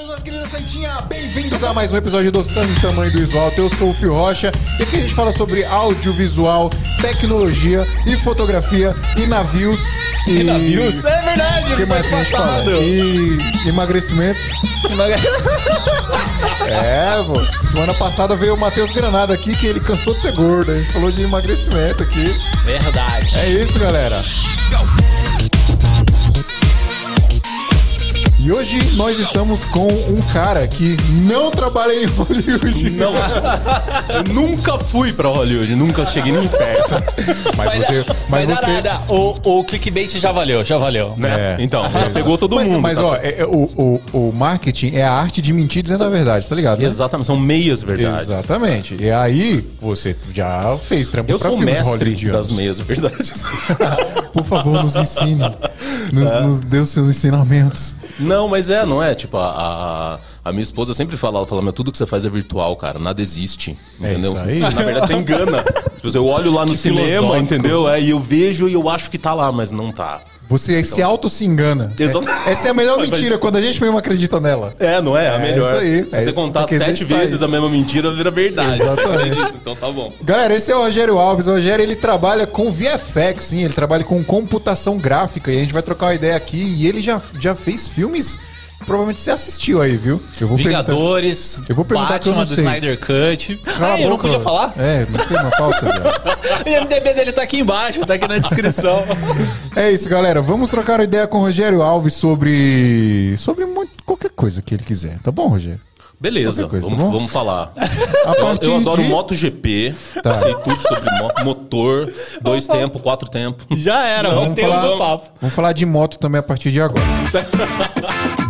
Saudações, querida Santinha! Bem-vindos a mais um episódio do Santo Tamanho do Isolto. Eu sou o Fio Rocha e aqui a gente fala sobre audiovisual, tecnologia e fotografia e navios. E, E navios? É verdade, O que mais passado. E emagrecimento. É, pô. Semana passada veio o Matheus Granada aqui que ele cansou de ser gordo. A gente falou de emagrecimento aqui. Verdade. É isso, galera. E hoje nós estamos com um cara que não trabalha em Hollywood. Não, eu nunca fui pra Hollywood, nunca cheguei nem perto. Mas você. Mas dar você. nada. O, o clickbait já valeu, já valeu. É. Então, já pegou todo Mas, mundo. mas tá ó, é- é- o, o, o marketing é a arte de mentir dizendo a verdade, tá ligado? né? Exatamente, são meias verdades. Exatamente. E aí, você já fez trampo Eu pra sou mestre das meias verdades. Por favor, nos ensine. Nos, É. nos os seus ensinamentos. Não, mas é, não é? Tipo, a, a, a minha esposa sempre fala, ela fala, meu, tudo que você faz é virtual, cara, nada existe. É Entendeu? isso aí. Na verdade, você engana. Tipo, eu olho lá no cinema, filosófico. entendeu? É, e eu vejo e eu acho que tá lá, mas não tá. Você se auto se engana. Exato. É- Essa é a melhor mentira, quando a gente mesmo acredita nela. É, não é? A É melhor. isso aí. Se É, você contar sete vezes isso. a mesma mentira, vira verdade. Exatamente. Então tá bom. Galera, esse é o Rogério Alves. O Rogério, ele trabalha com VFX, sim. Ele trabalha com computação gráfica. E a gente vai trocar uma ideia aqui. E ele já, já fez filmes... Provavelmente você assistiu aí, viu? Eu vou perguntar- Vingadores, Eu vou perguntar que eu Batman não do. Snyder Cut. Cala Ah, eu não podia falar? É, não tem uma pauta. O IMDB dele tá aqui embaixo, tá aqui na descrição. É isso, galera. Vamos trocar ideia com o Rogério Alves sobre. sobre muito, qualquer coisa que ele quiser. Tá bom, Rogério? Beleza, coisa, vamos, tá vamos falar. A Eu, eu adoro de- MotoGP, Tá. sei tudo sobre mo- motor, dois tempos, quatro tempos. Já era, Vamos vamos ter falar, um papo. vamos falar de moto também a partir de agora.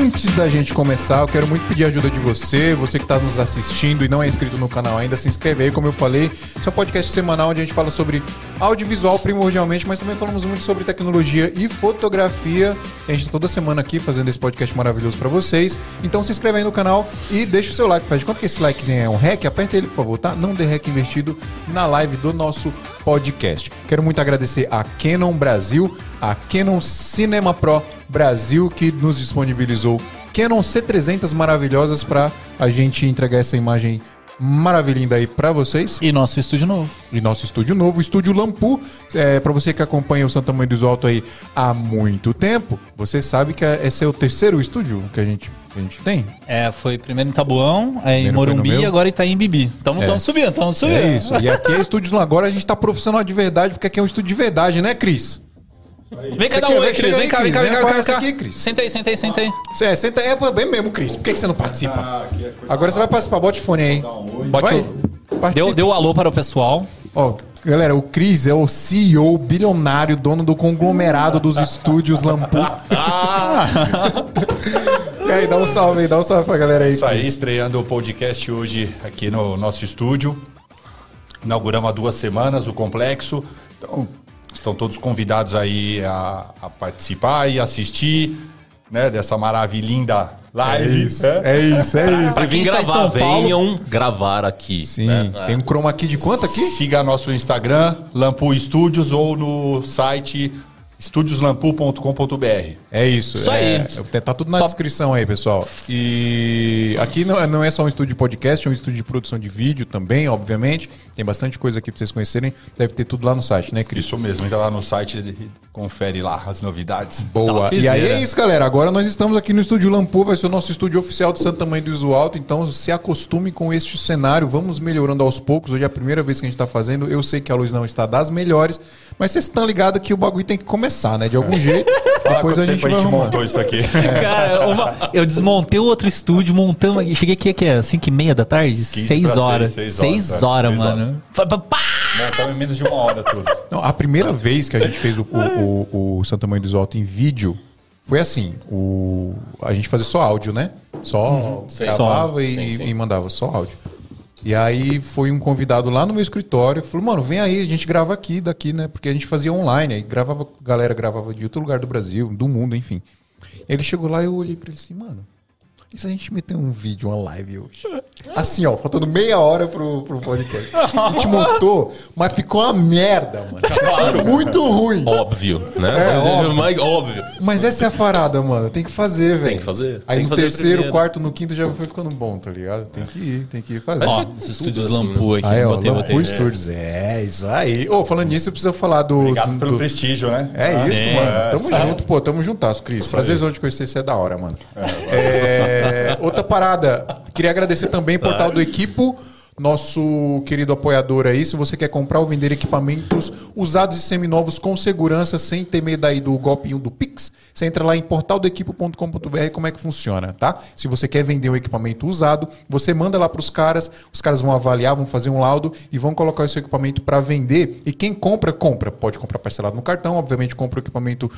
Antes da gente começar, eu quero muito pedir a ajuda de você, você que está nos assistindo e não é inscrito no canal ainda, se inscreve aí, como eu falei. Esse é um podcast semanal onde a gente fala sobre audiovisual primordialmente, mas também falamos muito sobre tecnologia e fotografia. A gente tá toda semana aqui fazendo esse podcast maravilhoso para vocês. Então se inscreve aí no canal e deixa o seu like. Faz de conta que esse likezinho é um hack, aperta ele, por favor, tá? Não dê hack investido na live do nosso podcast. Quero muito agradecer a Canon Brasil, a Canon Cinema Pro Brasil, que nos disponibilizou Canon C300 maravilhosas para a gente entregar essa imagem maravilhinda aí para vocês. E nosso estúdio novo. E nosso estúdio novo, o Estúdio Lampu. É, para você que acompanha o Santa Mãe do Alto aí há muito tempo, você sabe que esse é o terceiro estúdio que a gente, que a gente tem. É, foi primeiro em Tabuão, aí em Primeiro no Morumbi e agora em Itaim Bibi. Tamo, É. subindo, tamo subindo. É isso. E aqui é Estúdios Lampu. Agora a gente tá profissional de verdade, porque aqui é um estúdio de verdade, né, Cris? Vem cá Você dar quer um oi, Cris. Vem aí, cá, vem cá, vem Vem cá, vem cá. aqui, Cris. Senta aí, senta aí, senta aí. É, senta, é bem mesmo, Cris. Por que, que você não participa? Agora você vai participar. Bote o fone aí. Bote Vai. o-. Deu, deu um alô para o pessoal. Ó, galera, o Cris é o CEO bilionário, dono do conglomerado dos estúdios Lampu. e aí, dá um salve aí, dá um salve pra galera aí. Isso aí, Cris. estreando o podcast hoje aqui no nosso estúdio. Inauguramos há duas semanas o complexo. Então, estão todos convidados aí a, a participar e assistir né, dessa maravilhinda É live. isso, né? é isso, é isso. Pra quem gravar, São Paulo- venham gravar aqui. Sim, né? tem um chroma aqui de quanto aqui? Siga nosso Instagram, Lampu Studios, ou no site estudioslampu.com.br. É isso. Isso é, aí. Tá tudo na Top. descrição aí, pessoal. E aqui não, é- não é só um estúdio de podcast, é um estúdio de produção de vídeo também, obviamente. Tem bastante coisa aqui pra vocês conhecerem. Deve ter tudo lá no site, né, Cris? Isso mesmo, entra lá no site e confere lá as novidades. Boa. Tá E aí é isso, galera. Agora nós estamos aqui no Estúdio Lampu, vai ser o nosso estúdio oficial do Santa Mãe do Iso Alto. Então se acostume com este cenário. Vamos melhorando aos poucos. Hoje é a primeira vez que a gente está fazendo. Eu sei que a luz não está das melhores, mas vocês estão ligados que o bagulho tem que começar, né? De algum jeito. Depois a gente a gente montou isso aqui. Cara, uma- eu desmontei o outro estúdio, montamos aqui. Cheguei aqui, que é 5 e meia da tarde? 15 6 pra horas. seis, 6 seis horas, horas, seis mano. Montamos em menos de uma hora tudo. Não, a primeira vez que a gente fez o, o, o, o Santa Mãe do Iso Alto em vídeo foi assim: o, a gente fazia só áudio, né? Só Sim. gravava Só. e, Sim, sim. e mandava só áudio. E aí foi um convidado lá no meu escritório, falou, mano, vem aí, a gente grava aqui, daqui, né? Porque a gente fazia online, aí gravava, galera gravava de outro lugar do Brasil, do mundo, enfim. Ele chegou lá e eu olhei pra ele assim, mano, E se a gente meter um vídeo, uma live hoje? Assim, ó, faltando meia hora pro, pro podcast. A gente montou, mas ficou uma merda, mano. Ficou muito ruim. Óbvio, né? É, Mas óbvio. mais óbvio. Mas essa é a parada, mano. Tem que fazer, velho. Tem que fazer. Aí Tem no que fazer terceiro, primeiro. quarto, no quinto já foi ficando bom, tá ligado? Tem que ir, tem que ir fazer. Ó, os estúdios assim, Lampu aqui. Aí, ó, botei, botei. Lampu Studios. É, isso aí. Ô, falando nisso, eu preciso falar do. Obrigado do- pelo do- prestígio, né? É Ah, isso, sim. mano. É, Tamo sabe? junto, pô, tamo juntasso, Cris. Prazerzão de conhecer você é da hora, mano. É, outra parada. Queria agradecer também o Portal do Equipo, nosso querido apoiador aí. Se você quer comprar ou vender equipamentos usados e seminovos com segurança, sem ter medo aí do golpinho do Pix, você entra lá em portaldoequipo.com.br como é que funciona, tá? Se você quer vender um equipamento usado, você manda lá pros caras, os caras vão avaliar, vão fazer um laudo e vão colocar seu equipamento para vender. E quem compra, compra. Pode comprar parcelado no cartão, obviamente compra o equipamento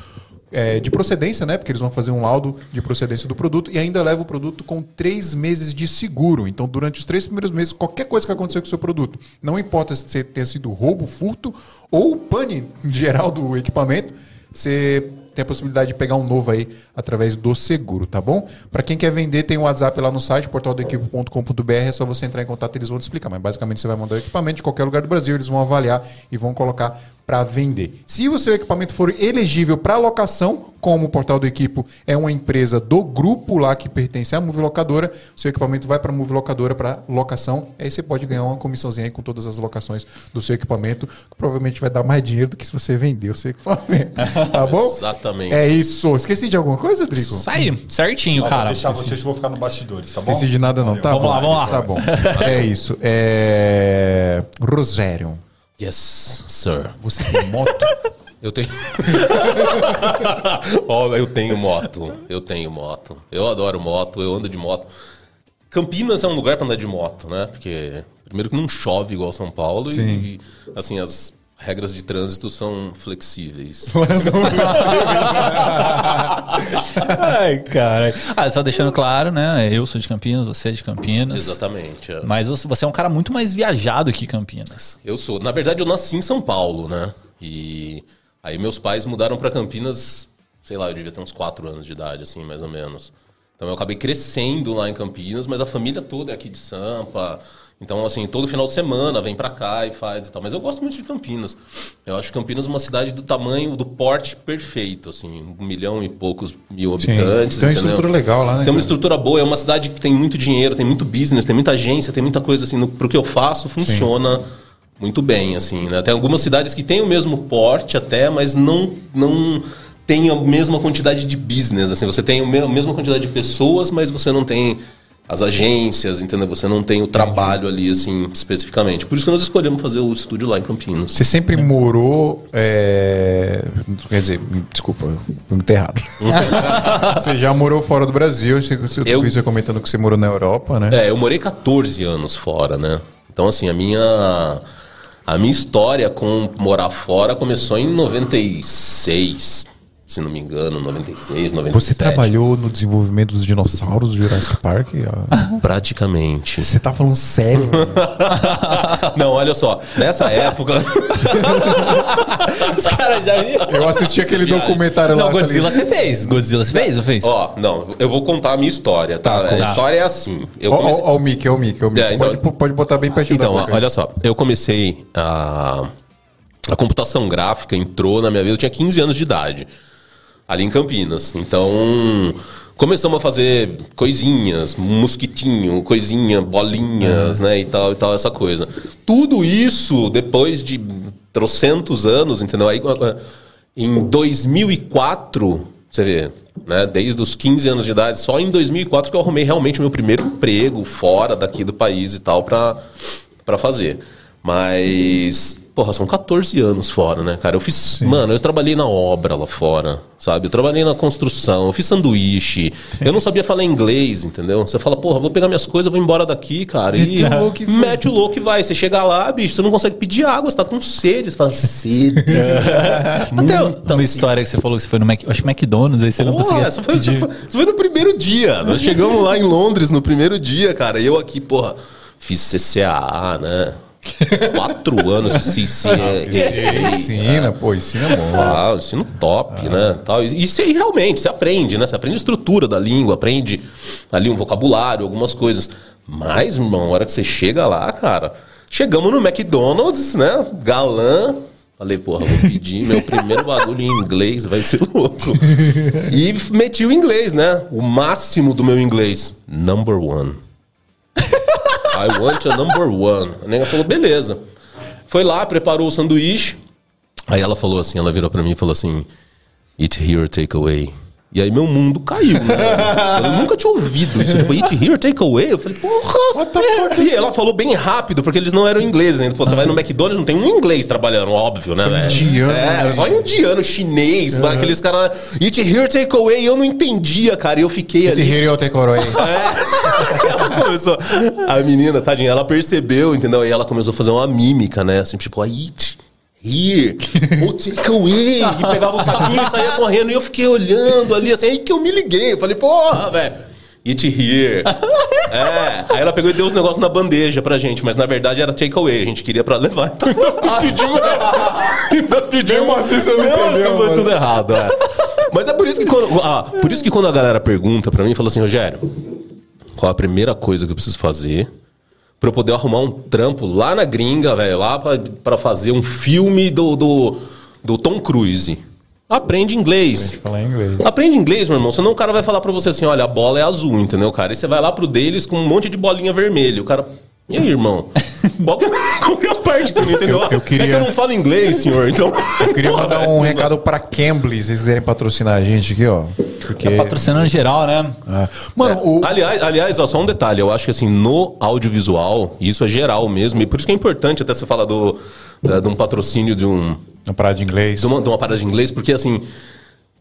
é, de procedência, né? Porque eles vão fazer um laudo de procedência do produto e ainda leva o produto com três meses de seguro. Então, durante os três primeiros meses, qualquer coisa que acontecer com o seu produto, não importa se tenha sido roubo, furto ou pane geral do equipamento, você tem a possibilidade de pegar um novo aí através do seguro, tá bom? Para quem quer vender, tem o WhatsApp lá no site, portaldoequipo.com.br, é só você entrar em contato, eles vão te explicar. Mas basicamente você vai mandar o equipamento de qualquer lugar do Brasil, eles vão avaliar e vão colocar para vender. Se o seu equipamento for elegível para locação, como o Portal do Equipo é uma empresa do grupo lá que pertence à Move Locadora, o seu equipamento vai para a Move Locadora para locação, aí você pode ganhar uma comissãozinha aí com todas as locações do seu equipamento, que provavelmente vai dar mais dinheiro do que se você vender o seu equipamento. Tá bom? Exatamente. É isso. Esqueci de alguma coisa, Drico? Isso aí, certinho, cara. Vou deixar vocês que vou ficar no bastidores, tá bom? Esqueci de nada não. Tá Vamos bom. lá, vamos lá. Tá bom. É isso. É... Rosério, Yes, sir. você tem moto? Eu tenho. Ó, eu tenho moto. Eu tenho moto. Eu adoro moto, eu ando de moto. Campinas é um lugar para andar de moto, né? Porque, primeiro, que não chove igual São Paulo Sim. e, assim, as regras de trânsito são flexíveis. Ai, cara. Ah, só deixando claro, né? Eu sou de Campinas, você é de Campinas. Exatamente. é. Mas você é um cara muito mais viajado que Campinas. Eu sou. Na verdade, eu nasci em São Paulo, né? E aí meus pais mudaram para Campinas, sei lá, eu devia ter uns 4 anos de idade, assim, mais ou menos. Então eu acabei crescendo lá em Campinas, mas a família toda é aqui de Sampa. Então, assim, todo final de semana vem pra cá e faz e tal. Mas eu gosto muito de Campinas. Eu acho Campinas uma cidade do tamanho, do porte perfeito, assim, um milhão e poucos mil Sim. habitantes. Tem uma entendeu? estrutura legal lá, né, Tem uma cara? estrutura boa, é uma cidade que tem muito dinheiro, tem muito business, tem muita agência, tem muita coisa assim. No, pro que eu faço, funciona muito bem, assim, né? Tem algumas cidades que têm o mesmo porte até, mas não, não tem a mesma quantidade de business, assim. Você tem a mesma quantidade de pessoas, mas você não tem as agências, entendeu? Você não tem o trabalho ali, assim, especificamente. Por isso que nós escolhemos fazer o estúdio lá em Campinas. Você sempre morou. é, Quer dizer, desculpa, fui muito errado. você já morou fora do Brasil, você, você, Eu- você comentando que você morou na Europa, né? É, eu morei 14 anos fora, né? Então, assim, a minha, a minha história com morar fora começou em 96, se não me engano, 96, 97. Você trabalhou no desenvolvimento dos dinossauros do Jurassic Park? ó? Praticamente. Você tá falando sério? Não, olha só, nessa época... Os caras já viram? Eu assisti aquele viagem. documentário lá. Não, tá Godzilla ligado? você fez. Godzilla você fez ou fez? Ó, não, eu vou contar a minha história, tá? Tá, a história é assim. Eu Ó, comecei... ó, ó o Mickey, ó o Mickey. ó o Mickey. É, então- pode, pode botar bem pertinho Então, da boca. olha só, eu comecei a. A computação gráfica entrou na minha vida, eu tinha 15 anos de idade, ali em Campinas. Então, começamos a fazer coisinhas, mosquitinho, coisinha, bolinhas, né, e tal, e tal, essa coisa. Tudo isso depois de trocentos anos, entendeu? Aí, eh, em 2004, você vê, né, desde os 15 anos de idade, só em 2004 que eu arrumei realmente o meu primeiro emprego fora daqui do país e tal pra fazer. Mas, porra, são 14 anos fora, né, cara? Eu fiz, mano, eu trabalhei na obra lá fora, sabe? Eu trabalhei na construção, eu fiz sanduíche. Eu não sabia falar inglês, entendeu? Você fala, porra, vou pegar minhas coisas, vou embora daqui, cara. E Mete o louco e foi. mete o louco e vai. Você chega lá, bicho, você não consegue pedir água, você tá com sede. Você fala, sede. Não tem Muito uma história que você falou que você foi no Mac, acho que McDonald's, aí você não Porra, conseguia essa foi, pedir. essa foi- essa foi no primeiro dia. Nós chegamos lá em Londres no primeiro dia, cara. E eu aqui, porra, fiz CCAA, né? Quatro anos é- é- Ensina, pô, ensina bom. Ah, ensino top, né? Tal. E, e realmente, você aprende, né? Você aprende a estrutura da língua, aprende ali um vocabulário, algumas coisas. Mas, irmão, a hora que você chega lá, cara, chegamos no McDonald's, né? Galã. Falei, porra, vou pedir meu primeiro bagulho em inglês, vai ser louco. E meti o inglês, né? O máximo do meu inglês. Number one. I want a number one. A nega falou, beleza. Foi lá, preparou o sanduíche. Aí ela falou assim, ela virou pra mim e falou assim, eat here, take away. E aí meu mundo caiu, né? Eu nunca tinha ouvido isso. Tipo, eat here, take away. Eu falei, porra. E ela falou bem rápido, porque eles não eram ingleses ainda. Pô, você vai no McDonald's, não tem um inglês trabalhando, óbvio, né, velho? indiano, É, né? só indiano, chinês, aqueles caras... Eat here, take away. Eu não entendia, cara. E eu fiquei ali... Terreiro tem coroa aí. ela começou. A menina, tadinha, ela percebeu, entendeu? E ela começou a fazer uma mímica, né? Assim, tipo, eat. Here, ou take away. E pegava o saquinho e saía correndo. E eu fiquei olhando ali, assim, aí que eu me liguei. Eu falei, porra, velho. Eat here. É. Aí ela pegou e deu os negócios na bandeja pra gente, mas na verdade era take away. A gente queria pra levar. Então ainda pedimos. Ainda pedimos. Mesmo assim você não Nossa, entendeu, Foi tudo errado, é. Mas é por isso que quando, ah, por isso que quando a galera pergunta pra mim, fala assim, Rogério, qual a primeira coisa que eu preciso fazer pra eu poder arrumar um trampo lá na gringa, velho, lá pra, pra fazer um filme do, do, do Tom Cruise? Aprende inglês. Falar inglês. Aprende inglês, meu irmão, senão o cara vai falar pra você assim, olha, a bola é azul, entendeu, cara? E você vai lá pro deles com um monte de bolinha vermelha. O cara, e aí, irmão? Qual que é, qual que é a parte que você não entendeu? Eu- eu queria- É que eu não falo inglês, senhor, então... Eu queria mandar um recado pra Cambly, se vocês quiserem patrocinar a gente aqui, ó. Porque. Patrocinando em geral, né? Ah. Mano, o. Aliás, aliás, ó, só um detalhe. Eu acho que assim, no audiovisual, isso é geral mesmo, e por isso que é importante até você falar do, da- de um patrocínio de, um, Uma parada de inglês. de, uma, de uma parada de inglês, porque assim.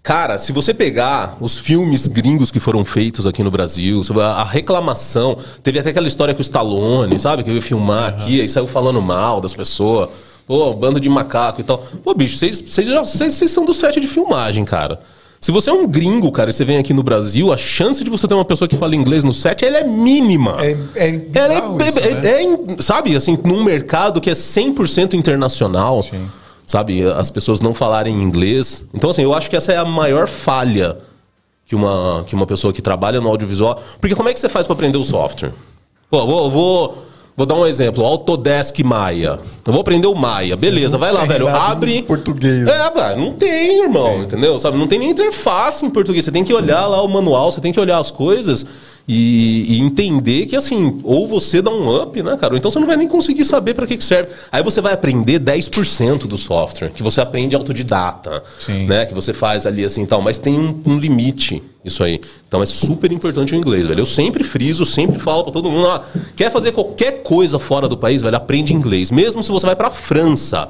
Cara, se você pegar os filmes gringos que foram feitos aqui no Brasil, a, reclamação, teve até aquela história com o Stallone, sabe? Que veio filmar aqui, aí saiu falando mal das pessoas. Pô, bando de macaco e tal. Pô, bicho, vocês, são do set de filmagem, cara. Se você é um gringo, cara, e você vem aqui no Brasil, a chance de você ter uma pessoa que fala inglês no set, ela é mínima. É, é Ela é, isso, é- né? é sabe, assim, num mercado que é 100% internacional, Sim. Sabe, as pessoas não falarem inglês. Então, assim, eu acho que essa é a maior falha que uma, que uma pessoa que trabalha no audiovisual. Porque como é que você faz para aprender o software? Pô, vou, vou, vou dar um exemplo: Autodesk Maia. Eu vou aprender o Maia, beleza, vai lá, velho, abre. português. É, pá, não tem, irmão, entendeu? Sabe, não tem nem interface em português. Você tem que olhar lá o manual, você tem que olhar as coisas e, e entender que, assim, ou você dá um up, né, cara? Ou então você não vai nem conseguir saber para que, que serve. Aí você vai aprender 10% do software, que você aprende autodidata, Sim. né? Que você faz ali assim e tal. Mas tem um, um limite isso aí. Então é super importante o inglês, velho. Eu sempre friso, sempre falo para todo mundo, ó, quer fazer qualquer coisa fora do país, velho, aprende inglês. Mesmo se você vai pra França,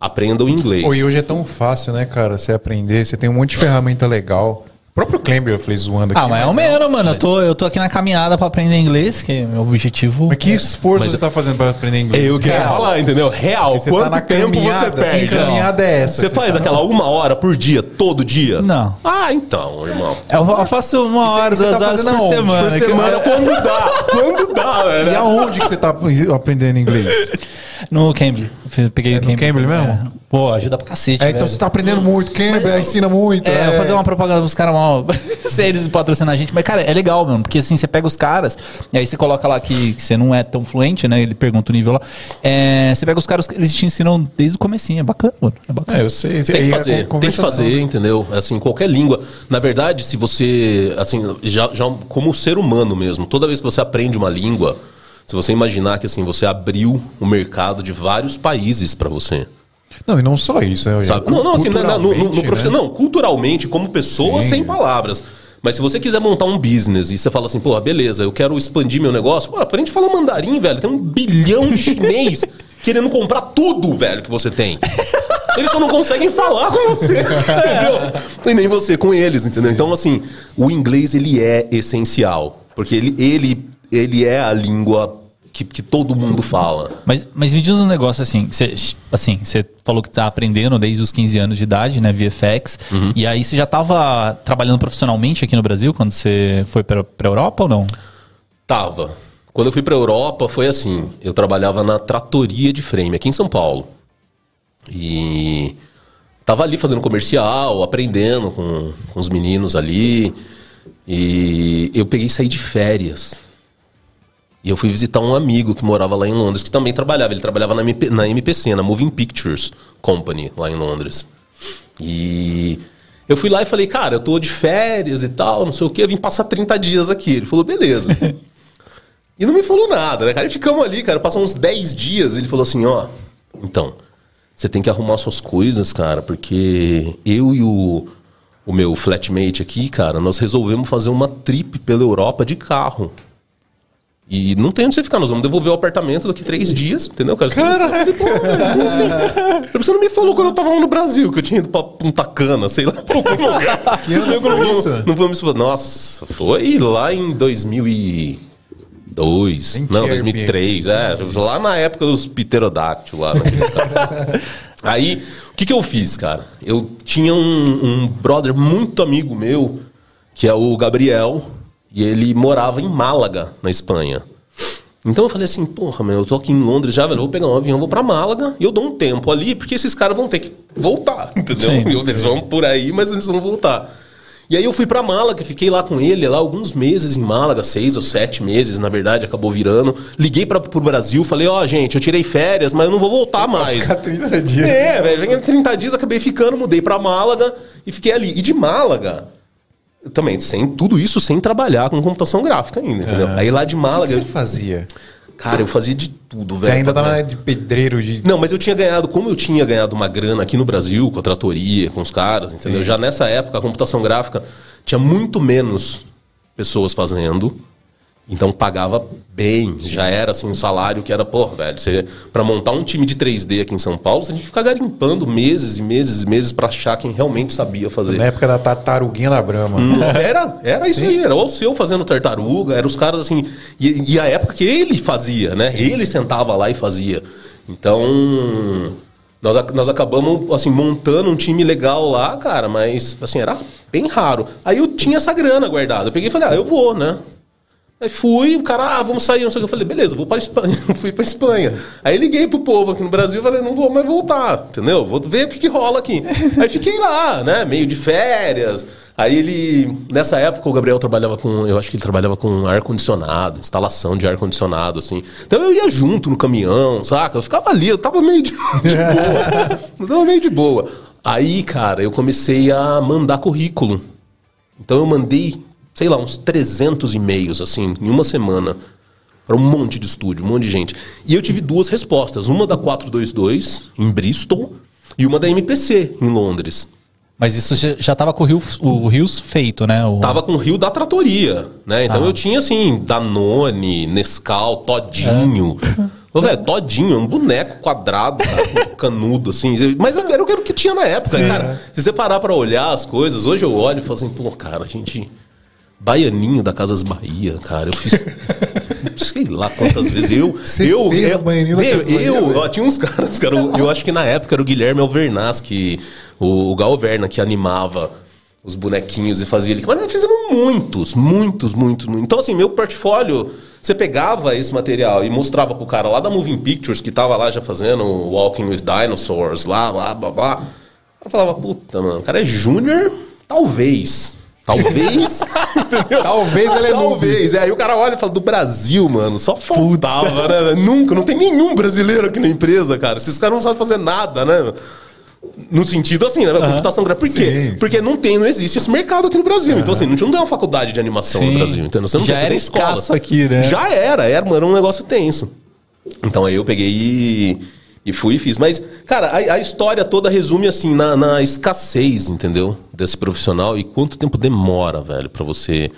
aprenda o inglês. Pô, e hoje é tão fácil, né, cara? Você aprender, você tem um monte de ferramenta legal. O próprio Clember eu falei zoando aqui. Ah, mas é o menos, mano. Eu tô, eu tô aqui na caminhada pra aprender inglês, que é meu objetivo. Mas que esforço Mas- você tá fazendo pra aprender inglês? É eu quero Real. falar, entendeu? Real. Você Quanto tá na tempo caminhada. você perde? Que caminhada é essa? Você faz tá? aquela uma hora por dia, todo dia? Não. Ah, então, irmão. Eu, eu faço uma hora, você duas tá horas fazendo por aonde? semana. Por que semana, quando dá. Quando dá, velho. E aonde que você tá aprendendo inglês? No Cambly. Eu Peguei É o no Cambly. Cambly mesmo? É. Pô, ajuda pra cacete, É, então você tá aprendendo muito. Cambridge ensina muito. É, eu vou fazer uma propaganda pros caras mal. se eles patrocinar a gente. Mas, cara, é legal, mesmo. Porque assim, você pega os caras, e aí você coloca lá que, que você não é tão fluente, né? Ele pergunta o nível lá. É, você pega os caras, eles te ensinam desde o comecinho. É bacana, mano. É bacana. É, eu sei. Tem que a fazer, tem que fazer, entendeu? Assim, qualquer língua. Na verdade, se você, assim, já, já como ser humano mesmo, toda vez que você aprende uma língua, se você imaginar que assim, você abriu o mercado de vários países pra você. Não, e não só isso. né? Sabe? Não, não, assim, na- na- no, no, no né? não, culturalmente, como pessoa, Sim. sem palavras. Mas se você quiser montar um business e você fala assim, pô, beleza, eu quero expandir meu negócio, pô, aprende a falar mandarim, velho. Tem um bilhão de chinês querendo comprar tudo, velho, que você tem. Eles só não conseguem falar com você, entendeu? E nem você com eles, entendeu? Então, assim, o inglês, ele é essencial. Porque ele, ele, ele é a língua que, que todo mundo fala. Mas, mas me diz um negócio assim, você, assim, você falou que tá aprendendo desde os 15 anos de idade, né, VFX, Uhum. e aí você já tava trabalhando profissionalmente aqui no Brasil quando você foi pra, pra Europa ou não? Tava. Quando eu fui pra Europa, foi assim. Eu trabalhava na tratoria de frame, aqui em São Paulo. E tava ali fazendo comercial, aprendendo com, com os meninos ali. E eu peguei e saí de férias. E eu fui visitar um amigo que morava lá em Londres, que também trabalhava. Ele trabalhava na, MP, na MPC, na Moving Pictures Company, lá em Londres. E eu fui lá e falei, cara, eu tô de férias e tal, não sei o quê, eu vim passar 30 dias aqui. Ele falou, beleza. e não me falou nada, né, cara? E ficamos ali, cara, passou uns 10 dias. Ele falou assim, ó, então, você tem que arrumar suas coisas, cara, porque eu e o, o meu flatmate aqui, cara, nós resolvemos fazer uma trip pela Europa de carro. E não tem onde você ficar, nós vamos devolver o apartamento daqui três dias, entendeu, cara? Caralho! Você não me falou quando eu tava lá no Brasil, que eu tinha ido pra Punta Cana, sei lá, pra algum lugar. Que ano foi isso? Não vamos Nossa, foi lá em 2002. Nem não, tinha 2003. É, lá na época dos pterodáctilos lá. caras. Aí, o que, que eu fiz, cara? Eu tinha um, um brother muito amigo meu, que é o Gabriel, e ele morava em Málaga, na Espanha. Então eu falei assim, porra, meu, eu tô aqui em Londres já, velho, eu vou pegar um avião, vou pra Málaga, e eu dou um tempo ali, porque esses caras vão ter que voltar, entendeu? Sim. Eles vão por aí, mas eles vão voltar. E aí eu fui pra Málaga, fiquei lá com ele, lá alguns meses em Málaga, seis ou sete meses, na verdade, acabou virando. Liguei pra, pro Brasil, falei, ó, gente, eu tirei férias, mas eu não vou voltar mais. Ficar 30 dias. É, velho, venho 30 dias, acabei ficando, mudei pra Málaga e fiquei ali. E de Málaga, também, sem tudo isso sem trabalhar com computação gráfica ainda, entendeu? Aí lá de O que Málaga, que você fazia? cara, eu fazia de tudo, velho. Você ainda tava de pedreiro de. Não, mas eu tinha ganhado, como eu tinha ganhado uma grana aqui no Brasil, com a tratoria, com os caras, entendeu? Já nessa época, a computação gráfica tinha muito menos pessoas fazendo. Então pagava bem, já era assim um salário que era, pô, velho, você para montar um time de 3D aqui em São Paulo, você tinha que ficar garimpando meses e meses e meses pra achar quem realmente sabia fazer. Na época da tartaruguinha da Brahma. Hum, Era, era isso aí, era o seu fazendo tartaruga, era os caras assim. E, e a época que ele fazia, né? Ele sentava lá e fazia. Então, nós, nós acabamos assim, montando um time legal lá, cara, mas assim, era bem raro. Aí eu tinha essa grana guardada. Eu peguei e falei, ah, eu vou, né? Aí fui, o cara, ah, vamos sair, não sei o que. Eu falei, beleza, vou para Espanha. fui para Espanha. Aí liguei pro povo aqui no Brasil e falei, não vou mais voltar, entendeu? Vou ver o que, que rola aqui. Aí fiquei lá, né, meio de férias. Aí ele, nessa época, o Gabriel trabalhava com, eu acho que ele trabalhava com ar-condicionado, instalação de ar-condicionado, assim. Então eu ia junto no caminhão, saca? Eu ficava ali, eu tava meio de, de boa. Eu tava meio de boa. Aí, cara, eu comecei a mandar currículo. Então eu mandei, sei lá, uns 300 e-mails, assim, em uma semana. Para um monte de estúdio, um monte de gente. E eu tive duas respostas. Uma da 422, em Bristol, e uma da MPC, em Londres. Mas isso já- já tava com o Rios, o Rios feito, né? O... Tava com o Rio da Tratoria, né? Então eu tinha, assim, Danone, Nescau, Todinho. Ô, velho, Todinho, um boneco quadrado, cara, canudo, assim. Mas era o que- era o que tinha na época, cara. Se você parar pra olhar as coisas, hoje eu olho e falo assim, pô, cara, a gente... Baianinho da Casas Bahia, cara, eu fiz... Sei lá quantas vezes. Eu, Você eu, fez eu, o Baianinho da eu, Casas Bahia, eu, tinha uns caras, cara, eu, eu acho que na época era o Guilherme Alvernaz, que, o, o Galverna, que animava os bonequinhos e fazia ele. Mas nós fizemos muitos, muitos, muitos, muitos. Então, assim, meu portfólio, você pegava esse material e mostrava pro cara lá da Moving Pictures, que tava lá já fazendo Walking with Dinosaurs, lá, lá, blá, blá. Eu falava, puta, mano, o cara é júnior? Talvez. Talvez. Talvez ele é noob. Talvez. É, aí o cara olha e fala, do Brasil, mano, só faltava, né? Nunca, não tem nenhum brasileiro aqui na empresa, cara. Esses caras não sabem fazer nada, né? No sentido assim, né? Computação gráfica. Por quê? Sim, sim. Porque não tem, não existe esse mercado aqui no Brasil. Então, assim, a gente não tem uma faculdade de animação Sim. no Brasil, entendeu? Você não Já tem, era escola. aqui, né? Já era, era, era um negócio tenso. Então aí eu peguei e, e fui e fiz. Mas, cara, a, a história toda resume assim, na, na escassez, entendeu? Desse profissional e quanto tempo demora, velho, pra você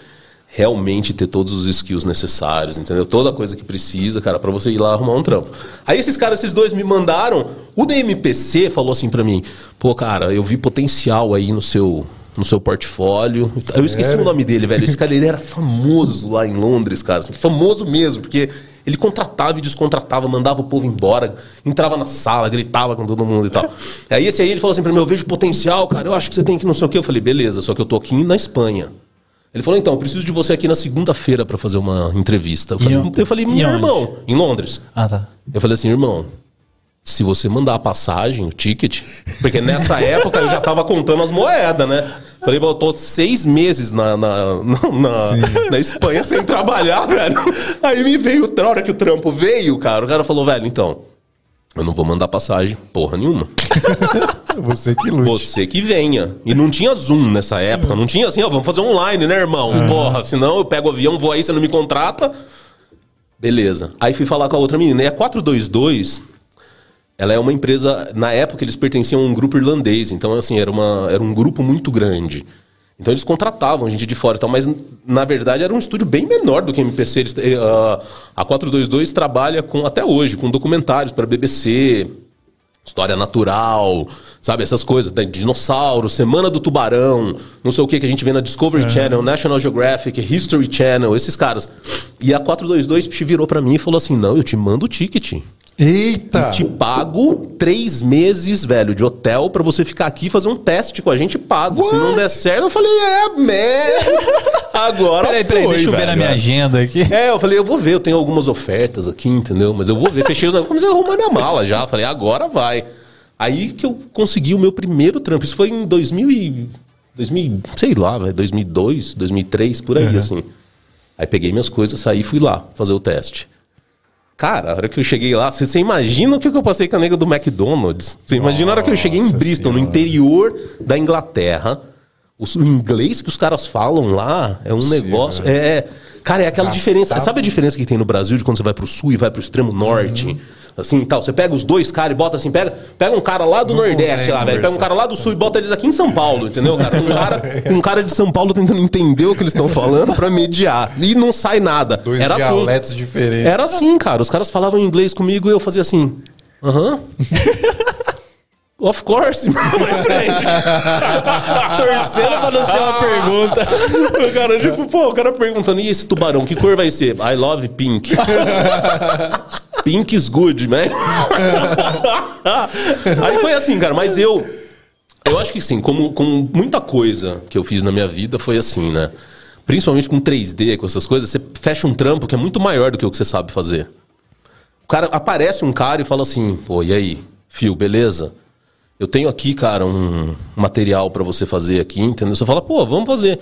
realmente ter todos os skills necessários, entendeu? Toda coisa que precisa, cara, pra você ir lá arrumar um trampo. Aí esses caras, esses dois me mandaram. O DMPC falou assim pra mim: pô, cara, eu vi potencial aí no seu. No seu portfólio. Eu esqueci o nome dele, velho. Esse cara ele era famoso lá em Londres, cara. Famoso mesmo, porque ele contratava e descontratava, mandava o povo embora, entrava na sala, gritava com todo mundo e tal. Aí esse aí ele falou assim pra mim: Eu vejo potencial, cara. Eu acho que você tem que não sei o quê. Eu falei: Beleza, só que eu tô aqui na Espanha. Ele falou, então, eu preciso de você aqui na segunda-feira pra fazer uma entrevista. Eu falei, eu falei meu irmão, em Londres. Ah, tá. Eu falei assim, irmão, se você mandar a passagem, o ticket, porque nessa época eu já tava contando as moedas, né? Falei, eu tô seis meses na, na, na, na- na Espanha sem trabalhar, velho. Aí me veio, na hora que o trampo veio, cara, o cara falou, velho, então, eu não vou mandar passagem, porra nenhuma. Você que lute. Você que venha. E não tinha Zoom nessa época. Não tinha assim, ó, vamos fazer online, né, irmão? Porra, senão eu pego o avião, vou aí, você não me contrata. Beleza. Aí fui falar com a outra menina. E a 422, ela é uma empresa. Na época, eles pertenciam a um grupo irlandês. Então, assim, era, uma, era um grupo muito grande. Então, eles contratavam gente de fora e tal. Mas, na verdade, era um estúdio bem menor do que a MPC. Eles, eh, a- a 422 trabalha com, até hoje, com documentários para BBC, História natural, sabe? Essas coisas, né? Dinossauro, Semana do Tubarão, não sei o que que a gente vê na Discovery Channel, National Geographic, History Channel, esses caras. E a 422 virou pra mim e falou assim: não, eu te mando o ticket. Eita! E te pago três meses, velho, de hotel pra você ficar aqui e fazer um teste com a gente pago. Se não der certo, eu falei, é, man. Agora Peraí, peraí, foi, deixa eu ver velho. na minha agenda aqui. É, eu falei, eu vou ver, eu tenho algumas ofertas aqui, entendeu? Mas eu vou ver. Fechei os negócios, comecei a arrumar minha mala já. Falei, agora vai. Aí que eu consegui o meu primeiro trampo. Isso foi em 2000 e... 2000, sei lá, velho, 2002, 2003, por aí, assim. Aí peguei minhas coisas, saí e fui lá fazer o teste. Cara, a hora que eu cheguei lá, você, você imagina o que eu passei com a nega do McDonald's? Você imagina a hora que eu cheguei em Bristol, no Senhora. interior da Inglaterra. O, o inglês que os caras falam lá é um negócio. É. Cara, é aquela diferença. Sabe a diferença que tem no Brasil de quando você vai pro sul e vai pro extremo norte? Assim e tal. Você pega os dois caras e bota assim, pega, pega um cara lá do Não Nordeste, lá, velho. Pega um cara lá do sul e bota eles aqui em São Paulo, entendeu, cara? Um cara, um cara de São Paulo tentando entender o que eles estão falando pra mediar. E não sai nada. Dois Era assim. dialetos diferentes. Era assim, cara. Os caras falavam inglês comigo e eu fazia assim. Aham. Of course, my friend. Torcendo pra não ser uma pergunta. o cara, tipo, pô, o cara perguntando, e esse tubarão, que cor vai ser? I love pink. pink is good, man. Aí foi assim, cara, mas eu. Eu acho que sim, como, como muita coisa que eu fiz na minha vida foi assim, né? Principalmente com 3D, com essas coisas, você fecha um trampo que é muito maior do que o que você sabe fazer. O cara aparece um cara e fala assim: pô, e aí, fio, beleza? Eu tenho aqui, cara, um material pra você fazer aqui, entendeu? Você fala, pô, vamos fazer.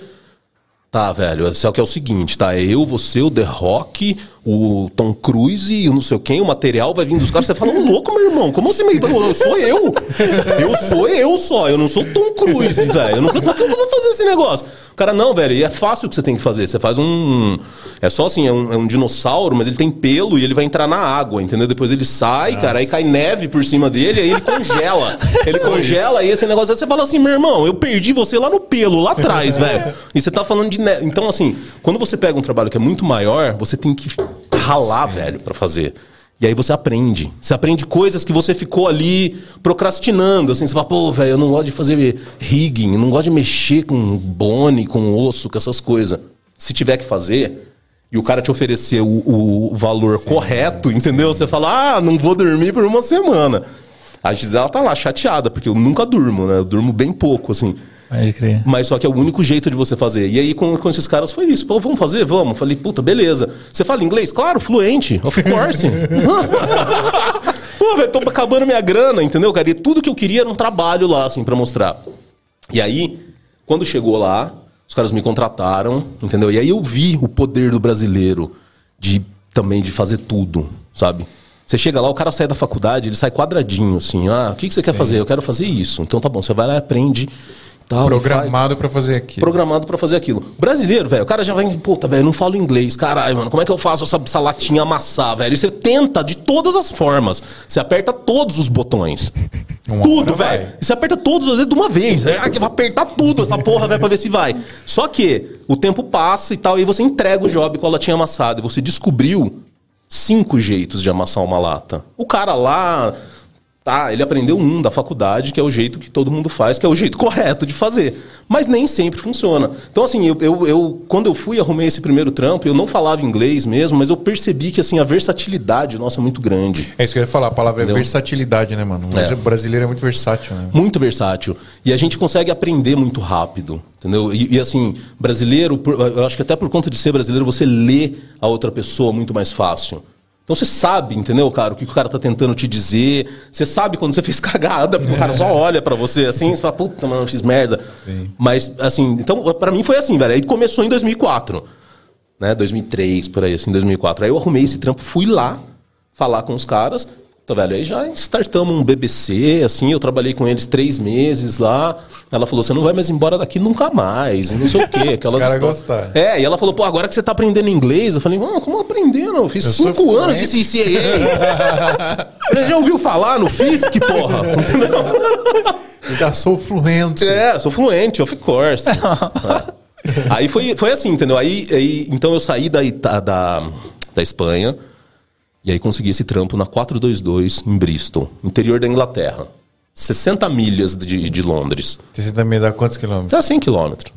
Tá, velho, só que é o seguinte, tá? É eu, você, o The Rock, o Tom Cruise e o não sei quem, o material vai vir dos caras. Você fala, louco, meu irmão, como assim? Eu sou eu. Eu sou eu só, eu não sou Tom Cruise, velho. Eu como que eu vou fazer esse negócio? O cara, não, velho, e é fácil o que você tem que fazer. Você faz um. É só assim, é um, é um dinossauro, mas ele tem pelo e ele vai entrar na água, entendeu? Depois ele sai, cara, aí cai neve por cima dele, aí ele congela. Ele congela e esse negócio. Aí você fala assim, meu irmão, eu perdi você lá no pelo, lá atrás, velho. E você tá falando de neve. Então, assim, quando você pega um trabalho que é muito maior, você tem que ralar, velho, pra fazer. E aí você aprende. Você aprende coisas que você ficou ali procrastinando. Assim, você fala, pô, velho, eu não gosto de fazer rigging, eu não gosto de mexer com bone, com osso, com essas coisas. Se tiver que fazer, e o cara te oferecer o, o valor correto, entendeu? Você fala, ah, não vou dormir por uma semana. A Gisela tá lá chateada, porque eu nunca durmo, né? Eu durmo bem pouco, assim. Pode crer. Mas só que é o único jeito de você fazer. E aí com, com esses caras foi isso. Pô, vamos fazer? Vamos. Falei, puta, beleza. Você fala inglês? Claro, fluente. Of course. Pô, velho, tô acabando minha grana, entendeu, cara? E tudo que eu queria era um trabalho lá, assim, pra mostrar. E aí, quando chegou lá, os caras me contrataram, entendeu? E aí eu vi o poder do brasileiro de também de fazer tudo, sabe? Você chega lá, o cara sai da faculdade, ele sai quadradinho, assim. Ah, o que, que você quer fazer? Eu quero fazer isso. Então tá bom, você vai lá e aprende. Tal, Programado pra fazer aqui. programado pra fazer aquilo. Brasileiro, velho, o cara já vai, puta, velho, não falo inglês. Caralho, mano, como é que eu faço essa, essa latinha amassar, velho? E você tenta de todas as formas. Você aperta todos os botões. Uma tudo, velho. E você aperta todos, às vezes, de uma vez. É, que vai apertar tudo essa porra, velho, pra ver se vai. Só que o tempo passa e tal, e você entrega o job com a latinha amassada. E você descobriu cinco jeitos de amassar uma lata. O cara lá Tá, ele aprendeu um da faculdade, que é o jeito que todo mundo faz, que é o jeito correto de fazer. Mas nem sempre funciona. Então, assim, eu, eu, eu quando eu fui arrumei esse primeiro trampo, eu não falava inglês mesmo, mas eu percebi que assim, a versatilidade nossa é muito grande. É isso que eu ia falar, a palavra Entendeu? é versatilidade, né, mano? É. o brasileiro é muito versátil, né? Muito versátil. E a gente consegue aprender muito rápido. Entendeu? E, e, assim, brasileiro, por- eu acho que até por conta de ser brasileiro, você lê a outra pessoa muito mais fácil. Então você sabe, entendeu, cara, o que o cara tá tentando te dizer. Você sabe quando você fez cagada, porque o cara só olha pra você assim, você fala, puta, mano, eu fiz merda. Mas, assim, então, pra mim foi assim, velho. Aí começou em 2004, né? 2003, por aí, assim, 2004. Aí eu arrumei esse trampo, fui lá falar com os caras. Tá, velho, aí já startamos um BBC, assim, eu trabalhei com eles três meses lá. Ela falou, você não vai mais embora daqui nunca mais, e não sei o quê. Aquelas caras histórias. gostaram. É, e ela falou, pô, agora que você tá aprendendo inglês, eu falei, mano, como aprendendo? Eu fiz Eu cinco anos de. CCAA. Você já ouviu falar no FISC, porra? Entendeu? Eu já sou fluente. É, sou fluente, of course. É. Aí foi, foi assim, entendeu? Aí, aí, então eu saí da, da, da Espanha e aí consegui esse trampo na 422 em Bristol, interior da Inglaterra. 60 milhas de, de Londres. Você também dá quantos quilômetros? Dá 100 quilômetros.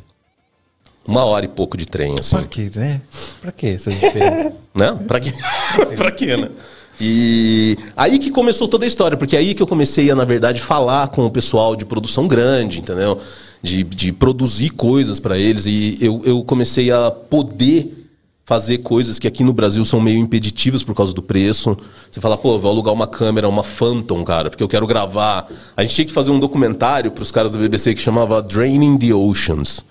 Uma hora e pouco de trem, assim. Pra quê, né? Pra quê essa diferença? Né? Pra quê? pra quê, né? E aí que começou toda a história, porque aí que eu comecei a, na verdade, falar com o pessoal de produção grande, entendeu? De, de produzir coisas pra eles. E eu, eu comecei a poder fazer coisas que aqui no Brasil são meio impeditivas por causa do preço. Você fala, pô, vou alugar uma câmera, uma Phantom, cara, porque eu quero gravar. A gente tinha que fazer um documentário pros caras da BBC que chamava Draining the Oceans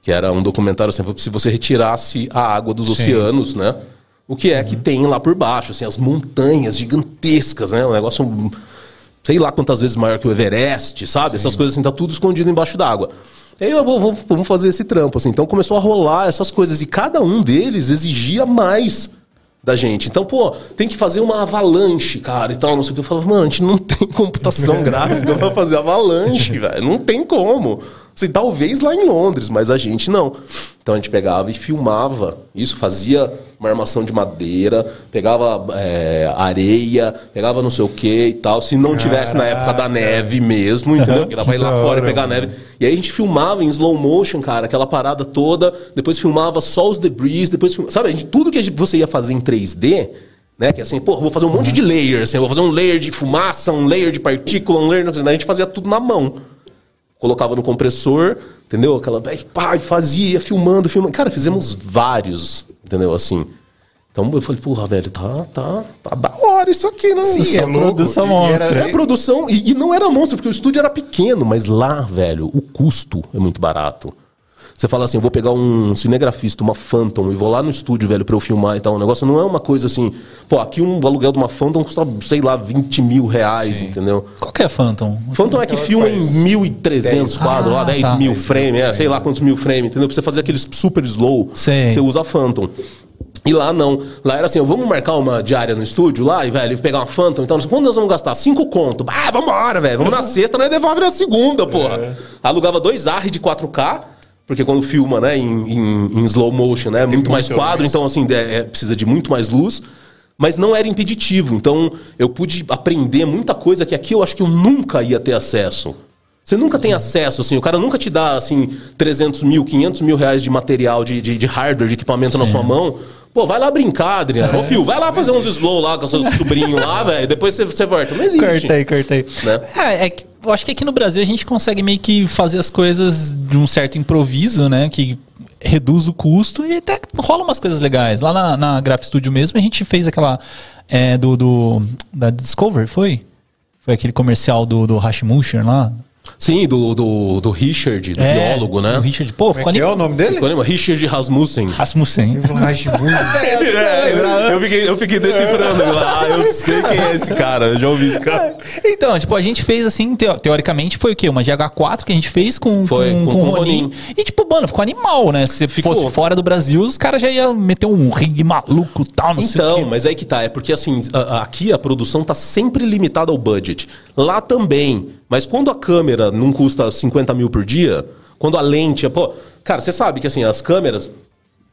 que era um documentário assim, se você retirasse a água dos oceanos, né? O que é que tem lá por baixo, assim, as montanhas gigantescas, né? Um negócio, sei lá quantas vezes maior que o Everest, sabe? Essas coisas assim, tá tudo escondido embaixo d'água. E aí vamos fazer esse trampo, assim. Então começou a rolar essas coisas e cada um deles exigia mais da gente. Então, pô, tem que fazer uma avalanche, cara, e tal, não sei o que. Eu falava, mano, a gente não tem computação gráfica pra fazer avalanche, velho. Não tem como. Assim, talvez lá em Londres, mas a gente não. Então a gente pegava e filmava isso, fazia uma armação de madeira, pegava é, areia, pegava não sei o que e tal. Se não tivesse na época da neve mesmo, entendeu? Porque dava pra ir lá fora e pegar mano. neve. E aí a gente filmava em slow motion, cara, aquela parada toda. Depois filmava só os debris, depois filmava, sabe, a gente- tudo que gente- você ia fazer em 3D, né? Que é assim, pô, vou fazer um monte de layers, assim, vou fazer um layer de fumaça, um layer de partícula, um layer, a gente fazia tudo na mão. Colocava no compressor, entendeu? Aquela, pá, fazia, filmando, filmando. Cara, fizemos vários, entendeu? Assim. Então eu falei, porra, velho, tá, tá, tá da hora isso aqui, né? Sim, Isso é louco. produção monstra. era- é produção, e, e não era monstro, porque o estúdio era pequeno, mas lá, velho, o custo é muito barato. Você fala assim, eu vou pegar um cinegrafista, uma Phantom, e vou lá no estúdio, velho, pra eu filmar e tal. O negócio não é uma coisa assim, pô, aqui um aluguel de uma Phantom custa, sei lá, 20 mil reais, entendeu? Qual que é Phantom? Phantom é que filma em 1.300 quadros, lá, Ah, 10 tá. mil frame, é, sei lá quantos mil frame, entendeu? Pra você fazer aqueles super slow, Sei. você usa a Phantom. E lá não. Lá era assim, ó, vamos marcar uma diária no estúdio lá e, velho, pegar uma Phantom. Então, quando nós vamos gastar? Cinco conto. Ah, vambora, velho. Vamos na sexta, nós devolve na segunda, porra. Alugava dois AR de 4K, porque quando filma, né, em, em- em slow motion, né, muito, mais muito quadro, mais. então, assim, é- é- precisa de muito mais luz. Mas não era impeditivo. Então, eu pude aprender muita coisa que aqui eu acho que eu nunca ia ter acesso. Você nunca tem acesso, assim, o cara nunca te dá, assim, 300 mil, 500 mil reais de material, de, de, de hardware, de equipamento na sua mão. Pô, vai lá brincar, Adriano. Ô, Fio, vai lá fazer uns slow lá com seu sobrinho lá, velho. Depois você, você volta. Não existe. Cortei, cortei. Né? É, é que eu acho que aqui no Brasil a gente consegue meio que fazer as coisas de um certo improviso, né? Que reduz o custo e até rola umas coisas legais. Lá na, na Graph Studio mesmo, a gente fez aquela é, do, do da Discovery, foi? Foi aquele comercial do, do Hashmusher lá. Sim, do, do, do Richard, do É, biólogo, né? O Richard, pô, Como ficou é que é o nome dele? Ficou animado. Richard Rasmussen. Rasmussen. É, eu, fiquei, eu fiquei decifrando. Ah, eu sei quem é esse cara. Eu já ouvi esse cara. Então, tipo, a gente fez assim, teo- teoricamente foi o quê? Uma GH4 que a gente fez com, Foi, com, com- com com o Ronin. Ronin. E, tipo, mano, ficou animal, né? Se Ficou. fosse fora do Brasil, os caras já iam meter um ringue maluco e tal, não sei o Então, quê. mas aí que tá. É porque assim, a- a- aqui a produção tá sempre limitada ao budget. Lá também. Mas quando a câmera não custa 50 mil por dia, quando a lente é. Pô, cara, você sabe que assim, as câmeras.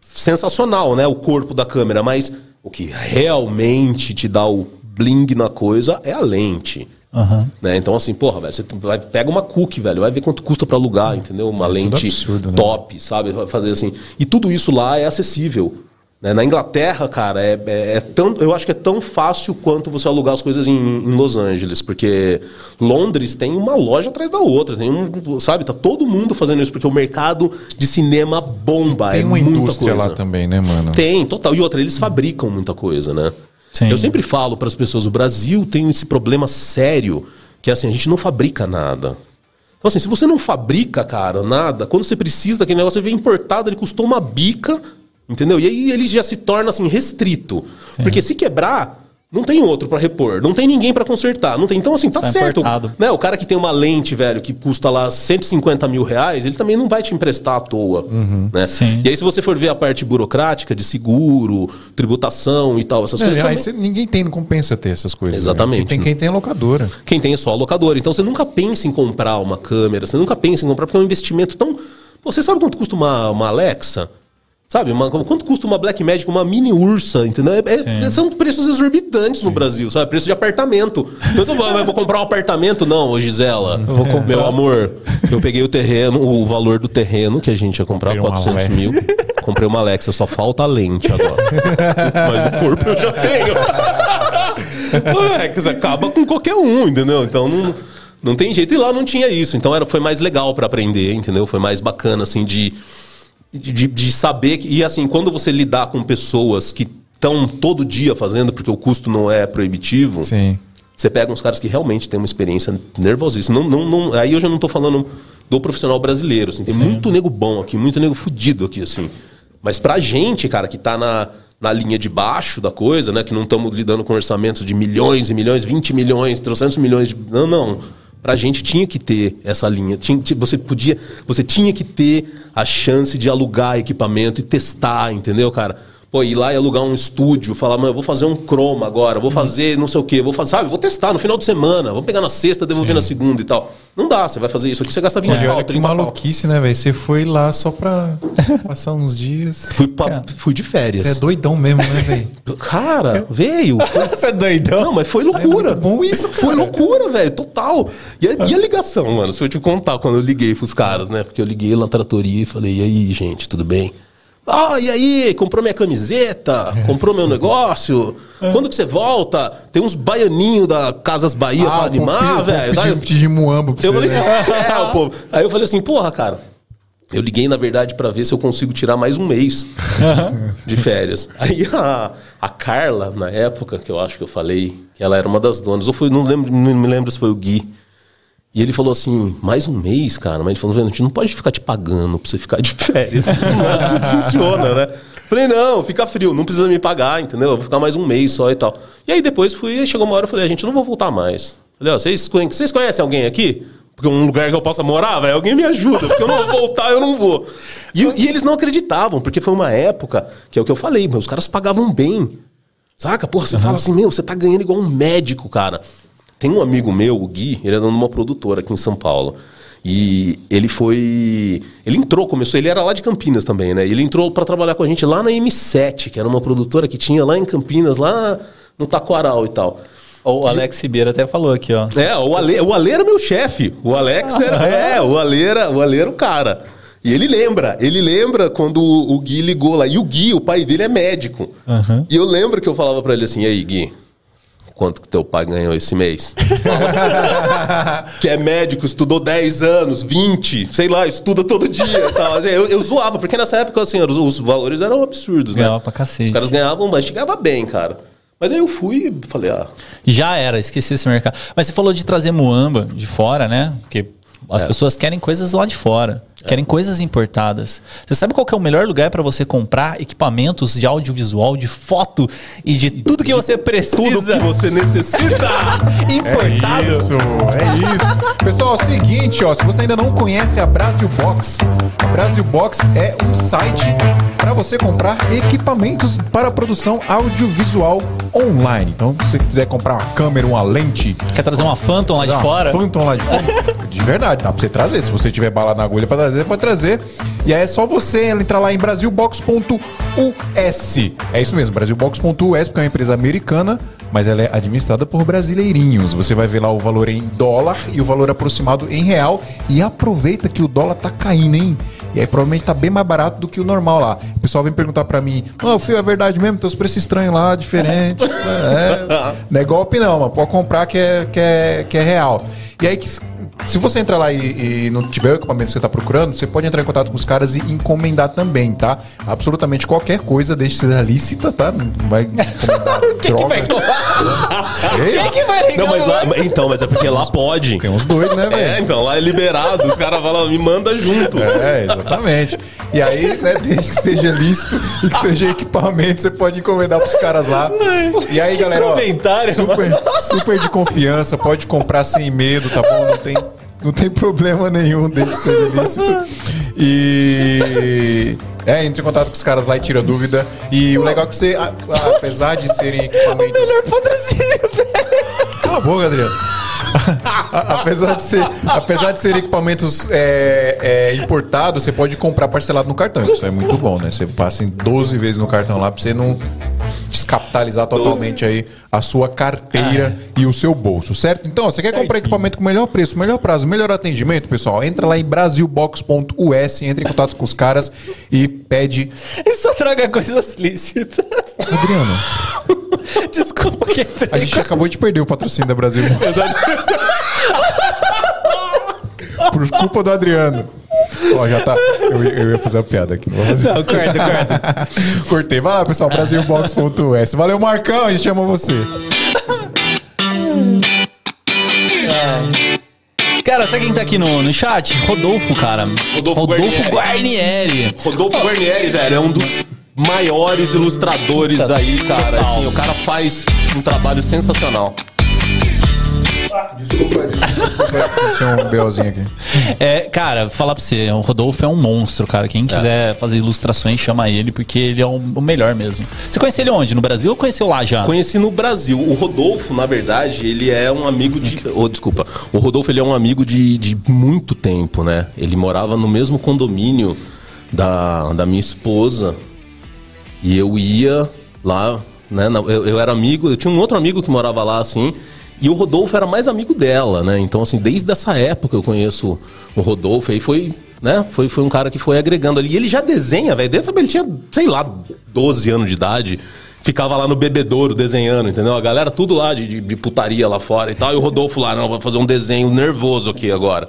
Sensacional, né? O corpo da câmera, mas o que realmente te dá o bling na coisa é a lente. Aham. Né? Então, assim, porra, velho, você vai, pega uma cookie, velho, vai ver quanto custa pra alugar, entendeu? Uma lente absurdo, né? top, sabe? Vai fazer assim. E tudo isso lá é acessível. Né? Na Inglaterra, cara, é, é, é tão, eu acho que é tão fácil quanto você alugar as coisas em, em Los Angeles, porque Londres tem uma loja atrás da outra, tem um, sabe? Tá todo mundo fazendo isso, porque o mercado de cinema bomba. Tem é uma muita indústria coisa. lá também, né, mano? Tem, total. E outra, eles fabricam muita coisa, né? Sim. Eu sempre falo para as pessoas, o Brasil tem esse problema sério, que é assim, a gente não fabrica nada. Então assim, se você não fabrica, cara, nada, quando você precisa daquele negócio, você vê importado, ele custou uma bica, entendeu? E aí ele já se torna assim restrito. Porque se quebrar, não tem outro para repor, não tem ninguém para consertar, não tem. Então assim, tá Só certo. importado. Né? O cara que tem uma lente, velho, que custa lá 150 mil reais, ele também não vai te emprestar à toa. Né? Sim. E aí, se você for ver a parte burocrática de seguro, tributação e tal, essas É, coisas. aí também- você- ninguém tem, não compensa ter essas coisas. né? Exatamente. Tem quem tem locadora. Quem tem é só a locadora. Então você nunca pensa em comprar uma câmera, você nunca pensa em comprar, porque é um investimento tão. Pô, Você sabe quanto custa uma, uma Alexa? Sabe? Uma- quanto custa uma Black Magic, uma mini Ursa, entendeu? É- é- são preços exorbitantes no Brasil, sabe? Preço de apartamento. Então você vai, vou comprar um apartamento? Não, ô Gisela. Meu amor, eu peguei o terreno, o valor do terreno que a gente ia comprar, Comprei uma 400 Alexa. mil. Comprei uma Alexa, só falta a lente agora. Mas o corpo eu já tenho. Que você acaba com qualquer um, entendeu? Então não, não tem jeito. E lá não tinha isso. Então era, foi mais legal pra aprender, entendeu? Foi mais bacana, assim, de, de, de saber. Que, e assim, quando você lidar com pessoas que estão todo dia fazendo, porque o custo não é proibitivo. Sim. Você pega uns caras que realmente têm uma experiência nervosíssima. Não, não, não, aí eu já não tô falando do profissional brasileiro. Assim, tem muito nego bom aqui, muito nego fudido aqui, assim. Mas pra gente, cara, que tá na, na linha de baixo da coisa, né? Que não estamos lidando com orçamentos de milhões e milhões, 20 milhões, 300 milhões de. Não, não. Pra gente tinha que ter essa linha. Tinha, ti- você podia. Você tinha que ter a chance de alugar equipamento e testar, entendeu, cara? Pô, ir lá e alugar um estúdio, falar, mano, eu vou fazer um chroma agora, vou fazer não sei o quê, vou fazer, sabe, vou testar no final de semana, vou pegar na sexta, devolver na segunda e tal. Não dá, você vai fazer isso aqui, você gasta 20 Olha, pau, olha que 30 pau. maluquice, né, velho? Você foi lá só pra passar uns dias. Fui, pra- fui de férias. Você é doidão mesmo, né, velho? Cara, veio. Foi... Você é doidão? Não, mas foi loucura. É bom isso, cara. Foi loucura, velho, total. E a, e a ligação, mano, se eu te contar quando eu liguei pros caras, né? Porque eu liguei lá na tratoria e falei, e aí, gente, tudo bem? Ah, e aí, comprou minha camiseta, comprou meu negócio. Quando que você volta? Tem uns baianinhos da Casas Bahia pra animar, velho. Pedi, pedi muambo pra eu você. falei, é, o povo. Aí eu falei assim, porra, cara. Eu liguei, na verdade, pra ver se eu consigo tirar mais um mês de férias. Aí a, a Carla, na época, que eu acho que eu falei, que ela era uma das donas, ou foi, não, lembro, não me lembro se foi o Gui. E ele falou assim, mais um mês, cara. Mas ele falou, "Vendo, a gente não pode ficar te pagando pra você ficar de férias. Não é assim funciona, né? Falei, não, fica frio, não precisa me pagar, entendeu? Eu vou ficar mais um mês só e tal. E aí depois fui, chegou uma hora eu falei, a gente, eu não vou voltar mais. Falei, ó, vocês, vocês conhecem alguém aqui? Porque um lugar que eu possa morar, velho, alguém me ajuda, porque eu não vou voltar, eu não vou. E, e eles não acreditavam, porque foi uma época, que é o que eu falei, meu, os caras pagavam bem. Saca? Porra, você fala assim, meu, você tá ganhando igual um médico, cara. Tem um amigo meu, o Gui, ele é dono de uma produtora aqui em São Paulo. E ele foi. Ele entrou, começou. Ele era lá de Campinas também, né? Ele entrou pra trabalhar com a gente lá na M7, que era uma produtora que tinha lá em Campinas, lá no Taquaral e tal. O Alex Ribeiro até falou aqui, ó. É, o Ale, o Ale era meu chefe. O Alex era. É, o Ale era, o Ale era o cara. E ele lembra, ele lembra quando o, Gui ligou lá. E o Gui, o pai dele é médico. Aham. E eu lembro que eu falava pra ele assim: e aí, Gui, quanto que teu pai ganhou esse mês? que é médico, estudou 10 anos, 20, sei lá, estuda todo dia. Tal. Eu, eu zoava, porque nessa época, assim, os, os valores eram absurdos, né? Ganhava pra cacete. Os caras ganhavam, mas chegava bem, cara. Mas aí eu fui e falei, ah, Já era, esqueci esse mercado. Mas você falou de trazer muamba de fora, né? Porque as É. pessoas querem coisas lá de fora. Querem coisas importadas. Você sabe qual que é o melhor lugar para você comprar equipamentos de audiovisual, de foto e de tudo que você precisa tudo que você necessita. importado? É isso, é isso. Pessoal, é o seguinte, ó, se você ainda não conhece a Brasil Box, a Brasil Box é um site para você comprar equipamentos para produção audiovisual online. Então, se você quiser comprar uma câmera, uma lente, Quer trazer uma Phantom lá de uma fora? Phantom lá de fora, de verdade, dá pra você trazer. Se você tiver bala na agulha pra trazer, pode trazer. E aí é só você entrar lá em brasilbox.us. É isso mesmo, brasilbox.us, porque é uma empresa americana. Mas ela é administrada por brasileirinhos. Você vai ver lá o valor em dólar e o valor aproximado em real. E aproveita que o dólar tá caindo, hein? E aí provavelmente tá bem mais barato do que o normal lá. O pessoal vem perguntar pra mim: Não, Fio, é verdade mesmo? Tem os preços estranhos lá, diferentes. é, não é golpe não, mas pode comprar que é, que é, que é real. E aí, que, se você entrar lá e, e não tiver o equipamento que você está procurando, você pode entrar em contato com os caras e encomendar também, tá? Absolutamente qualquer coisa, desde que seja lícita, tá? Não vai encomendar Quem que vai Quem que vai Não, mas lá, então, mas é porque lá pode. Tem uns doidos, né, velho? É, então, lá é liberado. Os caras falam, me manda junto. É, exatamente. E aí, né, desde que seja lícito e que seja equipamento, você pode encomendar pros caras lá. E aí, galera, ó, comentário, super, super de confiança, pode comprar sem medo, tá bom? Não tem, não tem problema nenhum desde que seja lícito. E é, entre em contato com os caras lá e tira dúvida. E o legal é que você, a- a- apesar de serem equipamentos Melhor patrocínio, velho. Cala a boca, Adriano. A- apesar, de ser, apesar de ser equipamentos é, é, importados, você pode comprar parcelado no cartão. Isso é muito bom, né? Você passa em 12 vezes no cartão lá pra você não descapitalizar totalmente aí a sua carteira e o seu bolso, certo? Então, ó, você quer comprar equipamento com melhor preço, melhor prazo, melhor atendimento, pessoal? Entra lá em brasilbox.us, entra em contato com os caras e pede. E só traga coisas lícitas. Adriano, Desculpa que a gente acabou de perder o patrocínio da Brasil. Por culpa do Adriano. Ó, já tá. Eu, ia- eu ia fazer a piada aqui, não vou fazer. Não, corta, corta. Cortei. Vai lá, pessoal, brasilbox.us. Valeu, Marcão, a gente ama você. Cara, sabe quem tá aqui no, no chat? Rodolfo, cara. Rodolfo Guarnieri. Guarnieri. Rodolfo Guarnieri, velho, é um dos maiores ilustradores aí, cara. Assim, o cara faz um trabalho sensacional. Desculpa, desculpa. Aconteceu um BOzinho aqui. É, cara, falar pra você, o Rodolfo é um monstro, cara. Quem quiser fazer ilustrações, chama ele, porque ele é o, melhor mesmo. Você conhece ele onde? No Brasil ou conheceu lá já? Conheci no Brasil. O Rodolfo, na verdade, ele é um amigo de. Oh, desculpa. O Rodolfo ele é um amigo de, de muito tempo, né? Ele morava no mesmo condomínio da, da minha esposa. E eu ia lá, né? Eu, eu era amigo, eu tinha um outro amigo que morava lá, assim. E o Rodolfo era mais amigo dela, né? Então, assim, desde essa época eu conheço o Rodolfo. Aí foi, né? Foi, foi um cara que foi agregando ali. E ele já desenha, velho. Desde ele tinha, sei lá, 12 anos de idade. Ficava lá no bebedouro desenhando, entendeu? A galera tudo lá de, de, de putaria lá fora e tal. E o Rodolfo lá, não, vou fazer um desenho nervoso aqui agora.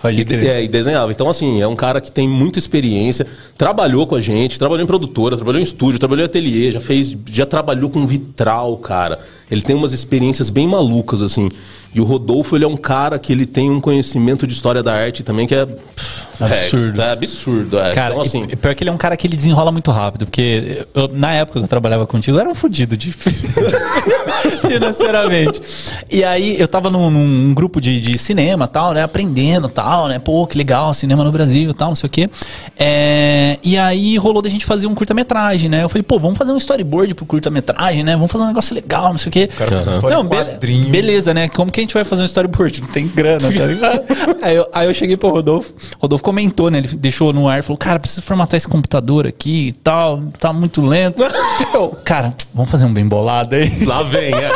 Pode E, é, e desenhava. Então, assim, é um cara que tem muita experiência, trabalhou com a gente, trabalhou em produtora, trabalhou em estúdio, trabalhou em ateliê, já fez, já trabalhou com vitral, cara. Ele tem umas experiências bem malucas, assim. E o Rodolfo, ele é um cara que ele tem um conhecimento de história da arte também que é... pff, Absurdo. É, é absurdo, é. Cara, então, assim... e- pior que ele é um cara que ele desenrola muito rápido, porque eu- na época que eu trabalhava contigo, eu era um fudido de financeiramente. E aí eu tava num, num grupo de, de cinema tal, né? Aprendendo tal, né? Pô, que legal, cinema no Brasil tal, não sei o quê. É, e aí rolou da gente fazer um curta-metragem, né? Eu falei, pô, vamos fazer um storyboard pro curta-metragem, né? Vamos fazer um negócio legal, não sei o quê. Cara, em Não, be- quadrinho. beleza, né? Como que a gente vai fazer um storyboard? Não tem grana, tá ligado? aí, eu, aí eu cheguei pro Rodolfo. Rodolfo comentou, né? Ele deixou no ar, falou: Cara, preciso formatar esse computador aqui e tal, tá muito lento. eu, cara, vamos fazer um bem bolado aí. Lá vem, é.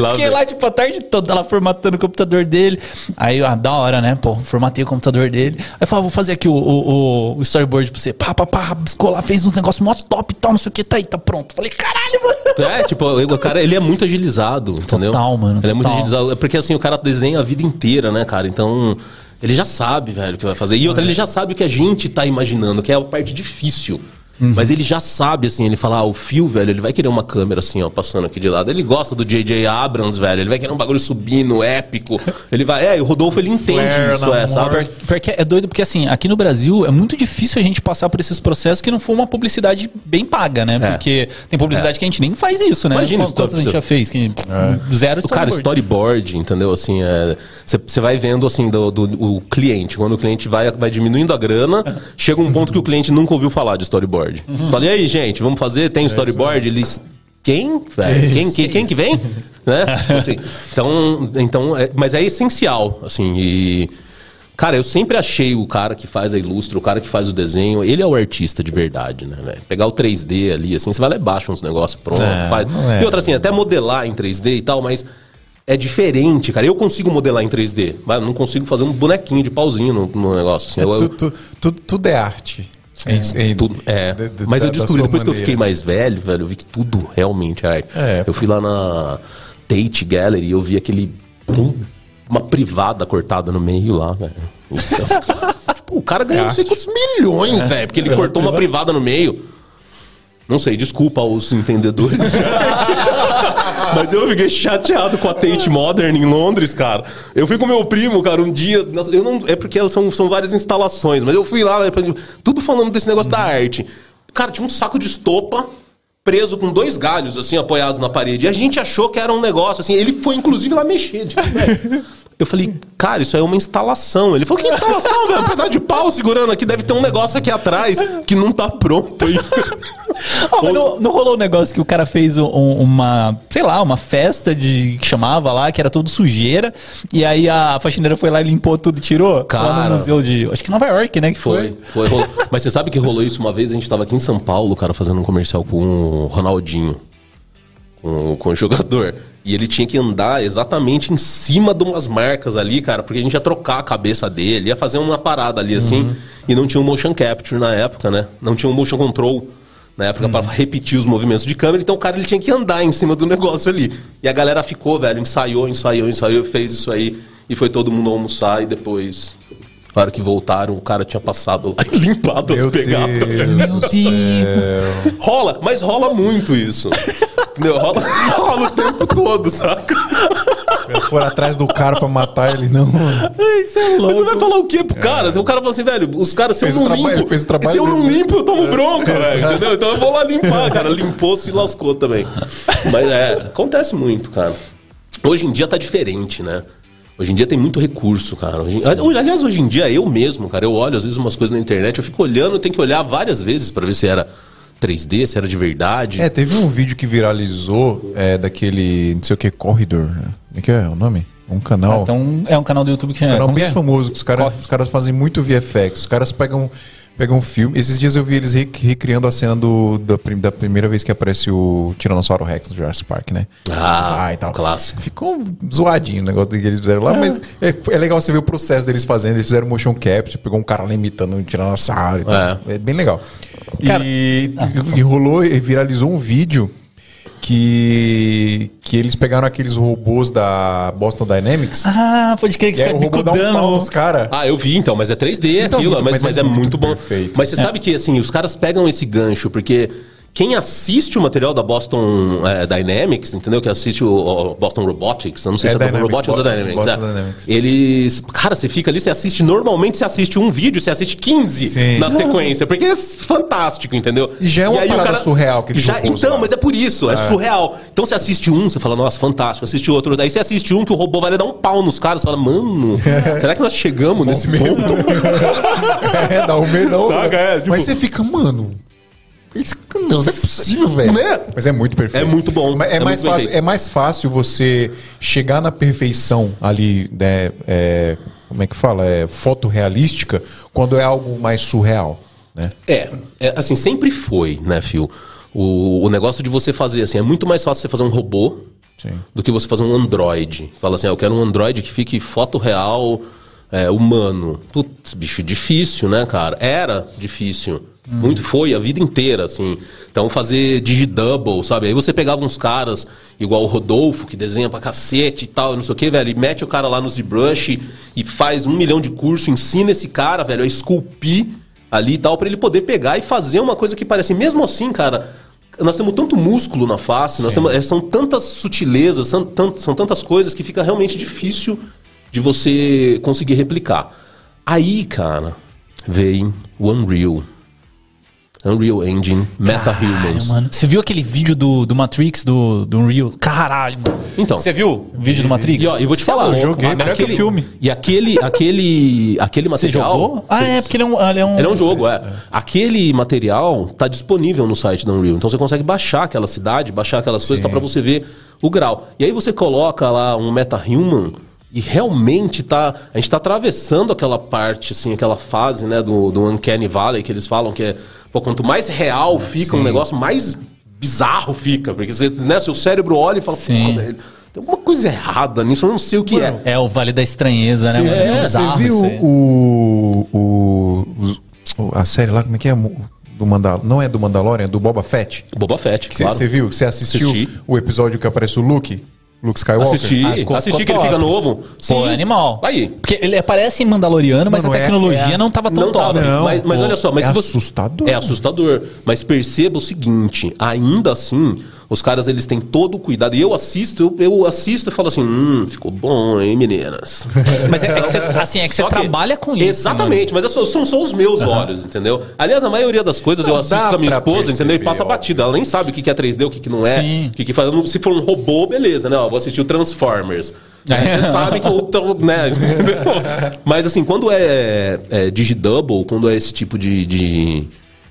Lá Fiquei lá, tipo, a tarde toda lá formatando o computador dele. Aí, ah, da hora, né? Pô, formatei o computador dele. Aí eu falei, vou fazer aqui o, o, o storyboard pra você. Pá, pá, pá, biscou lá, fez uns negócios mó top e tal, não sei o que, tá aí, tá pronto. Falei, caralho, mano. É, tipo, o cara, ele é muito agilizado, entendeu? Total, mano, Ele é muito total. agilizado. É porque assim, o cara desenha a vida inteira, né, cara? Então, ele já sabe, velho, o que vai fazer. E outra, ele já sabe o que a gente tá imaginando, que é a parte difícil. Uhum. Mas ele já sabe, assim, ele fala, ah, o Phil, velho, ele vai querer uma câmera assim, ó, passando aqui de lado. Ele gosta do J.J. Abrams, velho, ele vai querer um bagulho subindo, épico. Ele vai, é, e o Rodolfo, ele entende Flare isso, é, sabe? Porque é doido, porque assim, aqui no Brasil é muito difícil a gente passar por esses processos que não for uma publicidade bem paga, né? É. Porque tem publicidade que a gente nem faz isso, né? Imagina Quantas isso, a gente já fez? Que Zero O cara, storyboard, entendeu? Assim, você vai vendo assim do, do- o cliente. Quando o cliente vai, vai diminuindo a grana, chega um ponto que o cliente nunca ouviu falar de storyboard. Fala, e aí, gente, vamos fazer? Tem storyboard? Eles. Quem? Quem, quem, quem que vem? né? Tipo assim, então, então é- mas é essencial, assim, e Cara, eu sempre achei o cara que faz a ilustra, o cara que faz o desenho, ele é o artista de verdade, né, velho? Pegar o 3D ali, assim, você vai lá e baixa uns negócios pronto, É, faz. é. E outra assim, até modelar em 3D e tal, mas é diferente, cara. Eu consigo modelar em 3D, mas não consigo fazer um bonequinho de pauzinho no, no negócio. Assim. Eu- eu- Tu- tu- tu- tudo é arte. Em- em- tudo, é. de- de- Mas eu descobri, depois que eu maneira. fiquei mais velho, velho, eu vi que tudo realmente é arte. É, eu fui lá na Tate Gallery e eu vi aquele. Tem uma privada cortada no meio lá, velho. É- tipo, o cara ganhou não sei quantos milhões, velho, porque ele cortou uma privada no meio. Não sei, desculpa aos entendedores. Mas eu fiquei chateado com a Tate Modern em Londres, cara. Eu fui com meu primo, cara, um dia. nossa, eu não, é porque elas são, são várias instalações, mas eu fui lá, velho, tudo falando desse negócio da arte. Cara, tinha um saco de estopa preso com dois galhos, assim, apoiados na parede. E a gente achou que era um negócio, assim. Ele foi, inclusive, lá mexer. Tipo. Eu falei, cara, isso aí é uma instalação. Ele falou, que instalação, velho? Um pedaço de pau segurando aqui. Deve ter um negócio aqui atrás que não tá pronto ainda. Ah, mas não, não rolou um negócio que o cara fez um- uma, sei lá, uma festa de que chamava lá, que era tudo sujeira, e aí a faxineira foi lá e limpou tudo e tirou? Lá Cara. no museu de. Acho que Nova York, né? Que foi. Foi, foi. Mas você sabe que rolou isso uma vez? A gente tava aqui em São Paulo, cara, fazendo um comercial com o Ronaldinho. Com, com o jogador. E ele tinha que andar exatamente em cima de umas marcas ali, cara, porque a gente ia trocar a cabeça dele, ia fazer uma parada ali assim. E não tinha um motion capture na época, né? Não tinha um motion control na época pra repetir os movimentos de câmera. Então o cara ele tinha que andar em cima do negócio ali. E a galera ficou, velho, ensaiou, ensaiou, ensaiou, fez isso aí. E foi todo mundo almoçar e depois. Na hora que voltaram, o cara tinha passado lá e limpado as Meu pegadas. Deus céu. Rola, mas rola muito isso. Entendeu? Rola, rola o tempo todo, saca? For atrás do cara pra matar ele, não. Isso é Mas louco. você vai falar o quê pro cara? Se o cara fala assim, velho, os caras, se Fez eu não limpo. fez o trabalho se eu não limpo, eu tomo bronca, É, velho. Entendeu? Então eu vou lá limpar, cara. Limpou, se lascou também. Mas é, acontece muito, cara. Hoje em dia tá diferente, né? Hoje em dia tem muito recurso, cara. Hoje, aliás, hoje em dia eu mesmo, cara, eu olho às vezes umas coisas na internet, eu fico olhando, eu tenho que olhar várias vezes pra ver se era 3D, se era de verdade. É, teve um vídeo que viralizou é, daquele, não sei o que, Corridor. né? Como é que é o nome? Um canal. Então é um canal do YouTube que é. canal como bem é? famoso, que os caras, os caras fazem muito VFX. Os caras pegam, pegam um filme. Esses dias eu vi eles re- recriando a cena do, da, prim- da primeira vez que aparece o Tiranossauro Rex do Jurassic Park, né? Ah, e tal. clássico. Ficou zoadinho o negócio que eles fizeram lá, mas é, é legal você ver o processo deles fazendo. Eles fizeram motion capture, pegou um cara lá imitando um tiranossauro e tal. É, bem legal. Cara- e, e rolou e viralizou um vídeo que, que eles pegaram aqueles robôs da Boston Dynamics. Ah, pode crer que e aí fica o robô dá um pau nos caras. Ah, eu vi então, mas é 3D Então, aquilo, mas, mas mas é é, muito, muito bom. perfeito. Mas você sabe que assim, os caras pegam esse gancho, porque quem assiste o material da Boston é, Dynamics, entendeu? Que assiste o, o Boston Robotics, eu não sei É se é Boston Dynamics, Robotics ou Bo- Dynamics. Boston é. Dynamics. Eles. Cara, você fica ali, você assiste. Normalmente você assiste um vídeo, você assiste 15 Sim. na sequência, porque é fantástico, entendeu? E já é uma parada surreal que eles já, Então, mas é por isso, é. surreal. Então você assiste um, você fala, nossa, fantástico. Assiste outro, daí você assiste um que o robô vai dar um pau nos caras, você fala, mano, será que nós chegamos nesse ponto? É, dá um medão. Saca, é, tipo- Mas você fica, mano. Isso, não, é possível, velho. Né? Mas é muito perfeito. É muito bom. É, É mais fácil, é mais fácil você chegar na perfeição ali, né? é, como é que fala? É, fotorrealística, quando é algo mais surreal. Né? É, é, assim, sempre foi, né, Phil? O, o negócio de você fazer, assim, é muito mais fácil você fazer um robô Sim. do que você fazer um Android. Fala assim, ah, eu quero um Android que fique foto real, é, humano. Putz, bicho, difícil, né, cara? Era difícil. Muito foi, a vida inteira, assim. Então, fazer digidouble, sabe? Aí você pegava uns caras, igual o Rodolfo, que desenha pra cacete e tal, não sei o que, velho, e mete o cara lá no ZBrush e faz um milhão de curso, ensina esse cara, velho, a esculpir ali e tal, pra ele poder pegar e fazer uma coisa que parece. Mesmo assim, cara, nós temos tanto músculo na face, nós temos, é, são tantas sutilezas, são, tant- são tantas coisas que fica realmente difícil de você conseguir replicar. Aí, cara, vem o Unreal. Unreal Engine, Caralho, MetaHumans. mano. Você viu aquele vídeo do, do Matrix, do, do Unreal? Caralho, mano. Então. Você viu o vídeo do Matrix? E, ó, e vou te é falar, louco, joguei, mano. melhor que o filme. E aquele, aquele, aquele Você material. jogou? Ah, é, porque ele é um. Ele é um, Ele é um jogo, é. Aquele material tá disponível no site da Unreal. Então você consegue baixar aquela cidade, baixar aquelas coisas, tá pra você ver o grau. E aí você coloca lá um MetaHuman, E realmente tá, a gente tá atravessando aquela parte, assim, aquela fase, né, do, do Uncanny Valley, que eles falam que é, pô, quanto mais real fica um negócio, mais bizarro fica. Porque você, né, seu cérebro olha e fala, Sim. pô, velho, tem alguma coisa errada nisso, eu não sei o que é. É o Vale da Estranheza, né? Você mano? viu, você Bizarro viu o, o, o- a série lá, como é que é? Do Mandal não é do Mandalorian, é do Boba Fett. Boba Fett, Você claro. viu? Você assistiu Assisti. o episódio que aparece o Luke? Luke Skywalker? Assisti, Ah, ficou- assisti ficou que ele top. fica novo. Pô, é animal. Aí. Porque ele aparece em Mandaloriano, mas Mano, a é- tecnologia é- não tava tão Não top. tava. Não, mas mas pô, olha só, mas é se você- assustador. É assustador. Mas perceba o seguinte: ainda assim, os caras eles têm todo o cuidado. E eu assisto, eu, eu assisto e falo assim: hum, ficou bom, hein, meninas? Mas é, é que você, assim, é que você Só trabalha com isso. Exatamente, mas é só- são só os meus olhos, entendeu? Aliás, a maioria das coisas eu Não assisto dá com a minha pra esposa, entendeu? E perceber, passa óbvio. batida. Ela nem sabe o que que é 3D, o que, que não é. Sim. O que, que faz. Se for um robô, beleza, né? Ó, vou assistir o Transformers. Aí Você sabe que o. tro- Né? Mas assim, quando é, é digidouble, quando é esse tipo de. de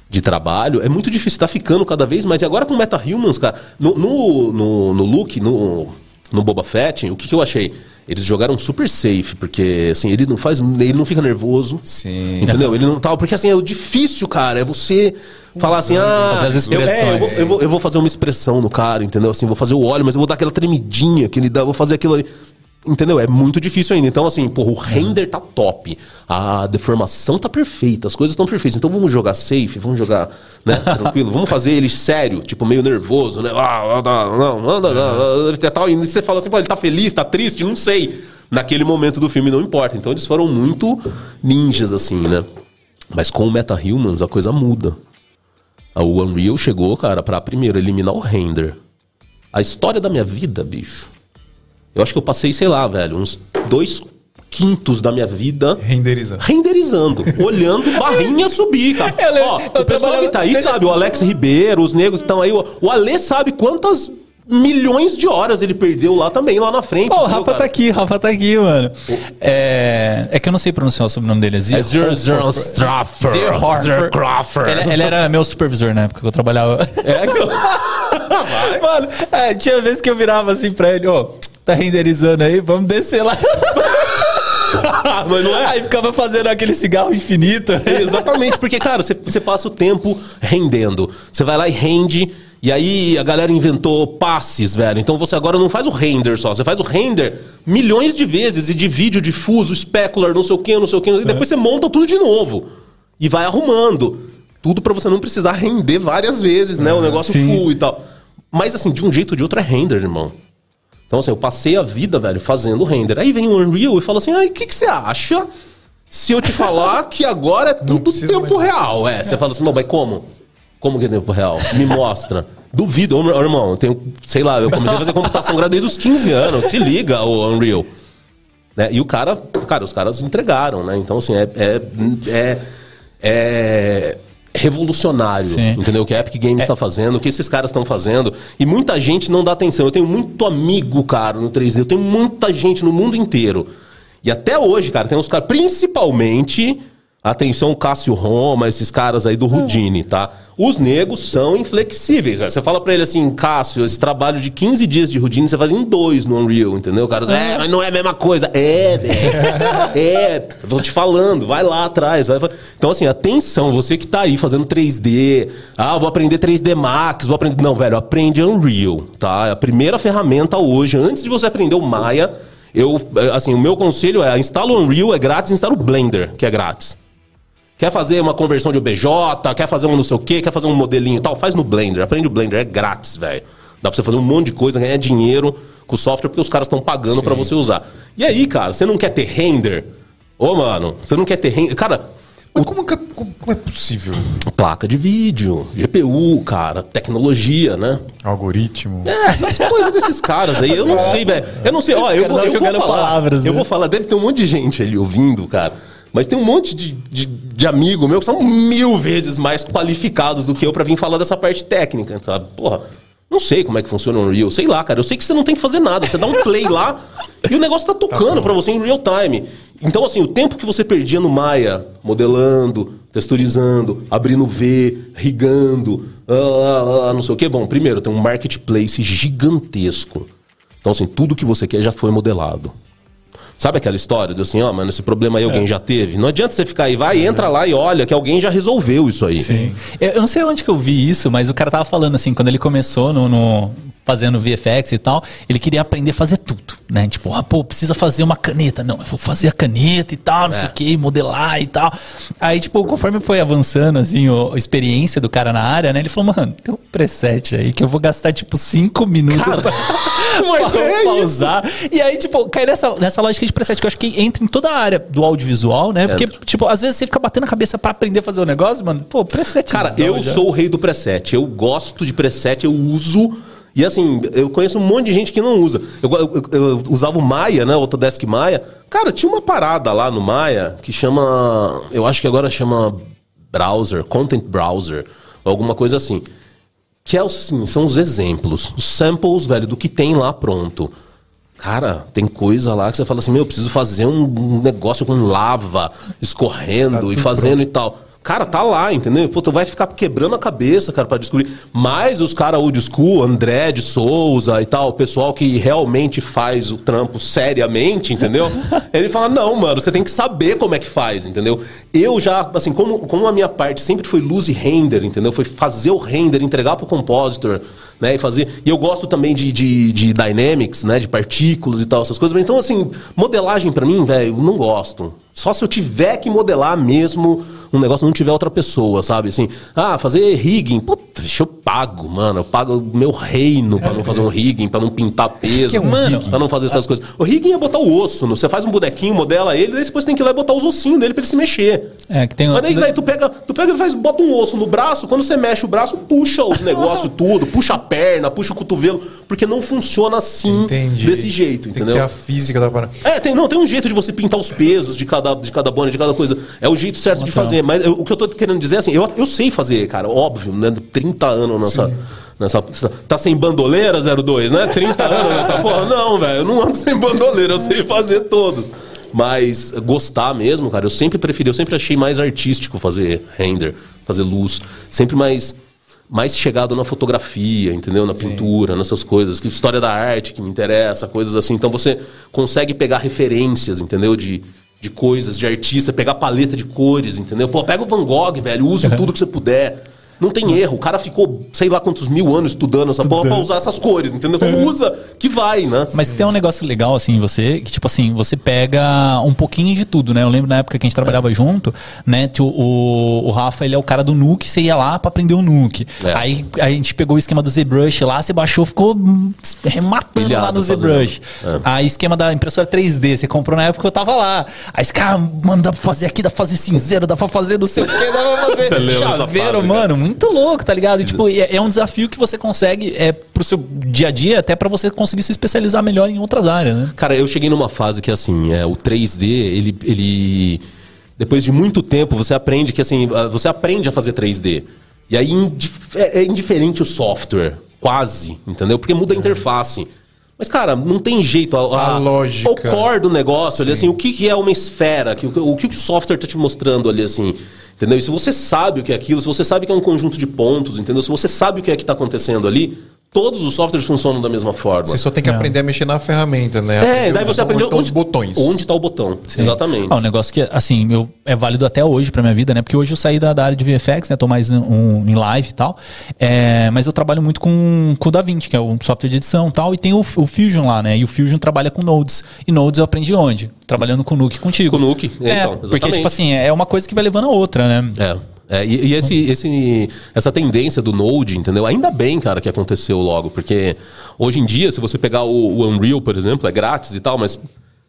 de trabalho, é muito difícil, tá ficando cada vez mais. E agora com Meta Humans, cara, no, no, no, no look, no, no Boba Fett, o que, que eu achei? Eles jogaram super safe, porque assim, ele não faz. Ele não fica nervoso. Sim. Entendeu? Ele não tal. Porque assim, é o difícil, cara. É você falar assim, ah. Fazer as eu- é, Eu, expressões. vou, eu, vou, eu vou fazer uma expressão no cara, entendeu? Assim, vou fazer o óleo, mas eu vou dar aquela tremidinha que ele dá, vou fazer aquilo ali. Entendeu? É muito difícil ainda. Então, assim, porra, o render tá top. A deformação tá perfeita, as coisas estão perfeitas. Então vamos jogar safe, vamos jogar, né? Tranquilo. Vamos fazer ele sério, tipo, meio nervoso, né? Ah, não, não, não, não, não, e tal. E você fala assim, pô, ele tá feliz, tá triste? Não sei. Naquele momento do filme não importa. Então eles foram muito ninjas, assim, né? Mas com o Meta Humans a coisa muda. O Unreal chegou, cara, pra primeiro eliminar o render. A história da minha vida, bicho. Eu acho que eu passei, sei lá, velho, uns dois quintos da minha vida Renderizando. renderizando, olhando barrinha subir, cara. Eu Ó, eu o pessoal que tá aí sabe, o Alex Ribeiro, os negros que estão aí, o, o Ale sabe quantas milhões de horas ele perdeu lá também, lá na frente. Pô, o Rafa cara? tá aqui, o Rafa tá aqui, mano. É, é que eu não sei pronunciar o sobrenome dele. É Zir- É Zero Zero Straffer. Zir- Zir Craffer. Ele, ele era meu supervisor na época que eu trabalhava. É, então. Mano, é, tinha vezes que eu virava assim pra ele, ó, tá renderizando aí, vamos descer lá. Mas não é? Aí ficava fazendo aquele cigarro infinito. Exatamente, porque, cara, você, você passa o tempo rendendo. Você vai lá e rende. E aí a galera inventou passes, velho. Então você agora não faz o render só, você faz o render milhões de vezes e de vídeo difuso, specular, não sei o que, não sei o que. E depois você monta tudo de novo. E vai arrumando. Tudo pra você não precisar render várias vezes, né? O negócio sim. full e tal. Mas assim, de um jeito ou de outro é render, irmão. Então, assim, eu passei a vida, velho, fazendo render. Aí vem o Unreal e fala assim: ai, o que, que você acha se eu te falar que agora é tudo tempo mais. real? É, você fala assim, não, mas como? Como que é tempo real? Me mostra. Duvido, ô, irmão, eu tenho, sei lá, eu comecei a fazer computação gráfica desde os 15 anos. Se liga, o Unreal. Né? E o cara, cara, os caras entregaram, né? Então, assim, é, é, é, é revolucionário, Sim. entendeu? O que a Epic Games está fazendo, o que esses caras estão fazendo. E muita gente não dá atenção. Eu tenho muito amigo, cara, no 3D. Eu tenho muita gente no mundo inteiro. E até hoje, cara, tem uns caras, principalmente, atenção, Cássio Roma, esses caras aí do Rudine, tá? Os negros são inflexíveis. velho. Você fala pra ele assim, Cássio, esse trabalho de 15 dias de Rudine você faz em dois no Unreal, entendeu? Cara, é, mas não é a mesma coisa. É, velho. é, tô te falando, vai lá atrás. Vai... Então, assim, atenção, você que tá aí fazendo 3D, ah, vou aprender 3D Max, vou aprender. Não, velho, aprende Unreal, tá? É a primeira ferramenta hoje, antes de você aprender o Maya. Eu, assim, o meu conselho é instala o Unreal, é grátis, instala o Blender, que é grátis. Quer fazer uma conversão de OBJ, quer fazer um não sei o quê, quer fazer um modelinho e tal, faz no Blender. Aprende o Blender, é grátis, velho. Dá pra você fazer um monte de coisa, ganhar dinheiro com o software porque os caras estão pagando pra você usar. E aí, cara, você não quer ter render? Ô, mano, você não quer ter render? Cara, Mas como, que é- como- como é possível? placa de vídeo, GPU, cara, tecnologia, né? Algoritmo. É, essas coisas desses caras aí, eu não sei, velho. Eu não sei, ó, eu vou, eu vou falar. palavras, eu né? vou falar, deve ter um monte de gente ali ouvindo, cara. Mas tem um monte de, de, de amigo meu que são mil vezes mais qualificados do que eu pra vir falar dessa parte técnica, sabe? Porra, não sei como é que funciona o Unreal, sei lá, cara. Eu sei que você não tem que fazer nada, você dá um play lá e o negócio tá tocando pra você em real time. Então, assim, o tempo que você perdia no Maya, modelando, texturizando, abrindo V, rigando, ah, ah, ah, não sei o que. Bom, primeiro, tem um marketplace gigantesco. Então, assim, tudo que você quer já foi modelado. Sabe aquela história do assim, ó, mano, esse problema aí alguém já teve? Não adianta você ficar aí, vai, entra lá e olha que alguém já resolveu isso aí. Sim. Eu, eu não sei onde que eu vi isso, mas o cara tava falando assim, quando ele começou no, no- fazendo VFX e tal, ele queria aprender a fazer tudo, né? Tipo, ah, pô, precisa fazer uma caneta. Não, eu vou fazer a caneta e tal, não sei o que, modelar e tal. Aí, tipo, conforme foi avançando, assim, o- a experiência do cara na área, né? Ele falou, mano, tem um preset aí que eu vou gastar, tipo, cinco minutos Cara, pra, mas pra- é pra isso. usar. E aí, tipo, cai nessa, nessa lógica de preset que eu acho que entra em toda a área do audiovisual, né? Porque, tipo, às vezes você fica batendo a cabeça pra aprender a fazer o negócio, mano. Pô, preset. Cara, eu sou o rei do preset. Eu gosto de preset, eu uso. E assim, eu conheço um monte de gente que não usa. Eu, eu- eu usava o Maia, né? O Autodesk Maia. Cara, tinha uma parada lá no Maia que chama. Eu acho que agora chama browser, content browser, ou alguma coisa assim. Que é assim, são os exemplos, os samples, velho, do que tem lá pronto. Cara, tem coisa lá que você fala assim, meu, eu preciso fazer um um negócio com lava escorrendo e fazendo e tal. Cara, tá lá, entendeu? Pô, tu vai ficar quebrando a cabeça, cara, pra descobrir. Mas os caras old school, André de Souza e tal, o pessoal que realmente faz o trampo seriamente, entendeu? Ele fala, não, mano, você tem que saber como é que faz, entendeu? Eu já, assim, como, como a minha parte sempre foi luz e render, entendeu? Foi fazer o render, entregar pro compositor, né? E fazer. E eu gosto também de, de, de dynamics, né? De partículas e tal, essas coisas. Mas então, assim, modelagem pra mim, velho, não gosto. Só se eu tiver que modelar mesmo um negócio, não tiver outra pessoa, sabe? Assim, ah, fazer rigging. Puta, deixa eu pago, mano. Eu pago o meu reino pra não fazer um rigging, pra não pintar peso. que é um mano, rigging? pra não fazer essas coisas. O rigging é botar o osso. Você faz um bonequinho, modela ele, daí depois tem que ir lá e botar os ossinhos dele pra ele se mexer. É, que tem Mas daí, velho, tu pega, tu pega e faz, bota um osso no braço, quando você mexe o braço, puxa os negócios tudo, puxa a perna, puxa o cotovelo, porque não funciona assim, Entendi. desse jeito, Tem que entendeu? ter a física da parada. É, tem, não, tem um jeito de você pintar os pesos de cada, de cada bone, de cada coisa. É o jeito certo de Então. fazer. Mas eu- o que eu tô querendo dizer é assim, eu, eu sei fazer, cara, óbvio, né? 30 anos nessa. Nessa, tá sem bandoleira 02, né? 30 anos nessa porra? Não, velho, eu não ando sem bandoleira, eu sei fazer todos. Mas gostar mesmo, cara, eu sempre preferi, eu sempre achei mais artístico fazer render, fazer luz. Sempre mais mais chegado na fotografia, entendeu? Na pintura, nessas coisas, que história da arte que me interessa, coisas assim. Então você consegue pegar referências, entendeu? De, de coisas, de artista, pegar paleta de cores, entendeu? Pô, pega o Van Gogh, velho, use tudo que você puder. Não tem erro. O cara ficou, sei lá quantos mil anos estudando essa porra pra usar essas cores, entendeu? Então usa, que vai, né? Mas tem um negócio legal, assim, em você, que, tipo assim, você pega um pouquinho de tudo, né? Eu lembro na época que a gente trabalhava junto, né? O, o, o Rafa, ele é o cara do Nuke, você ia lá pra aprender o Nuke. É. Aí a gente pegou o esquema do ZBrush lá, você baixou, ficou rematando Pilhado lá no. ZBrush. É. Aí esquema da impressora 3D, você comprou na época que eu tava lá. Aí esse cara, mano, dá pra fazer aqui, dá pra fazer cinzeiro, dá pra fazer não sei o que, dá pra fazer chaveiro, fase, mano. Muito louco, tá ligado? E, tipo, é, é um desafio que você consegue é, pro seu dia a dia, até pra você conseguir se especializar melhor em outras áreas, né? Cara, eu cheguei numa fase que, assim, é, o 3D, ele, ele. Depois de muito tempo, você aprende que, assim, você aprende a fazer 3D. E aí é, é indiferente o software, quase, entendeu? Porque muda a interface. Mas, cara, não tem jeito. A, A lógica. O core do negócio ali, assim, o que, que é uma esfera? que- O, que, o que o software tá te mostrando ali, assim? Entendeu? E se você sabe o que é aquilo, se você sabe que é um conjunto de pontos, entendeu? Se você sabe o que é que tá acontecendo ali, todos os softwares funcionam da mesma forma. Você só tem que É. aprender a mexer na ferramenta, né? É, daí você aprendeu onde estão os botões. Onde está o botão? Exatamente. Ah, um negócio que, assim, eu, é válido até hoje pra minha vida, né? Porque hoje eu saí da, da área de VFX, né? Tô mais em- um, em live e tal. É, mas eu trabalho muito com, com o DaVinci, que é um software de edição e tal. E tem o, o Fusion lá, né? E o Fusion trabalha com Nodes. E Nodes eu aprendi onde? Trabalhando com o Nuke contigo. Com o Nuke, É, então, porque, exatamente. tipo assim, é uma coisa que vai levando a outra, né? É. É, e e esse, esse, essa tendência do Node, entendeu? Ainda bem, cara, que aconteceu logo, porque hoje em dia, se você pegar o, o Unreal, por exemplo, é grátis e tal, mas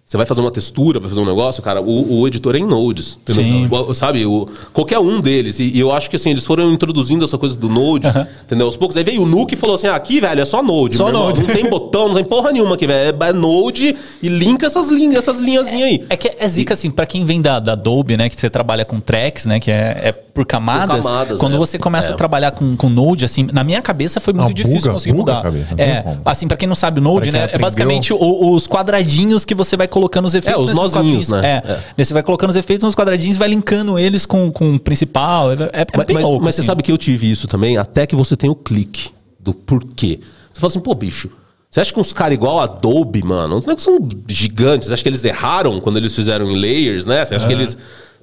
você vai fazer uma textura, vai fazer um negócio, cara, o, o editor é em Nodes. entendeu? Sim. O- sabe, o, qualquer um deles. E, e eu acho que assim, eles foram introduzindo essa coisa do Node, entendeu? Aos poucos. Aí veio o Nuke e falou assim: ah, aqui, velho, é só Node. Só irmão. Node. Não tem botão, não tem porra nenhuma aqui, velho. É, é Node e linka essas linhas, essas linhazinhas aí. É que é zica, assim, pra quem vem da, da Adobe, né? Que você trabalha com tracks, né? Que é, é por camadas. Por camadas, quando é. você começa É. a trabalhar com, com Node, assim, na minha cabeça foi muito Ah, difícil buga- conseguir buga mudar. cabeça, É, assim, pra quem não sabe, o Node, né? É aprendeu- basicamente o- os quadradinhos que você vai colocando os efeitos. os nesses nozinhos, né? É. Daí Você vai colocando os efeitos nos quadradinhos e vai linkando eles com, com o principal. É, é, é Mas, bem mas- louco, mas você assim. sabe que eu tive isso também, até que você tem o clique do porquê. Você fala assim, pô, bicho, Você acha que uns caras igual a Adobe, mano, os negócios são gigantes. Você acha que eles erraram quando eles fizeram em layers, né? Você acha que eles.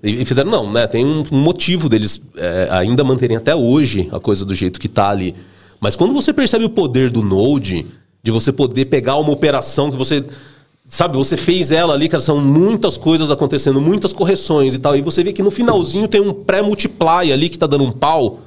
E fizeram, não, né? Tem um, um motivo deles é, ainda manterem até hoje a coisa do jeito que tá ali. Mas quando você percebe o poder do Node, de você poder pegar uma operação que você. Sabe, você fez ela ali, cara, são muitas coisas acontecendo, muitas correções e tal. E você vê que no finalzinho tem um pré-multiply ali que tá dando um pau.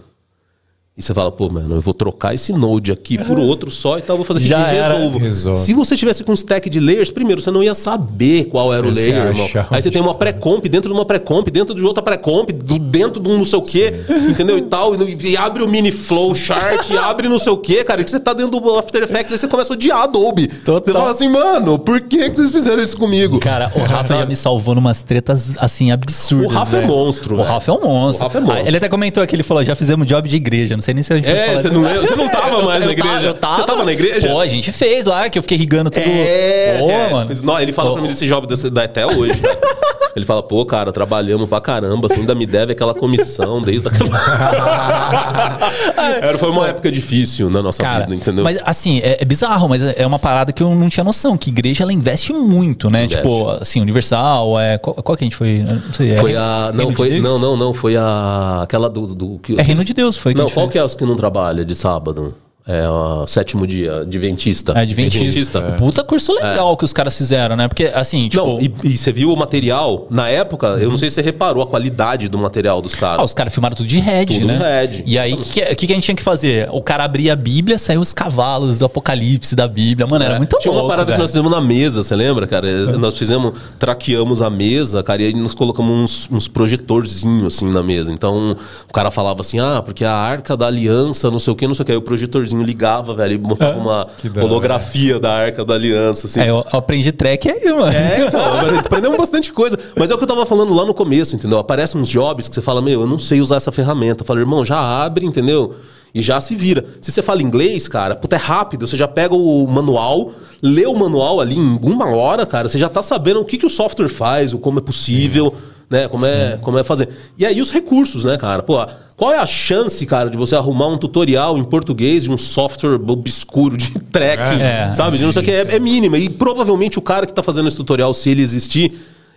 E você fala, pô, mano, eu vou trocar esse node aqui por outro só e tal, vou fazer aqui Já e era. resolvo. Resolve. Se você tivesse com um stack de layers, primeiro, você não ia saber qual era o Você layer, irmão. Aí você tem uma pré-comp dentro de uma pré-comp, dentro de outra pré-comp, do- dentro de um não sei o quê, entendeu? E tal, e, e abre o mini flow chart, e abre não sei o quê, cara, que você tá dentro do After Effects, aí você começa a odiar Adobe. Total. Você fala assim, mano, por que, que vocês fizeram isso comigo? Cara, o Rafa já me salvou numas tretas assim absurdas. O Rafa é velho. monstro, O velho. Rafa é um monstro. O Rafa é monstro. Ah, ele até comentou aqui, ele falou: já fizemos job de igreja. Não sei nem se a gente É, você não lembra? Você não tava mais na igreja. eu tava. Você tava na igreja? Pô, a gente fez lá, que eu fiquei rigando tudo. É, Pô, é. mano. Não, ele fala Pô. pra mim desse job desse, da- até hoje. cara. Ele fala, pô, cara, trabalhamos pra caramba, você ainda me deve aquela comissão desde aquela. Era, foi uma época difícil na nossa Cara, vida, entendeu? mas assim, é, é bizarro, mas é uma parada que eu não tinha noção, que igreja ela investe muito, né? Investe. Tipo, assim, Universal, é, qual, qual que a gente foi? Não sei. é Foi a. Não, Reino de foi. Deus? Não, não, não. Foi a. Aquela do. do que, É Reino de Deus, foi que Não, qual fez. que é os que não trabalha de sábado? É o sétimo dia, Adventista. É, Adventista. Puta curso legal que os caras fizeram, né? Porque, assim, tipo... Não, e, e você viu o material, na época, eu não sei se você reparou a qualidade do material dos caras. Ah, os caras filmaram tudo de Red, Tudo né? Red. E aí, o que, que, que a gente tinha que fazer? O cara abria a Bíblia, saiu os cavalos do Apocalipse da Bíblia. Mano, era É, muito Tinha louco, uma parada que velho. nós fizemos na mesa, você lembra, cara? Nós fizemos, traqueamos a mesa, cara, e aí nós colocamos uns, uns projetorzinhos assim na mesa. Então o cara falava assim: ah, porque a arca da aliança, não sei o que, não sei o que. Aí o projetorzinho ligava, velho, e botava uma da hora. holografia da arca da aliança, assim. É, eu aprendi track aí, mano. É, então, aprendemos bastante coisa. Mas é o que eu tava falando lá no começo, entendeu? Aparecem uns jobs que você fala, meu, eu não sei usar essa ferramenta. Eu falo, irmão, já abre, entendeu? E já se vira. Se você fala inglês, cara, puta, é rápido. Você já pega o manual, lê o manual ali em uma hora, cara, você já tá sabendo o que, que o software faz, o como é possível, né? Como é, como é fazer. E aí os recursos, né, cara? Pô, qual é a chance, cara, de você arrumar um tutorial em português de um software obscuro de tracking, É. sabe? De não sei o que, é, é mínima. E provavelmente o cara que tá fazendo esse tutorial, se ele existir,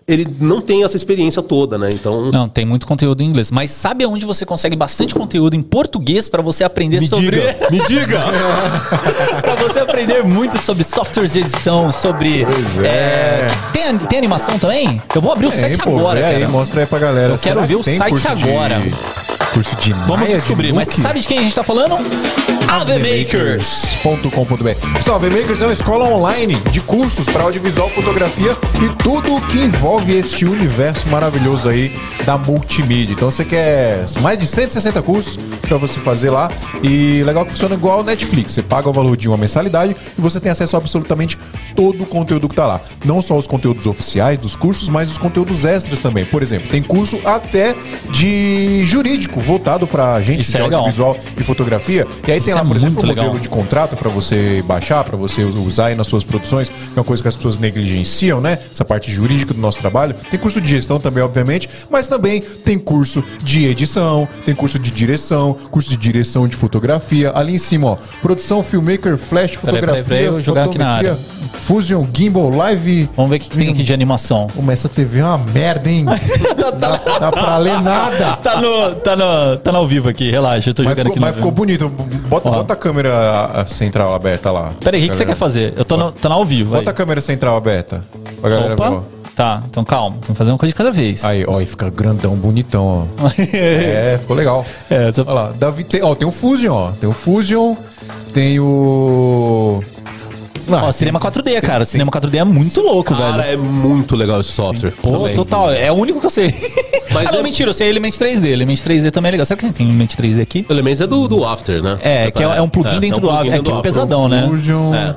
ele não tem essa experiência toda, né? Então. Não, tem muito conteúdo em inglês. Mas sabe aonde você consegue bastante conteúdo em português pra você aprender Me sobre. diga, me diga! pra você aprender muito sobre softwares de edição, sobre. é, Tem, tem animação também? Eu vou abrir o Tem, site pô, agora, vê aí, cara. mostra aí pra galera. Eu quero ver que o site curso de- agora. Curso de Vamos Maya, de descobrir. Mas Nuke? sabe de quem a gente tá falando? AV Makers. avmakers.com.br. Pessoal, a VMakers é uma escola online de cursos para audiovisual, fotografia e tudo o que envolve este universo maravilhoso aí da multimídia. Então você quer mais de 160 cursos para você fazer lá e legal que funciona igual Netflix. Você paga o valor de uma mensalidade e você tem acesso a absolutamente todo o conteúdo que tá lá. Não só os conteúdos oficiais dos cursos, mas os conteúdos extras também. Por exemplo, tem curso até de jurídico voltado para gente Isso de é legal. audiovisual e fotografia. E aí Isso tem lá, é por exemplo, muito o modelo legal. de contrato para você baixar, para você usar aí nas suas produções, que é uma coisa que as pessoas negligenciam, né? Essa parte jurídica do nosso trabalho. Tem curso de gestão também, obviamente, mas também tem curso de edição, tem curso de direção, curso de direção de fotografia. Ali em cima, ó, produção, filmmaker, flash, Peraí, fotografia, peraí, peraí, eu jogar aqui na fotometria, Fusion, gimbal, live. Vamos ver o que, que tem aqui de animação. Como essa TV é uma merda, hein? dá, dá pra ler nada. Tá no, tá no, tá no ao vivo aqui, relaxa, eu tô Mas jogando ficou, aqui no mas ficou bonito. Bota, Ó. bota a câmera central aberta lá. Peraí, o que, você quer fazer? Eu tô no, tô no ao vivo. Bota a câmera central aberta. Pra galera ver, Opa. ó. Tá, então calma. Tem que fazer uma coisa de cada vez. Aí, ó, e fica grandão, bonitão, ó. é, ficou legal. É, só- Olha lá, Davi, tem, ó, tem o Fusion, ó. Tem o Fusion, tem o... Ah, Ó, cinema 4D, cara. Cinema 4D é muito louco, Cara, velho. é muito legal esse software. Pô, também. total. É o único que eu sei. Mas Mas não, é- mentira, eu sei Element 3D. Element 3D também é legal. Sabe que tem Element 3D aqui? O Elementos é do, do After, né? É, que é, é um plugin dentro é um do After. É, que é pesadão, né? Fusion... É.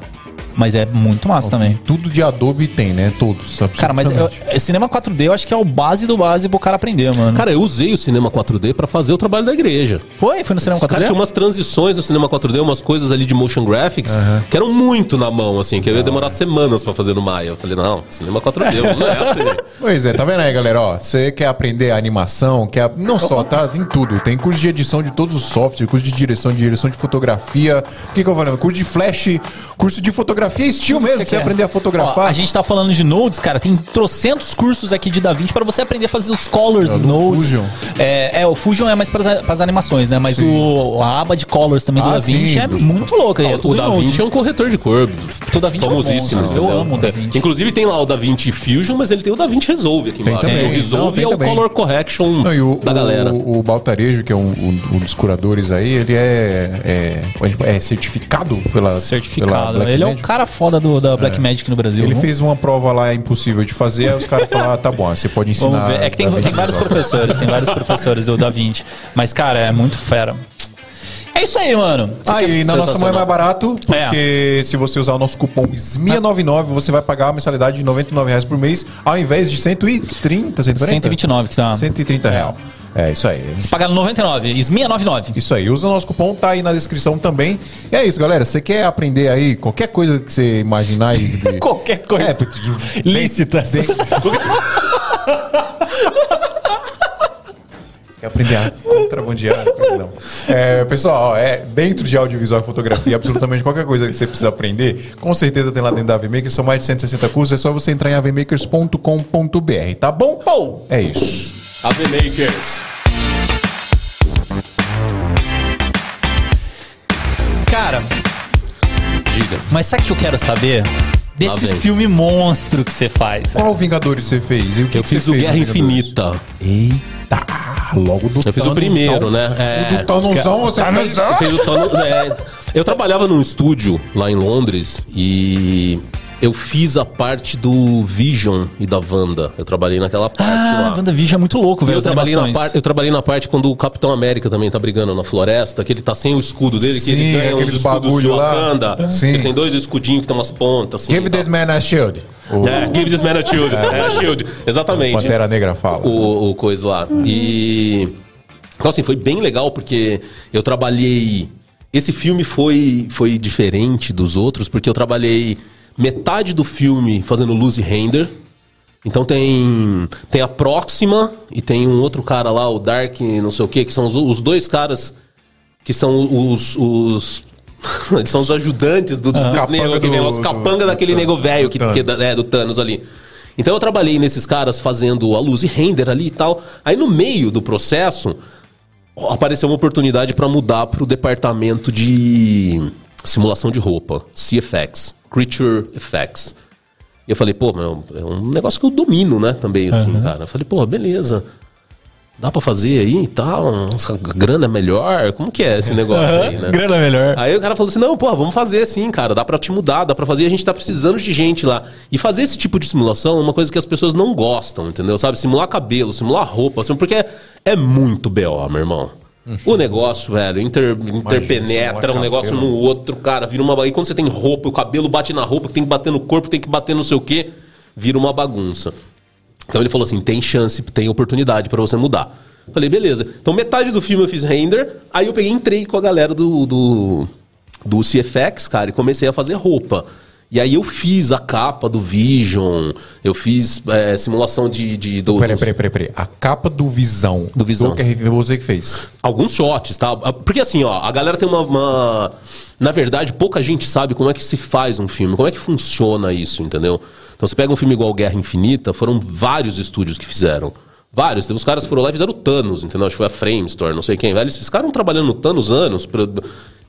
Mas é muito massa também. Tudo de Adobe tem, né? Todos. Cara, mas eu, é, cinema 4D eu acho que é o base do base pro cara aprender, mano. Cara, eu usei o cinema 4D pra fazer o trabalho da igreja. foi? Foi no cinema 4D? Cara, tinha umas transições no cinema 4D, umas coisas ali de motion graphics que eram muito na mão, assim, que eu ia demorar semanas pra fazer no Maia. Eu falei, não, cinema 4D, não é assim. Pois é, tá vendo aí, galera? Ó, você quer aprender animação, quer. Não só, tá? Tem tudo. Tem curso de edição de todos os softwares, curso de direção, de direção de fotografia. O que, que eu falando? Curso de flash, curso de fotografia estilo mesmo, pra você quer? aprender a fotografar. Ó, a gente tá falando de nodes, cara. Tem trocentos cursos aqui de DaVinci pra você aprender a fazer os colors É, nodes. Fusion. É, é, o Fusion é mais pras, pras animações, né? Mas o, a aba de colors também do Ah, DaVinci é muito louca. É O DaVinci é um corretor de cor. O DaVinci é um famosíssimo. monstro. Eu amo o DaVinci. Inclusive tem lá o DaVinci Fusion, mas ele tem o DaVinci Resolve aqui Tem embaixo. também. o Resolve Não, tem é o também. Color Correction Não, e o, da galera. O, o Baltarejo, que é um, um- um dos curadores aí, ele é, é, é certificado pela. Certificado. pela Black Ele é um Magic. Cara foda do, da Black Magic no Brasil. Ele viu? fez uma prova lá impossível de fazer, aí os caras falaram: ah, tá bom, você pode ensinar. Vamos ver. É que tem, tem vários professores, tem vários professores do Da Vinci. Mas, cara, é muito fera. É isso aí, mano. Aí, na nossa mão é mais barato, É. porque se você usar o nosso cupom SMIA99, você vai pagar uma mensalidade de 99 reais por mês, ao invés de 130, 140? 129 que tá. 130 real. É, isso aí. Pagando 99, SMIA 99. Isso aí, usa o nosso cupom, tá aí na descrição também. E é isso, galera. Você quer aprender aí qualquer coisa que você imaginar aí? de- Qualquer coisa. É, Lícitas. Tem- Você quer aprender a contrabandear? Não. É, pessoal, ó, é, dentro de audiovisual e fotografia, absolutamente qualquer coisa que você precisa aprender, com certeza tem lá dentro da AVMakers. São mais de 160 cursos, é só você entrar em avmakers.com.br, tá bom? Bom. É isso. AV Makers. Cara, Diga. mas sabe o que eu quero saber? Desses filmes monstro que você faz. Qual Vingadores você fez? E o que Eu que fiz o fez Guerra? Infinita. Eita! Logo do Eu fiz o Thanosão. primeiro, né? É, O do Thanosão, você fez... Eu fiz o Thanos- é, eu trabalhava num estúdio lá em Londres e eu fiz a parte do Vision e da Wanda. Eu trabalhei naquela parte Ah, lá. WandaVision é muito louco, velho. Eu trabalhei, na parte, eu trabalhei na parte quando o Capitão América também tá brigando na floresta, que ele tá sem o escudo dele, que Sim, ele ganha uns aqueles escudos de bagulho lá. Wakanda. Sim. Ele tem dois escudinhos que tem umas pontas. Assim, Give this man a shield. O É, give this man a shield. É, a shield. Exatamente. Pantera Negra fala. o, o coisa lá. E. Então, assim, foi bem legal porque eu trabalhei. Esse filme foi, foi diferente dos outros, porque eu trabalhei metade do filme fazendo luz e render. Então tem, tem a Próxima e tem um outro cara lá, o Dark, não sei o que, que são os, os dois caras que são os. os eles são os ajudantes do, dos negros que vem, do- os do- capanga do daquele Thanos. nego velho que, Do que Thanos. é do Thanos ali. Então eu trabalhei nesses caras fazendo a luz e render ali e tal. Aí no meio do processo apareceu uma oportunidade para mudar para o departamento de simulação de roupa, CFX, Creature Effects. E eu falei, pô, meu, é um negócio que eu domino, né, também, assim, cara. Eu falei, pô, beleza. Dá pra fazer aí e tal? Nossa, grana é melhor? Como que é esse negócio aí, né? Grana melhor. Aí o cara falou assim: não, pô, vamos fazer sim, cara. Dá pra te mudar, dá pra fazer. A gente tá precisando de gente lá. E fazer esse tipo de simulação é uma coisa que as pessoas não gostam, entendeu? Sabe? Simular cabelo, simular roupa, assim, porque é, é muito BO, meu irmão. O negócio, velho, inter, interpenetra simular um negócio no outro, cara, vira uma. E quando você tem roupa, o cabelo bate na roupa, tem que bater no corpo, tem que bater não sei o quê, vira uma bagunça. Então ele falou assim: tem chance, tem oportunidade pra você mudar. Falei, beleza. Então metade do filme eu fiz render, aí eu peguei entrei com a galera do, do, do CFX, cara, e comecei a fazer roupa. E aí eu fiz a capa do Vision, eu fiz é, simulação de. de do, Peraí, peraí, peraí, peraí. A capa do Visão. Do Visão. que você que fez. alguns shots, tá? Porque assim, ó, a galera tem uma, uma- Na verdade, pouca gente sabe como é que se faz um filme, como é que funciona isso, entendeu? Então você pega um filme igual Guerra Infinita, foram vários estúdios que fizeram. Vários. Os caras foram lá e fizeram o Thanos, entendeu? Acho que foi a Framestore, não sei quem. Eles ficaram trabalhando no Thanos anos, pra-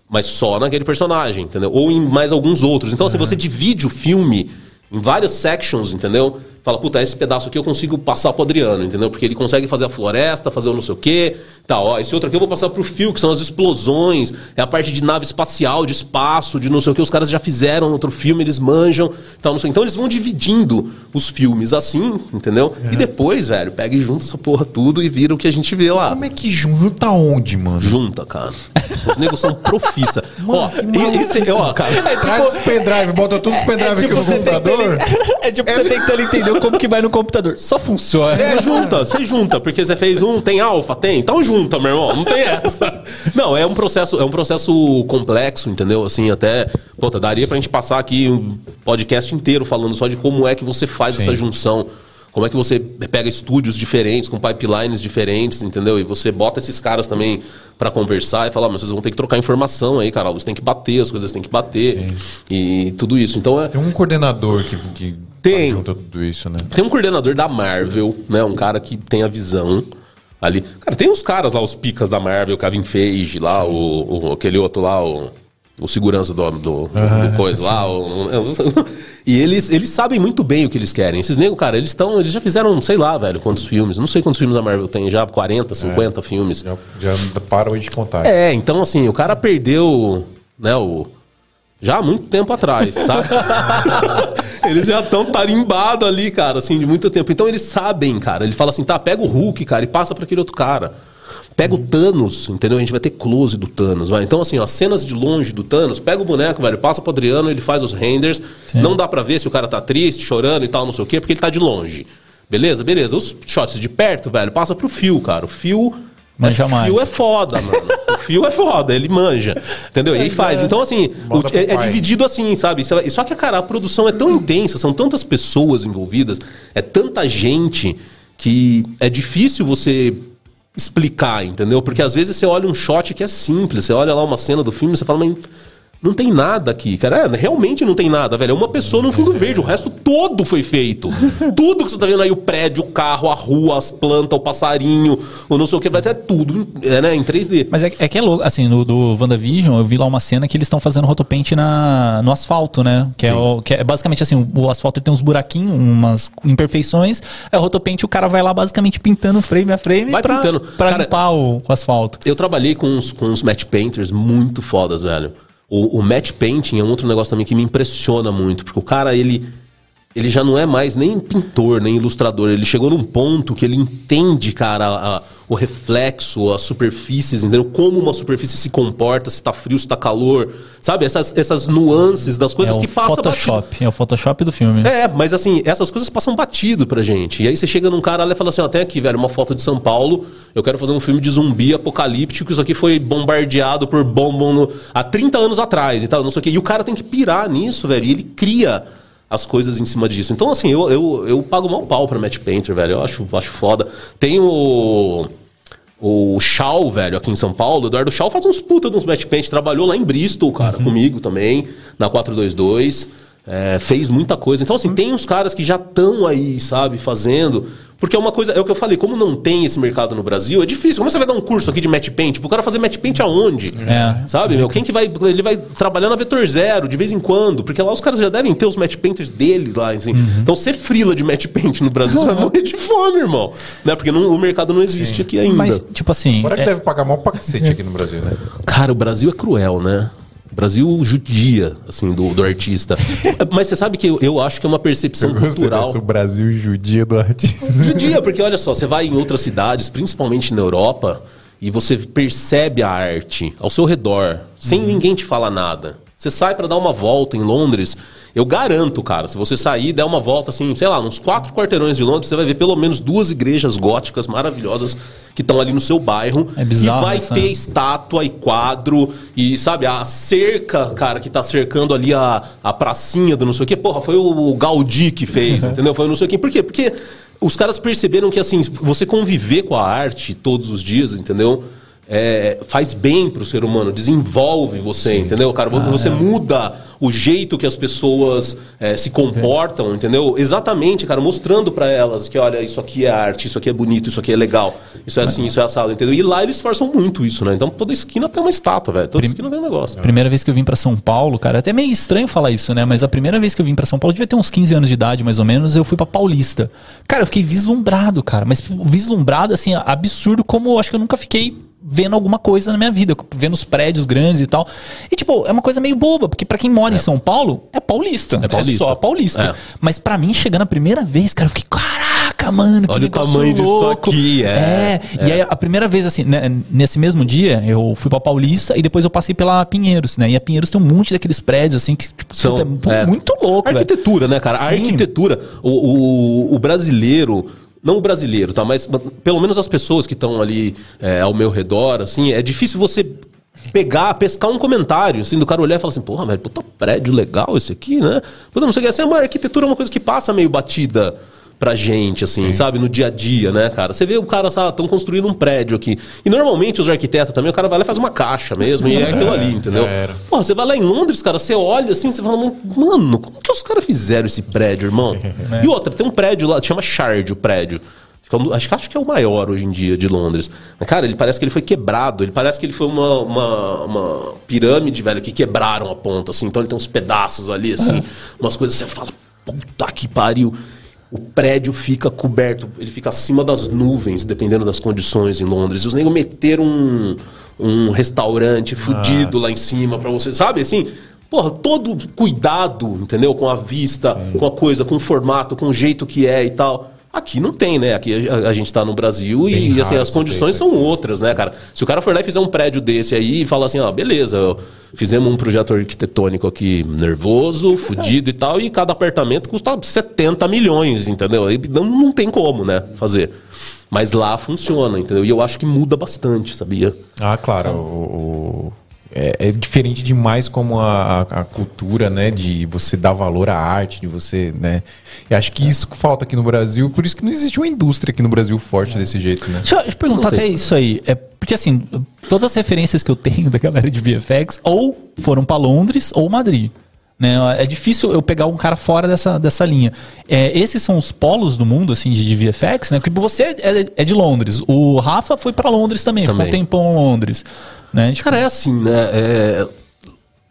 mas só naquele personagem, entendeu? Ou em mais alguns outros. Então, assim, você divide o filme em várias sections, entendeu? Fala, puta, esse pedaço aqui eu consigo passar pro Adriano, entendeu? Porque ele consegue fazer a floresta, fazer o não sei o quê, tá, ó, esse outro aqui eu vou passar pro Fio, que são as explosões, é a parte de nave espacial, de espaço, de não sei o que, os caras já fizeram outro filme, eles manjam, tal, não sei. Então eles vão dividindo os filmes assim, entendeu? E depois, velho, pega e junta essa porra tudo e vira o que a gente vê lá. Como é que junta onde, mano? Junta, cara. Os negros são profissa. ó, maluco esse, ó, cara, Traz os pendrive, bota todos os pendrive aqui no computador. é tipo você tentando entender como que vai no computador. Só funciona. É, junta, você junta, porque você fez um, tem alfa, tem, então junta, meu irmão, não tem essa. Não, é um processo, é um processo complexo, entendeu? Assim, até, puta, daria pra gente passar aqui um podcast inteiro falando só de como é que você faz essa junção. Como é que você pega estúdios diferentes, com pipelines diferentes, entendeu? E você bota esses caras também pra conversar e falar, mas vocês vão ter que trocar informação aí, cara. Você tem que bater, as coisas têm que bater. E tudo isso. Então é. Tem um coordenador que, que Tem. junta tudo isso, né? Tem um coordenador da Marvel, né? Um cara que tem a visão ali. Cara, tem uns caras lá, os picas da Marvel, o Kevin Feige lá, o, o- aquele outro lá, o, o segurança do, do, do coisa lá. o- e eles, eles sabem muito bem o que eles querem. Esses negros, cara, eles estão. Eles já fizeram, sei lá, velho, quantos filmes. Não sei quantos filmes a Marvel tem já, 40, 50 filmes. Já, já para hoje de contar. É, então assim, o cara perdeu, né, o. Já há muito tempo atrás, sabe? eles já estão tarimbados ali, cara, assim, de muito tempo. Então eles sabem, cara. Ele fala assim, tá, pega o Hulk, cara, e passa pra aquele outro cara. Pega o Thanos, entendeu? A gente vai ter close do Thanos, vai. Então, assim, ó, cenas de longe do Thanos, pega o boneco, velho, passa pro Adriano, ele faz os renders. Não dá pra ver se o cara tá triste, chorando e tal, não sei o quê, porque ele tá de longe. Beleza? Beleza. Os shots de perto, velho, passa pro fio, cara. O fio. Manja o mais. fio é foda, mano. O fio é foda, ele manja. Entendeu? E aí faz. Então, assim, o- é, é dividido assim, sabe? É- Só que, cara, a produção é tão intensa, são tantas pessoas envolvidas, é tanta gente que é difícil você explicar, entendeu? Porque às vezes você olha um shot que é simples, você olha lá uma cena do filme e você fala, mas não tem nada aqui, cara. É, realmente não tem nada, velho. É uma pessoa no fundo verde, o resto todo foi feito. Tudo que você tá vendo aí, o prédio, o carro, a rua, as plantas, o passarinho, o não sei o que, ter tudo é, né, em 3D. Mas é, é que é louco, assim, no do WandaVision, eu vi lá uma cena que eles estão fazendo rotopaint na, no asfalto, né? Que é, o, que é basicamente assim, o, asfalto tem uns buraquinhos, umas imperfeições, é o rotopaint o cara vai lá basicamente pintando frame a frame Vai pra, pintando. pra Cara, limpar o, o asfalto. Eu trabalhei com uns, com uns match painters muito fodas, velho. O, o match painting é um outro negócio também que me impressiona muito, porque o cara, ele, ele já não é mais nem pintor, nem ilustrador. Ele chegou num ponto que ele entende, cara, a- o reflexo, as superfícies, entendeu? Como uma superfície se comporta, se tá frio, se tá calor. Sabe? Essas, essas nuances das coisas é que passam batido. Photoshop, é o Photoshop do filme. É, mas assim, essas coisas passam batido pra gente. E aí você chega num cara lá e fala assim, tem aqui, velho, uma foto de São Paulo, eu quero fazer um filme de zumbi apocalíptico, isso aqui foi bombardeado por bombom no- há 30 anos atrás e tal, não sei o quê. E o cara tem que pirar nisso, velho, e ele cria as coisas em cima disso. Então, assim, eu, eu, eu pago mal pau pra Matt Painter, velho, eu acho, acho foda. Tem o... O Shaw, velho, aqui em São Paulo, o Eduardo Shaw faz uns puta de uns match paint, trabalhou lá em Bristol, cara, comigo também, na 422. É, fez muita coisa. Então, assim, tem uns caras que já estão aí, sabe, fazendo. Porque é uma coisa, é o que eu falei, como não tem esse mercado no Brasil, é difícil. Como você vai dar um curso aqui de match paint? Pro cara fazer match paint aonde? É. Sabe, meu? Quem que vai. Ele vai trabalhar na Vetor Zero de vez em quando, porque lá os caras já devem ter os match painters deles lá, assim. Então, ser frila de match paint no Brasil, você vai morrer de fome, irmão. Né? Porque não- o mercado não existe aqui ainda. Mas, tipo assim. Agora que é- deve pagar mal pra cacete aqui no Brasil, né? Cara, o Brasil é cruel, né? O Brasil judia, assim, do, do artista. Mas você sabe que eu, eu acho que é uma percepção cultural. O Brasil judia do artista. Judia, porque olha só, você vai em outras cidades, principalmente na Europa, e você percebe a arte ao seu redor, sem ninguém te falar nada. Você sai pra dar uma volta em Londres, eu garanto, cara, se você sair e der uma volta assim, sei lá, uns quatro quarteirões de Londres, você vai ver pelo menos duas igrejas góticas maravilhosas que estão ali no seu bairro. É bizarro E vai isso, ter né? estátua e quadro e, sabe, a cerca, cara, que tá cercando ali a, a pracinha do não sei o quê. Porra, foi o Gaudí que fez, entendeu? Foi o não sei o quê. Por quê? Porque os caras perceberam que, assim, você conviver com a arte todos os dias, entendeu? É, faz bem pro ser humano, desenvolve você, entendeu, cara? Você muda o jeito que as pessoas é, se comportam, entendeu? Exatamente, cara, mostrando pra elas que, olha, isso aqui é arte, isso aqui é bonito, isso aqui é legal, isso é assim, isso é assado, entendeu? E lá eles forçam muito isso, né? Então toda esquina tem uma estátua, velho. Toda esquina tem um negócio. Primeira vez que eu vim pra São Paulo, cara, é até meio estranho falar isso, né? Mas a primeira vez que eu vim pra São Paulo, eu devia ter uns 15 anos de idade, mais ou menos, eu fui pra Paulista. Cara, eu fiquei vislumbrado, cara, mas vislumbrado, assim, absurdo, como eu acho que eu nunca fiquei vendo alguma coisa na minha vida, vendo os prédios grandes e tal. E, tipo, é uma coisa meio boba, porque pra quem mora em São Paulo, é paulista. É, paulista. só paulista. É. Mas pra mim, chegando a primeira vez, cara, eu fiquei, caraca, mano, que Olha o tamanho disso louco. aqui, é. É, e aí a primeira vez, assim, né, nesse mesmo dia, eu fui pra Paulista e depois eu passei pela Pinheiros, né? E a Pinheiros tem um monte daqueles prédios, assim, que tipo, São- é é. muito louco, velho. Arquitetura, né, cara? A Sim. arquitetura, o, o, o brasileiro, não o brasileiro, tá? Mas pelo menos as pessoas que estão ali é, ao meu redor, assim, é difícil você pegar, pescar um comentário, assim, do cara olhar e falar assim, porra, velho, puta prédio legal esse aqui, né? Puta, não sei o que, assim, uma arquitetura é uma coisa que passa meio batida pra gente, assim, sabe? No dia a dia, né, cara? Você vê o cara, sabe, estão construindo um prédio aqui. E normalmente os arquitetos também, o cara vai lá e faz uma caixa mesmo, e é aquilo ali, entendeu? Porra, você vai lá em Londres, cara, você olha assim, você fala, mano, como que os caras fizeram esse prédio, irmão? E outra, tem um prédio lá, chama Shard, o prédio. é Acho que, acho que é o maior hoje em dia de Londres. Mas, cara, ele parece que ele foi quebrado. Ele parece que ele foi uma, uma, uma pirâmide, velho, que quebraram a ponta, assim. Então ele tem uns pedaços ali, assim. Umas coisas que você fala, puta que pariu. O prédio fica coberto, ele fica acima das nuvens, dependendo das condições em Londres. E os negros meteram um, um restaurante fudido lá em cima pra você, sabe assim? Porra, todo cuidado, entendeu? Com a vista, com a coisa, com o formato, com o jeito que é e tal. Aqui não tem, né? Aqui a, a gente tá no Brasil e, Bem assim, raro as condições são outras, né, cara? Se o cara for lá e fizer um prédio desse aí e falar assim, ó, beleza, fizemos um projeto arquitetônico aqui nervoso, fudido e tal, e cada apartamento custa 70 milhões, entendeu? Aí não, não tem como, né, fazer. Mas lá funciona, entendeu? E eu acho que muda bastante, sabia? Ah, claro. o- o- é, é diferente demais como a, a- cultura, né? De você dar valor à arte, de você, né? E acho que isso que falta aqui no Brasil, por isso que não existe uma indústria aqui no Brasil forte desse jeito, né? Deixa eu, eu perguntar até isso aí. É, porque assim, todas as referências que eu tenho da galera de VFX ou foram pra Londres ou Madrid. Né? É difícil eu pegar um cara fora dessa, dessa linha. É, esses são os polos do mundo, assim, de, de VFX, né? Porque você é, é de Londres. O Rafa foi pra Londres também, ficou um Também. tempão em Londres. Né? Tipo, Cara, é assim, né? É...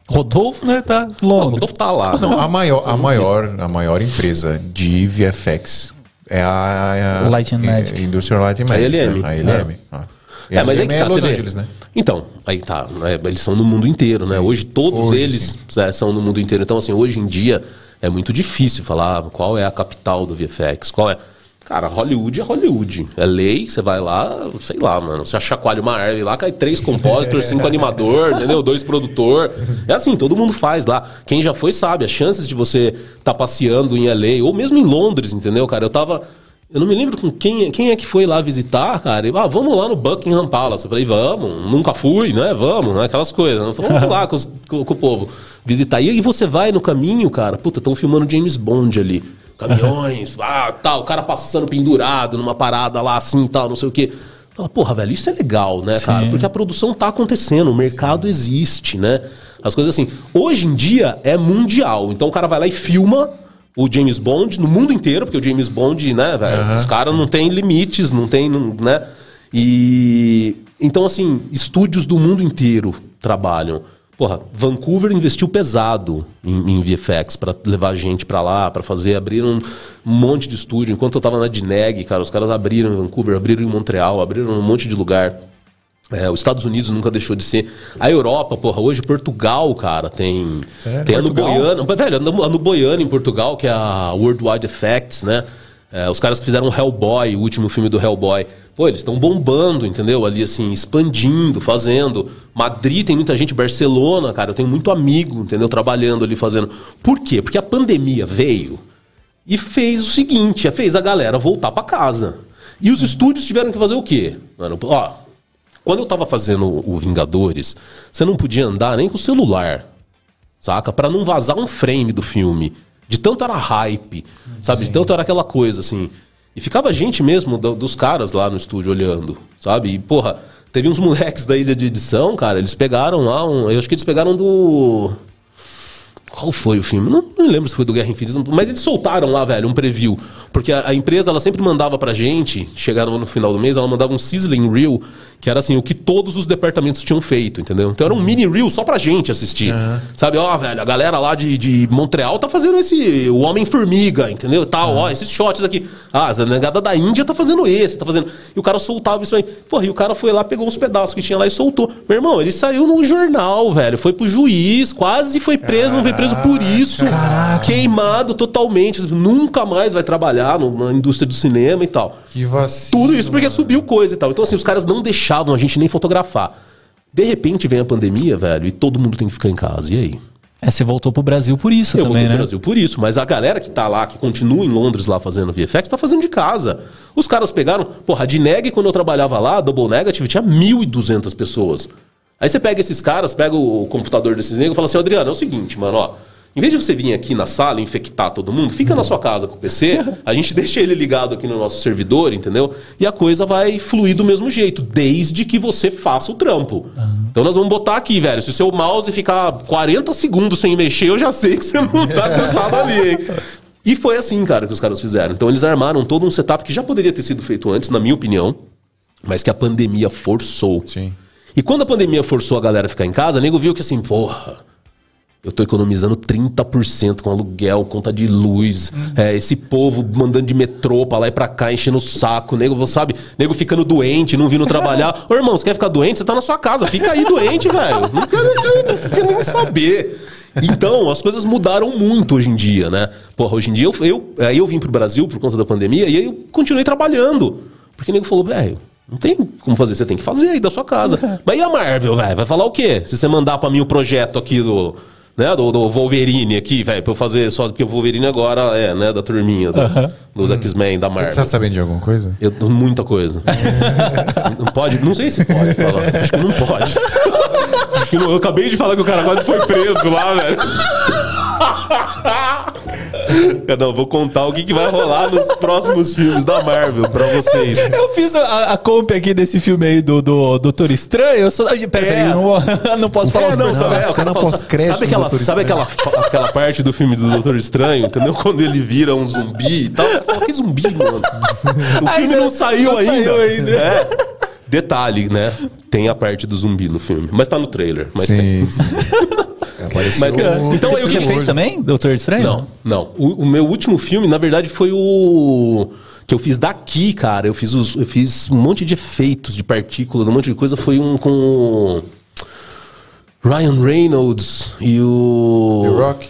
Rodolfo, né, tá Londres. Rodolfo tá lá. Não, a maior, a maior, a maior empresa de VFX é a, a Light and Magic. Industrial Light and A Magic. LM. né? A LM. Ah. E É, a mas aí LM que é tá, Los você vê. Angeles, né? Então, aí tá. né, Eles são no mundo inteiro, né? Hoje todos Hoje, eles é, são no mundo inteiro. Então, assim, hoje em dia é muito difícil falar qual é a capital do VFX, qual é. Cara, Hollywood é Hollywood. É lei, você vai lá, sei lá, mano. Você chacoalha uma árvore lá, cai três compositores, cinco animador, entendeu? Dois produtor. É assim, todo mundo faz lá. Quem já foi sabe, as chances de você estar passeando em LA, ou mesmo em Londres, entendeu, cara? Eu tava. Eu não me lembro com quem, quem é que foi lá visitar, cara. E, ah, vamos lá no Buckingham Palace. Eu falei, vamos, nunca fui, né? Vamos, né? Aquelas coisas. Eu falei, vamos lá com, os- com- com o povo visitar. E aí você vai no caminho, cara, puta, estão filmando James Bond ali. Caminhões, ah, tal, o cara passando pendurado numa parada lá assim e tal, não sei o quê. Fala, porra, velho, isso é legal, né, cara? Porque a produção tá acontecendo, o mercado existe, né? As coisas assim. Hoje em dia é mundial. Então o cara vai lá e filma o James Bond no mundo inteiro, porque o James Bond, né, velho, os caras não tem limites, não tem, não- né? E então assim, estúdios do mundo inteiro trabalham. Porra, Vancouver investiu pesado em, em VFX pra levar gente pra lá, pra fazer, abriram um monte de estúdio. Enquanto eu tava na Dineg, cara, os caras abriram em Vancouver, abriram em Montreal, abriram um monte de lugar. É, os Estados Unidos nunca deixou de ser. A Europa, porra, hoje Portugal, cara, tem. Tem a? Boiano. Velho, a no, a no Boiano em Portugal, que é a Worldwide Effects, né? É, os caras que fizeram Hellboy, o último filme do Hellboy. Pô, eles estão bombando, entendeu? Ali, assim, expandindo, fazendo. Madrid tem muita gente, Barcelona, cara, eu tenho muito amigo, entendeu? Trabalhando ali, fazendo. Por quê? Porque a pandemia veio e fez o seguinte, fez a galera voltar pra casa. E os estúdios tiveram que fazer o quê? Mano, ó, quando eu tava fazendo o Vingadores, você não podia andar nem com o celular, saca? Pra não vazar um frame do filme. De tanto era hype, sabe? De tanto era aquela coisa, assim. E ficava gente mesmo do- dos caras lá no estúdio olhando, sabe? E, porra, Teve uns moleques da ilha de edição, cara, eles pegaram lá um. Eu acho que eles pegaram do. Qual foi o filme? Não, não lembro se foi do Guerra Infinita, mas eles soltaram lá, velho, um preview. Porque a, a empresa, ela sempre mandava pra gente, chegaram no final do mês, ela mandava um sizzling reel, que era assim, o que todos os departamentos tinham feito, entendeu? Então era um mini reel só pra gente assistir. Sabe, ó, velho, a galera lá de, de Montreal tá fazendo esse, o Homem-Formiga, entendeu? Tal, ó, esses shots aqui. Ah, a negada da Índia tá fazendo esse, tá fazendo... E o cara soltava isso aí. Porra, e o cara foi lá, pegou uns pedaços que tinha lá e soltou. Meu irmão, ele saiu no jornal, velho, foi pro juiz, quase foi preso, não foi preso por isso. Queimado totalmente. Nunca mais vai trabalhar na indústria do cinema e tal. Que vacilo. Tudo isso porque subiu coisa e tal. Então, assim, os caras não deixavam a gente nem fotografar. De repente vem a pandemia, velho, e todo mundo tem que ficar em casa. E aí? É, você voltou pro Brasil por isso Eu também, voltei né? pro Brasil por isso, mas a galera que tá lá, que continua em Londres lá fazendo VFX, tá fazendo de casa. Os caras pegaram, porra, de neg, quando eu trabalhava lá, Double Negative, tinha 1.200 pessoas. Aí você pega esses caras, pega o computador desses negros e fala assim, Adriano, é o seguinte, mano, ó. Em vez de você vir aqui na sala infectar todo mundo, fica na sua casa com o PC, a gente deixa ele ligado aqui no nosso servidor, entendeu? E a coisa vai fluir do mesmo jeito, desde que você faça o trampo. Então nós vamos botar aqui, velho. Se o seu mouse ficar 40 segundos sem mexer, eu já sei que você não tá sentado ali, hein? E foi assim, cara, que os caras fizeram. Então eles armaram todo um setup que já poderia ter sido feito antes, na minha opinião, mas que a pandemia forçou. Sim. E quando a pandemia forçou a galera a ficar em casa, o nego viu que assim, porra, eu tô economizando 30% com aluguel, conta de luz, é, esse povo mandando de metrô pra lá e pra cá, enchendo o saco, nego, sabe? Nego ficando doente, não vindo trabalhar. Ô, irmão, você quer ficar doente? Você tá na sua casa, fica aí doente, velho. Não quero, não quero nem saber. Então, as coisas mudaram muito hoje em dia, né? Porra, hoje em dia eu, eu, aí eu vim pro Brasil por conta da pandemia e aí eu continuei trabalhando. Porque o nego falou, velho, não tem como fazer, você tem que fazer aí da sua casa. Mas e a Marvel, velho? Vai falar o quê? Se você mandar pra mim o projeto aqui do. Né, do, do Wolverine aqui, velho, pra eu fazer só. Porque o Wolverine agora é, né, da turminha do- dos X-Men, da Você Marvel. tá sabendo de alguma coisa? Eu, muita coisa. não pode, não sei se pode falar. Acho que não pode. Acho que não- eu acabei de falar que o cara quase foi preso lá, velho. Não, vou contar o que, que vai rolar nos próximos filmes da Marvel pra vocês. Eu fiz a, a comp aqui desse filme aí do, do Doutor Estranho. Eu só. Pera, pera, É. eu não, não posso falar É, os não, personagens. sabe, é, o cena fala, pós-crédito sabe aquela, sabe aquela, aquela parte do filme do Doutor Estranho, entendeu? Quando ele vira um zumbi e tal. Pô, que zumbi, mano? O filme Ainda não saiu não ainda. saiu ainda. É. Detalhe, né? Tem a parte do zumbi no filme. Mas tá no trailer. Mas tem. sim. Apareceu Mas, o- então Você, eu você que- fez também, Doutor Estranho? Não, não. O, o meu último filme, na verdade, foi o que eu fiz daqui, cara. Eu fiz, os, eu fiz um monte de efeitos de partículas, um monte de coisa. Foi um com o Ryan Reynolds e o. The Rock?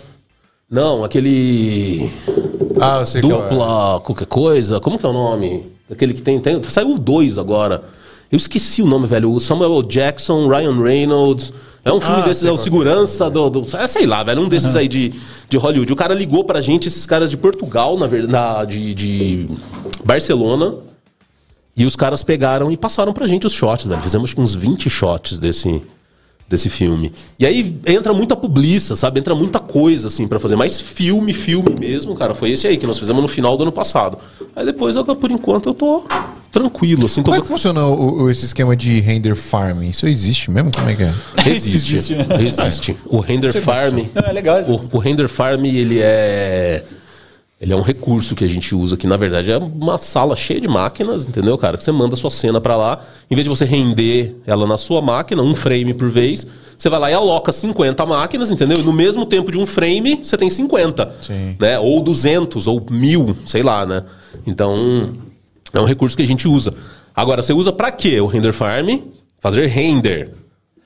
Não, aquele. Ah, eu sei é. Dupla, qualquer coisa. Como que é o nome? Aquele que tem. tem saiu dois agora. Eu esqueci o nome, velho. O Samuel L. Jackson, Ryan Reynolds. É um filme Ah, desses, é o qual Segurança do, do- é, Sei lá, velho. Um desses aí de, de Hollywood. O cara ligou pra gente, esses caras de Portugal, na verdade, de, de Barcelona. E os caras pegaram e passaram pra gente os shots, velho. Fizemos uns 20 shots desse, desse filme. E aí entra muita publiça, sabe? Entra muita coisa, assim, pra fazer. Mas filme, filme mesmo, cara, foi esse aí que nós fizemos no final do ano passado. Aí depois, eu, por enquanto, eu tô tranquilo, assim. Tô... Como é que funciona o, o- esse esquema de render farming? Isso existe mesmo? Como é que é? Existe. Existe. Existe. O Render Farm. É legal. O, o Render Farm, ele é. Ele é um recurso que a gente usa que, na verdade, é uma sala cheia de máquinas, entendeu, cara? Que você manda a sua cena pra lá. Em vez de você render ela na sua máquina, um frame por vez, você vai lá e aloca 50 máquinas, entendeu? E no mesmo tempo de um frame, você tem 50. Sim. Né? Ou 200, ou 1000, sei lá, né? Então, é um recurso que a gente usa. Agora, você usa pra quê o Render Farm? Fazer render.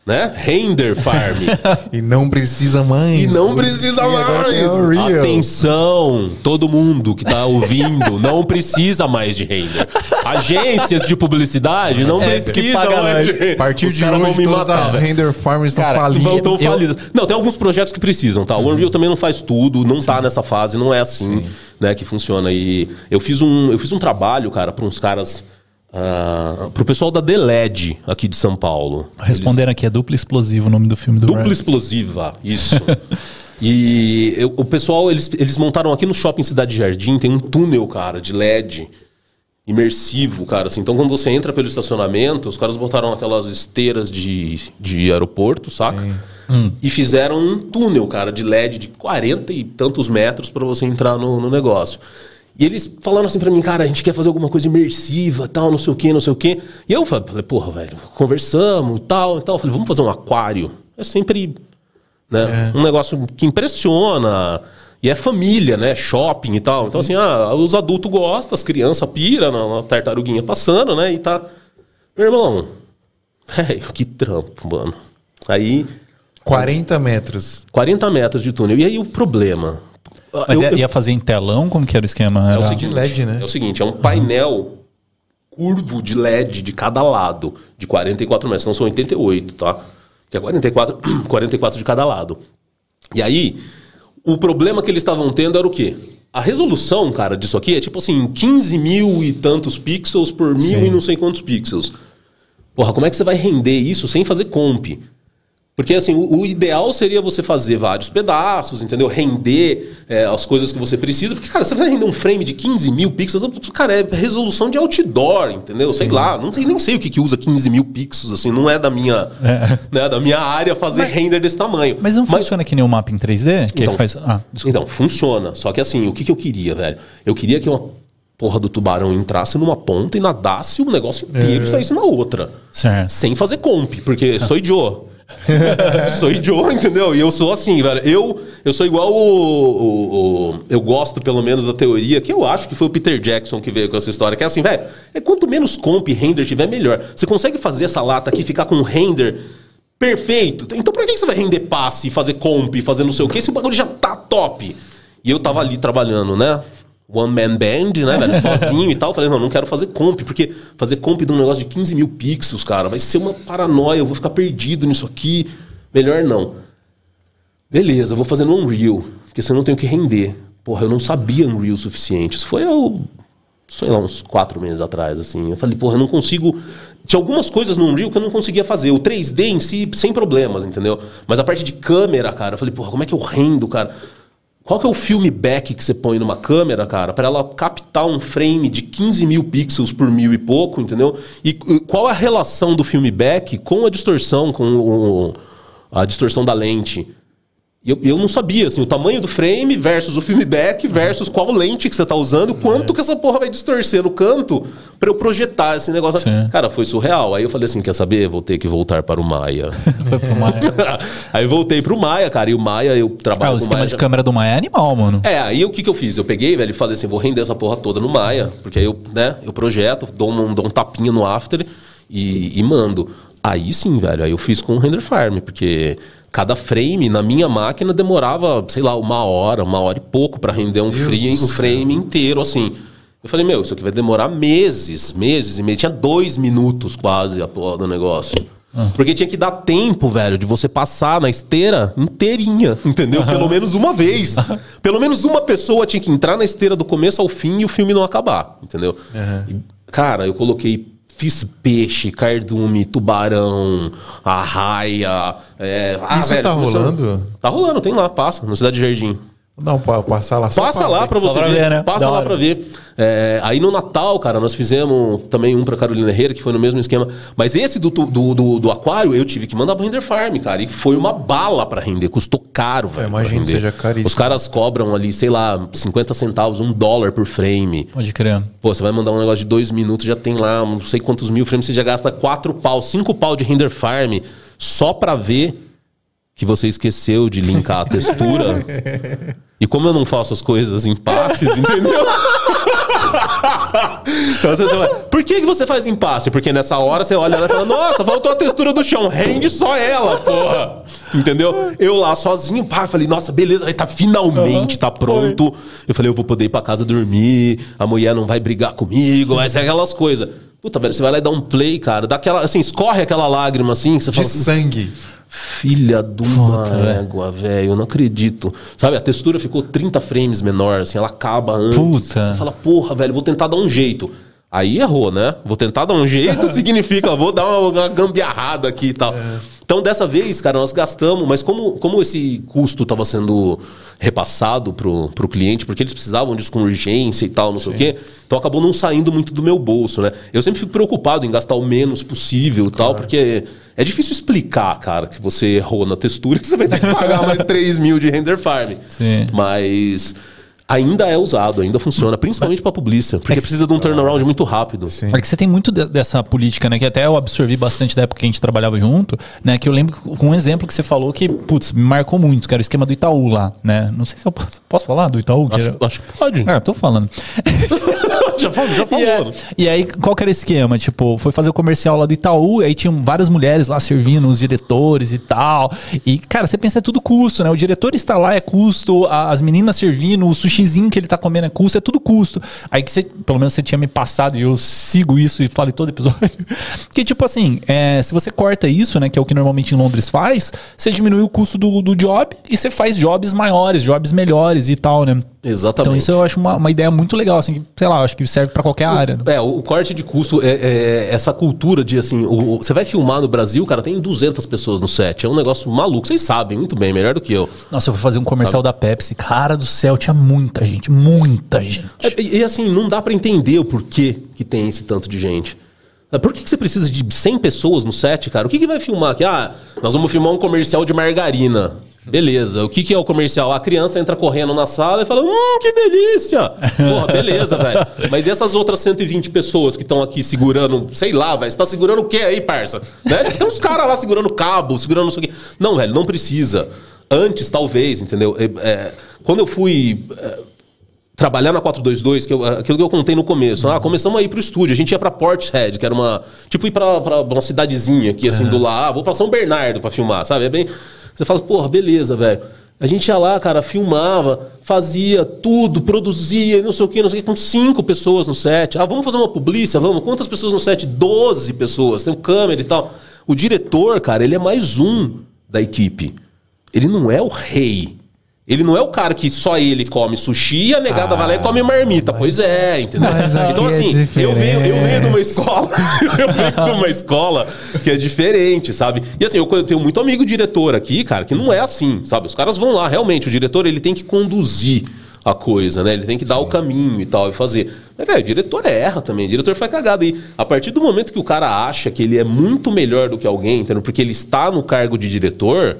Né? Render Farm. E não precisa mais. E não precisa mais. Real. Atenção, todo mundo que tá ouvindo, não precisa mais de render. Agências de publicidade não É, precisam mais de render. A partir Os de hoje, todas as render farmers estão falidas. Eu-. Não, tem alguns projetos que precisam, tá? O Unreal também não faz tudo, não tá nessa fase, não é assim, né, que funciona. E eu fiz um, eu fiz um trabalho, cara, para uns caras, ah, pro pessoal da Deled aqui de São Paulo. Respondendo aqui, é duplo explosivo o nome do filme do Dupla explosiva, isso. e eu- o pessoal, eles, eles montaram aqui no shopping Cidade Jardim, tem um túnel, cara, de LED. imersivo, cara. Assim, então, quando você entra pelo estacionamento, os caras botaram aquelas esteiras de, de aeroporto, saca? E fizeram um túnel, cara, de LED de 40 e tantos metros para você entrar no, no negócio. E eles falaram assim pra mim, cara, a gente quer fazer alguma coisa imersiva, tal, não sei o quê, não sei o quê. E eu falei, porra, velho, conversamos, tal, e tal. Eu falei, vamos fazer um aquário. É sempre né? Um negócio que impressiona. E é família, né? Shopping e tal. Então, assim, ah, os adultos gostam, as crianças piram na, na tartaruguinha passando, né? E tá. Meu irmão, velho, que trampo, mano. Aí, 40 metros. 40 metros de túnel. E aí o problema. Mas Eu- ia, fazer em telão? Como que era o esquema? é o seguinte, LED, né? É o seguinte, é um painel curvo de LED de cada lado, de 44 metros, não são 88, tá? Que é 44, 44 de cada lado. E aí, o problema que eles estavam tendo era o quê? A resolução, cara, disso aqui é tipo assim, 15 mil e tantos pixels por mil e não sei quantos pixels. Porra, como é que você vai render isso sem fazer comp? Porque assim, o, o ideal seria você fazer vários pedaços, entendeu? Render é, as coisas que você precisa. Porque, cara, você vai render um frame de 15 mil pixels, cara, é resolução de outdoor, entendeu? Sei lá, não sei, nem sei o que, que usa 15 mil pixels, assim, não é da minha, né, da minha área fazer render desse tamanho. Mas não funciona que nem o mapa em 3D? Que Então. faz... Ah, desculpa. Então, funciona. Só que assim, o que, que eu queria, velho? Eu queria que uma porra do tubarão entrasse numa ponta e nadasse o negócio inteiro e saísse na outra. Certo. Sem fazer comp, porque sou Joe. sou Joe, entendeu? E eu sou assim, velho. Eu, eu sou igual o, o- o- Eu gosto, pelo menos, da teoria, que eu acho que foi o Peter Jackson que veio com essa história, que é assim, velho. É quanto menos comp e render tiver, melhor. Você consegue fazer essa lata aqui ficar com um render perfeito. Então por que você vai render passe fazer comp fazer não sei o que se o bagulho já tá top? E eu tava ali trabalhando, né? One man band, né, velho? Sozinho e tal. Eu Falei, não, não quero fazer comp, porque fazer comp de um negócio de 15 mil pixels, cara, vai ser uma paranoia, eu vou ficar perdido nisso aqui. Melhor não. Beleza, eu vou fazer no Unreal, porque senão eu tenho que render. Porra, eu não sabia Unreal o suficiente. Isso foi ao sei lá, uns quatro meses atrás, assim. Eu falei, porra, eu não consigo. Tinha algumas coisas no Unreal que eu não conseguia fazer. O 3D em si, sem problemas, entendeu? Mas a parte de câmera, cara, eu falei, porra, como é que eu rendo, cara? Qual que é o filme back que você põe numa câmera, cara, para ela captar um frame de 15 mil pixels por mil e pouco, entendeu? E qual é a relação do filme back com a distorção, com o- a distorção da lente? E Eu, eu não sabia, assim, o tamanho do frame versus o filme back versus qual lente que você tá usando, quanto que essa porra vai distorcer no canto pra eu projetar esse negócio. Sim. Cara, foi surreal. Aí eu falei assim, quer saber? Vou ter que voltar para o Maia. Foi pro Maia. Aí voltei pro Maia, cara, e o Maia, eu Ah, trabalho o com o esquema Maia. de já- câmera do Maia é animal, mano. é, aí o que, que eu fiz? Eu peguei, velho, e falei assim, vou render essa porra toda no Maia, porque aí eu, né, eu projeto, dou um, dou um tapinha no After e, e mando. Aí sim, velho, aí eu fiz com o Render Farm, porque cada frame na minha máquina demorava, sei lá, uma hora, uma hora e pouco pra render um, frame, um frame inteiro, assim. Eu falei, meu, isso aqui vai demorar meses, meses e meses. Tinha dois minutos quase a porra do negócio. Porque tinha que dar tempo, velho, de você passar na esteira inteirinha, entendeu? Pelo menos uma vez. Pelo menos uma pessoa tinha que entrar na esteira do começo ao fim e o filme não acabar, entendeu? E, cara, eu coloquei. Fiz peixe, cardume, tubarão, arraia. É, ah, Isso velho, tá começou- rolando? Tá rolando, tem lá, passa, no Cidade Jardim. Não, pa- passar lá só Passa pra lá Só você pra ver. ver, né? Passa Da lá pra ver. É, aí no Natal, cara, nós fizemos também um pra Carolina Herrera, que foi no mesmo esquema. Mas esse do, do, do, do aquário, eu tive que mandar pro Render Farm, cara. E foi uma bala pra render. Custou caro, velho. render. seja caríssimo. Os caras cobram ali, sei lá, 50 centavos, um dólar por frame. Pode crer. Pô, você vai mandar um negócio de dois minutos, já tem lá não sei quantos mil frames, você já gasta quatro pau, cinco pau de render farm só pra ver que você esqueceu de linkar a textura. e como eu não faço as coisas em passes, entendeu? então você vai, Por que, que você faz em passe? Porque nessa hora você olha ela e fala, nossa, faltou a textura do chão, rende só ela, porra. Entendeu? Eu lá sozinho, pá, falei, nossa, beleza, aí tá finalmente, tá pronto. Eu falei, eu vou poder ir pra casa dormir, a mulher não vai brigar comigo, mas é aquelas coisas. Puta, velho, você vai lá e dá um play, cara, dá aquela, assim, escorre aquela lágrima assim, que você De fala assim, sangue. Filha de uma égua, velho. Eu não acredito. Sabe, a textura ficou 30 frames menor, assim, ela acaba antes. Puta. Você fala, porra, velho, vou tentar dar um jeito. Aí errou, né? Vou tentar dar um jeito, significa vou dar uma, uma gambiarrada aqui e tal. Então, dessa vez, cara, nós gastamos, mas como, como esse custo estava sendo repassado pro, pro cliente, porque eles precisavam disso com urgência e tal, não sei o quê, então acabou não saindo muito do meu bolso, né? Eu sempre fico preocupado em gastar o menos possível e tal, porque é difícil explicar, cara, que você errou na textura, que você vai ter que pagar mais 3 mil de render farm. Sim. Mas ainda é usado, ainda funciona, principalmente para publicista, porque precisa de um turnaround muito rápido. Sim. É que você tem muito de- dessa política, né? Que até eu absorvi bastante da época que a gente trabalhava junto, né? Que eu lembro com um exemplo que você falou que, putz, me marcou muito, que era o esquema do Itaú lá, né? Não sei se eu posso, posso falar do Itaú? Que Acho, era- acho que pode. Ah, tô falando. já falou, já E, falou. é- e aí, qual que era o esquema? Tipo, foi fazer o comercial lá do Itaú, aí tinham várias mulheres lá servindo, os diretores e tal. E, cara, você pensa, é tudo custo, né? O diretor está lá é custo, as meninas servindo, o sushizinho que ele tá comendo é custo, é tudo custo. Aí que você, pelo menos você tinha me passado e eu sigo isso e falo em todo episódio. Que, tipo assim, é, se você corta isso, né, que é o que normalmente em Londres faz, você diminui o custo do, do job e você faz jobs maiores, jobs melhores e tal, né? Exatamente. Então isso eu acho uma, uma ideia muito legal, assim, que, sei lá, acho que serve pra qualquer área. né? É, o corte de custo é, é essa cultura de assim, o- o- você vai filmar no Brasil, cara, tem 200 pessoas no set, é um negócio maluco, vocês sabem muito bem, melhor do que eu. Nossa, eu fui fazer um comercial da Pepsi. Cara do céu, tinha muita gente, muita gente. É, E, e, assim, não dá pra entender o porquê que tem esse tanto de gente. É, Por que, que você precisa de 100 pessoas no set, cara? O que, que vai filmar aqui? Ah, nós vamos filmar um comercial de margarina. Beleza. O que, que é o comercial? A criança entra correndo na sala e fala: Hum, que delícia! Porra, beleza, velho. Mas e essas outras 120 pessoas que estão aqui segurando, sei lá, velho? Você tá segurando o quê aí, parça? Né? Tem uns caras lá segurando cabo, segurando não sei o quê. Não, velho, não precisa. Antes, talvez, entendeu? É, é, quando eu fui. é, trabalhar na 422, que eu- aquilo que eu contei no começo. Ah, começamos a ir pro estúdio. A gente ia pra Portishead, que era uma. Tipo, ir pra, pra uma cidadezinha aqui, assim, do lado. Ah, vou pra São Bernardo pra filmar, sabe? É bem. Você fala, porra, beleza, velho. A gente ia lá, cara, filmava, fazia tudo, produzia, não sei o que, não sei o que, com cinco pessoas no set. Ah, vamos fazer uma publicidade, vamos. Quantas pessoas no set? Doze pessoas, tem um câmera e tal. O diretor, cara, ele é mais um da equipe. Ele não é o rei. Ele não é o cara que só ele come sushi e a negada vai lá e come marmita. Pois é, entendeu? Mas Então, é assim, eu venho, eu venho de uma escola. eu venho de uma escola que é diferente, sabe? E assim, eu, eu tenho muito amigo diretor aqui, cara, que não é assim, sabe? Os caras vão lá, realmente, o diretor ele tem que conduzir a coisa, né? Ele tem que dar o caminho e tal e fazer. Mas, velho, o diretor erra também, o diretor faz cagada. E a partir do momento que o cara acha que ele é muito melhor do que alguém, entendeu? Porque ele está no cargo de diretor.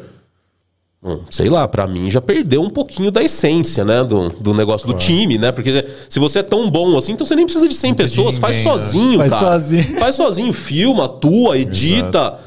Hum, sei lá, pra mim já perdeu um pouquinho da essência, né? Do, do negócio do time, né? Porque se você é tão bom assim, então você nem precisa de 100 pessoas, faz né? sozinho, Faz cara. sozinho. Faz sozinho, filma, atua, edita.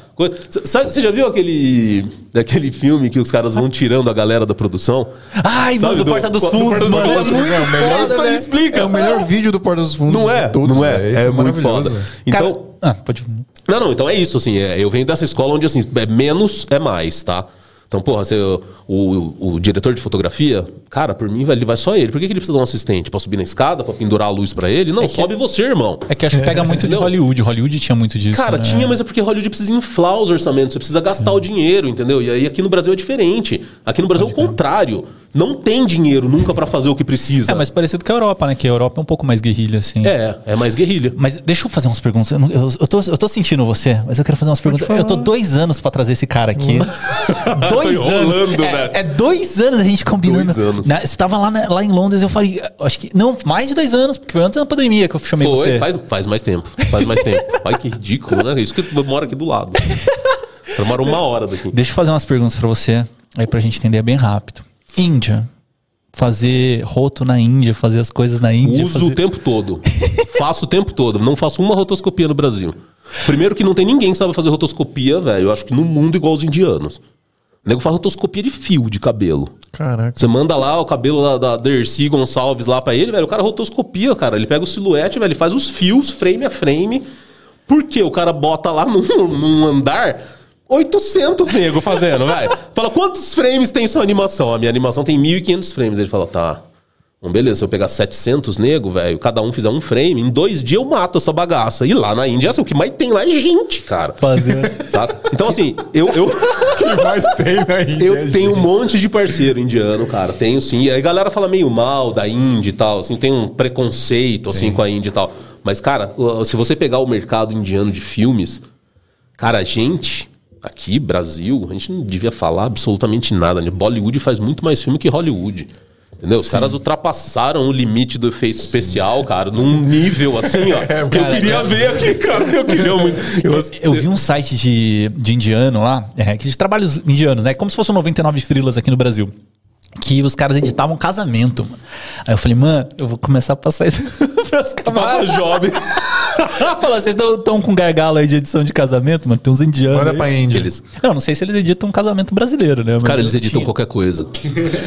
Você já viu aquele, aquele filme que os caras vão tirando a galera da produção? Ai, Sabe, mano, do do- Porta dos do Fundos, Porta dos mano. Fundos. É muito É o melhor- foda, Isso aí né? explica. É o melhor vídeo do Porta dos Fundos Não é? todos, não é? Esse É, muito foda. Cara, Então, ah, pode... Não, não, então é isso, assim, é, eu venho dessa escola onde, assim, é menos é mais, tá? Então, porra, você, o, o, o diretor de fotografia, cara, por mim, ele vai só ele. Por que, que ele precisa de um assistente? Pra subir na escada, pra pendurar a luz pra ele? Não, sobe você, irmão. É que acho que pega muito de. Hollywood. Hollywood tinha muito disso. Cara, né? tinha, mas é porque Hollywood precisa inflar os orçamentos, você precisa gastar o dinheiro, entendeu? E aí aqui no Brasil é diferente. Aqui no Brasil é o contrário. Não tem dinheiro nunca pra fazer o que precisa. É, mas parecido com a Europa, né? Que a Europa é um pouco mais guerrilha, assim. É, é mais guerrilha. Mas deixa eu fazer umas perguntas. Eu, eu- eu tô, eu tô sentindo você, mas eu quero fazer umas perguntas. Eu tô dois anos pra trazer esse cara aqui. dois Tô anos. enrolando, é, velho. é dois anos a gente combinando. Dois anos. Na- você tava lá, na- lá em Londres, eu falei, acho que. Não, mais de dois anos, porque foi antes da pandemia que eu chamei Foi, você. faz, faz mais tempo. Faz mais tempo. Ai, que ridículo, né? Isso que eu moro aqui do lado. Eu moro uma hora daqui. Deixa eu fazer umas perguntas pra você, aí pra gente entender bem rápido. Índia. Fazer roto na Índia, fazer as coisas na Índia. Uso fazer... o tempo todo. faço o tempo todo. Não faço uma rotoscopia no Brasil. Primeiro que não tem ninguém que sabe fazer rotoscopia, velho. Eu acho que no mundo igual os indianos. O nego faz rotoscopia de fio de cabelo. Caraca. Você manda lá o cabelo da, da Dercy Gonçalves lá pra ele, velho. O cara rotoscopia, cara. Ele pega o silhuete, velho. Ele faz os fios frame a frame. Por quê? O cara bota lá num, num andar 800 nego fazendo, velho. Fala, quantos frames tem sua animação? A minha animação tem 1.500 frames. Ele fala, tá. Bom, beleza, se eu pegar 700 nego, velho, cada um fizer um frame, em dois dias eu mato essa bagaça. E lá na Índia, assim, o que mais tem lá é gente, cara. Fazer. Saca? Então, assim, eu, eu, que mais tem na Índia? eu tenho um monte de parceiro indiano, cara. Tenho sim. E aí a galera fala meio mal da Índia e tal, assim, tem um preconceito, assim, com a Índia e tal. Mas, cara, o- se você pegar o mercado indiano de filmes, cara, a gente, aqui, Brasil, a gente não devia falar absolutamente nada. Né? Bollywood faz muito mais filme que Hollywood. Entendeu? Os caras ultrapassaram o limite do efeito especial, cara, num nível assim, ó. que eu queria ver aqui, cara. Eu queria muito. Eu, Eu vi um site de, de indiano lá, é, que de trabalhos indianos, né? Como se fosse o 99 frilas aqui no Brasil. Que os caras editavam casamento, mano. Aí eu falei, mano, eu vou começar a passar isso pros Passa camaradas. job. Fala, vocês estão com gargalo aí de edição de casamento, mano? Tem uns indianos. Manda aí. pra Índia. Eles, Não, não sei se eles editam um casamento brasileiro, né? Mas Cara, eles eu editam tinha. qualquer coisa.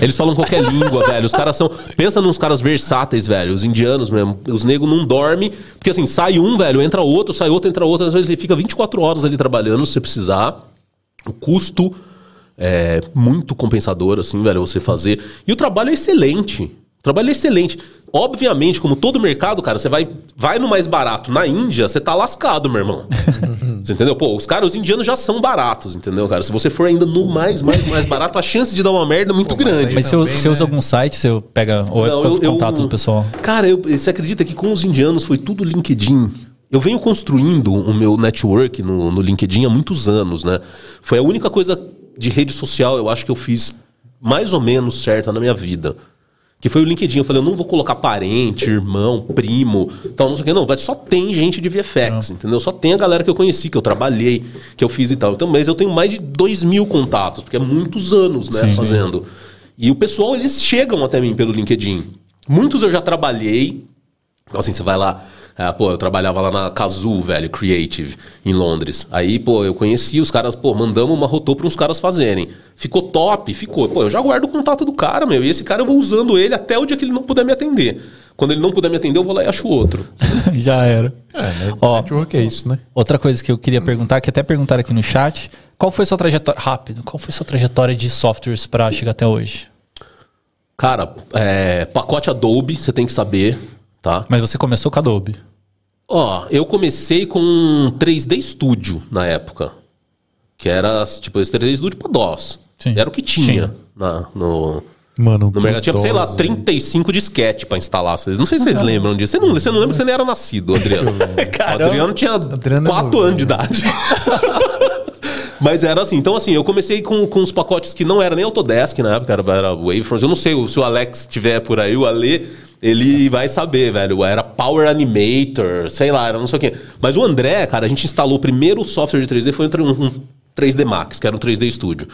Eles falam qualquer língua, velho. Os caras são. Pensa nos caras versáteis, velho. Os indianos mesmo. Os negros não dormem. Porque assim, sai um, velho, entra outro, sai outro, entra outro. Às vezes ele fica 24 horas ali trabalhando se você precisar. O custo é muito compensador, assim, velho, você fazer. E o trabalho é excelente. O trabalho é excelente. Obviamente, como todo mercado, cara, você vai, vai no mais barato. Na Índia, você tá lascado, meu irmão. você entendeu? Pô, os caras, os indianos já são baratos, entendeu, cara? Se você for ainda no mais, mais, mais barato, a chance de dar uma merda é muito Pô, mas grande. Mas você, você usa né? algum site, você pega ou é Não, co- eu- eu- contato do pessoal? Cara, eu- você acredita que com os indianos foi tudo LinkedIn? Eu venho construindo o meu network no, no LinkedIn há muitos anos, né? Foi a única coisa de rede social, eu acho que eu fiz mais ou menos certa na minha vida. Que foi o LinkedIn. Eu falei, eu não vou colocar parente, irmão, primo, tal, não sei o que. Não, vai, só tem gente de VFX, entendeu? Só tem a galera que eu conheci, que eu trabalhei, que eu fiz e tal. Então, mas eu tenho mais de dois mil contatos, porque é muitos anos, né, fazendo. E o pessoal, eles chegam até mim pelo LinkedIn. Muitos eu já trabalhei, então, assim, você vai lá. Ah, pô, eu trabalhava lá na Kazoo, velho, Creative, em Londres. Aí, pô, eu conheci os caras, pô, mandamos uma rotô para uns caras fazerem. Ficou top, ficou. Pô, eu já guardo o contato do cara, meu. E esse cara eu vou usando ele até o dia que ele não puder me atender. Quando ele não puder me atender, eu vou lá e acho outro. Já era. Ó, Network é isso, né? outra coisa que eu queria perguntar, que até perguntaram aqui no chat, qual foi sua trajetória rápido? Qual foi sua trajetória de softwares para chegar até hoje? Cara, é, pacote Adobe, você tem que saber, tá? Mas você começou com Adobe. Ó, eu comecei com 3D Studio na época. Que era, tipo, esse 3D Studio pra DOS. Sim. Era o que tinha na, no, Mano, no mercado. Tinha, sei lá, dose. 35 disquete pra instalar. Vocês, não sei se vocês lembram disso. Você não, você não lembra que você nem era nascido, Adriano. o Adriano tinha Adriano é 4 novo. anos de idade. Mas era assim. Então, assim, eu comecei com, com os pacotes que não era nem Autodesk na época, era, era Wavefront. Eu não sei se o Alex tiver por aí, o Ale, ele vai saber, velho. Era Power Animator, sei lá, era não sei o quê. Mas o André, cara, a gente instalou o primeiro software de 3D, foi um, um 3D Max, que era um 3D Studio.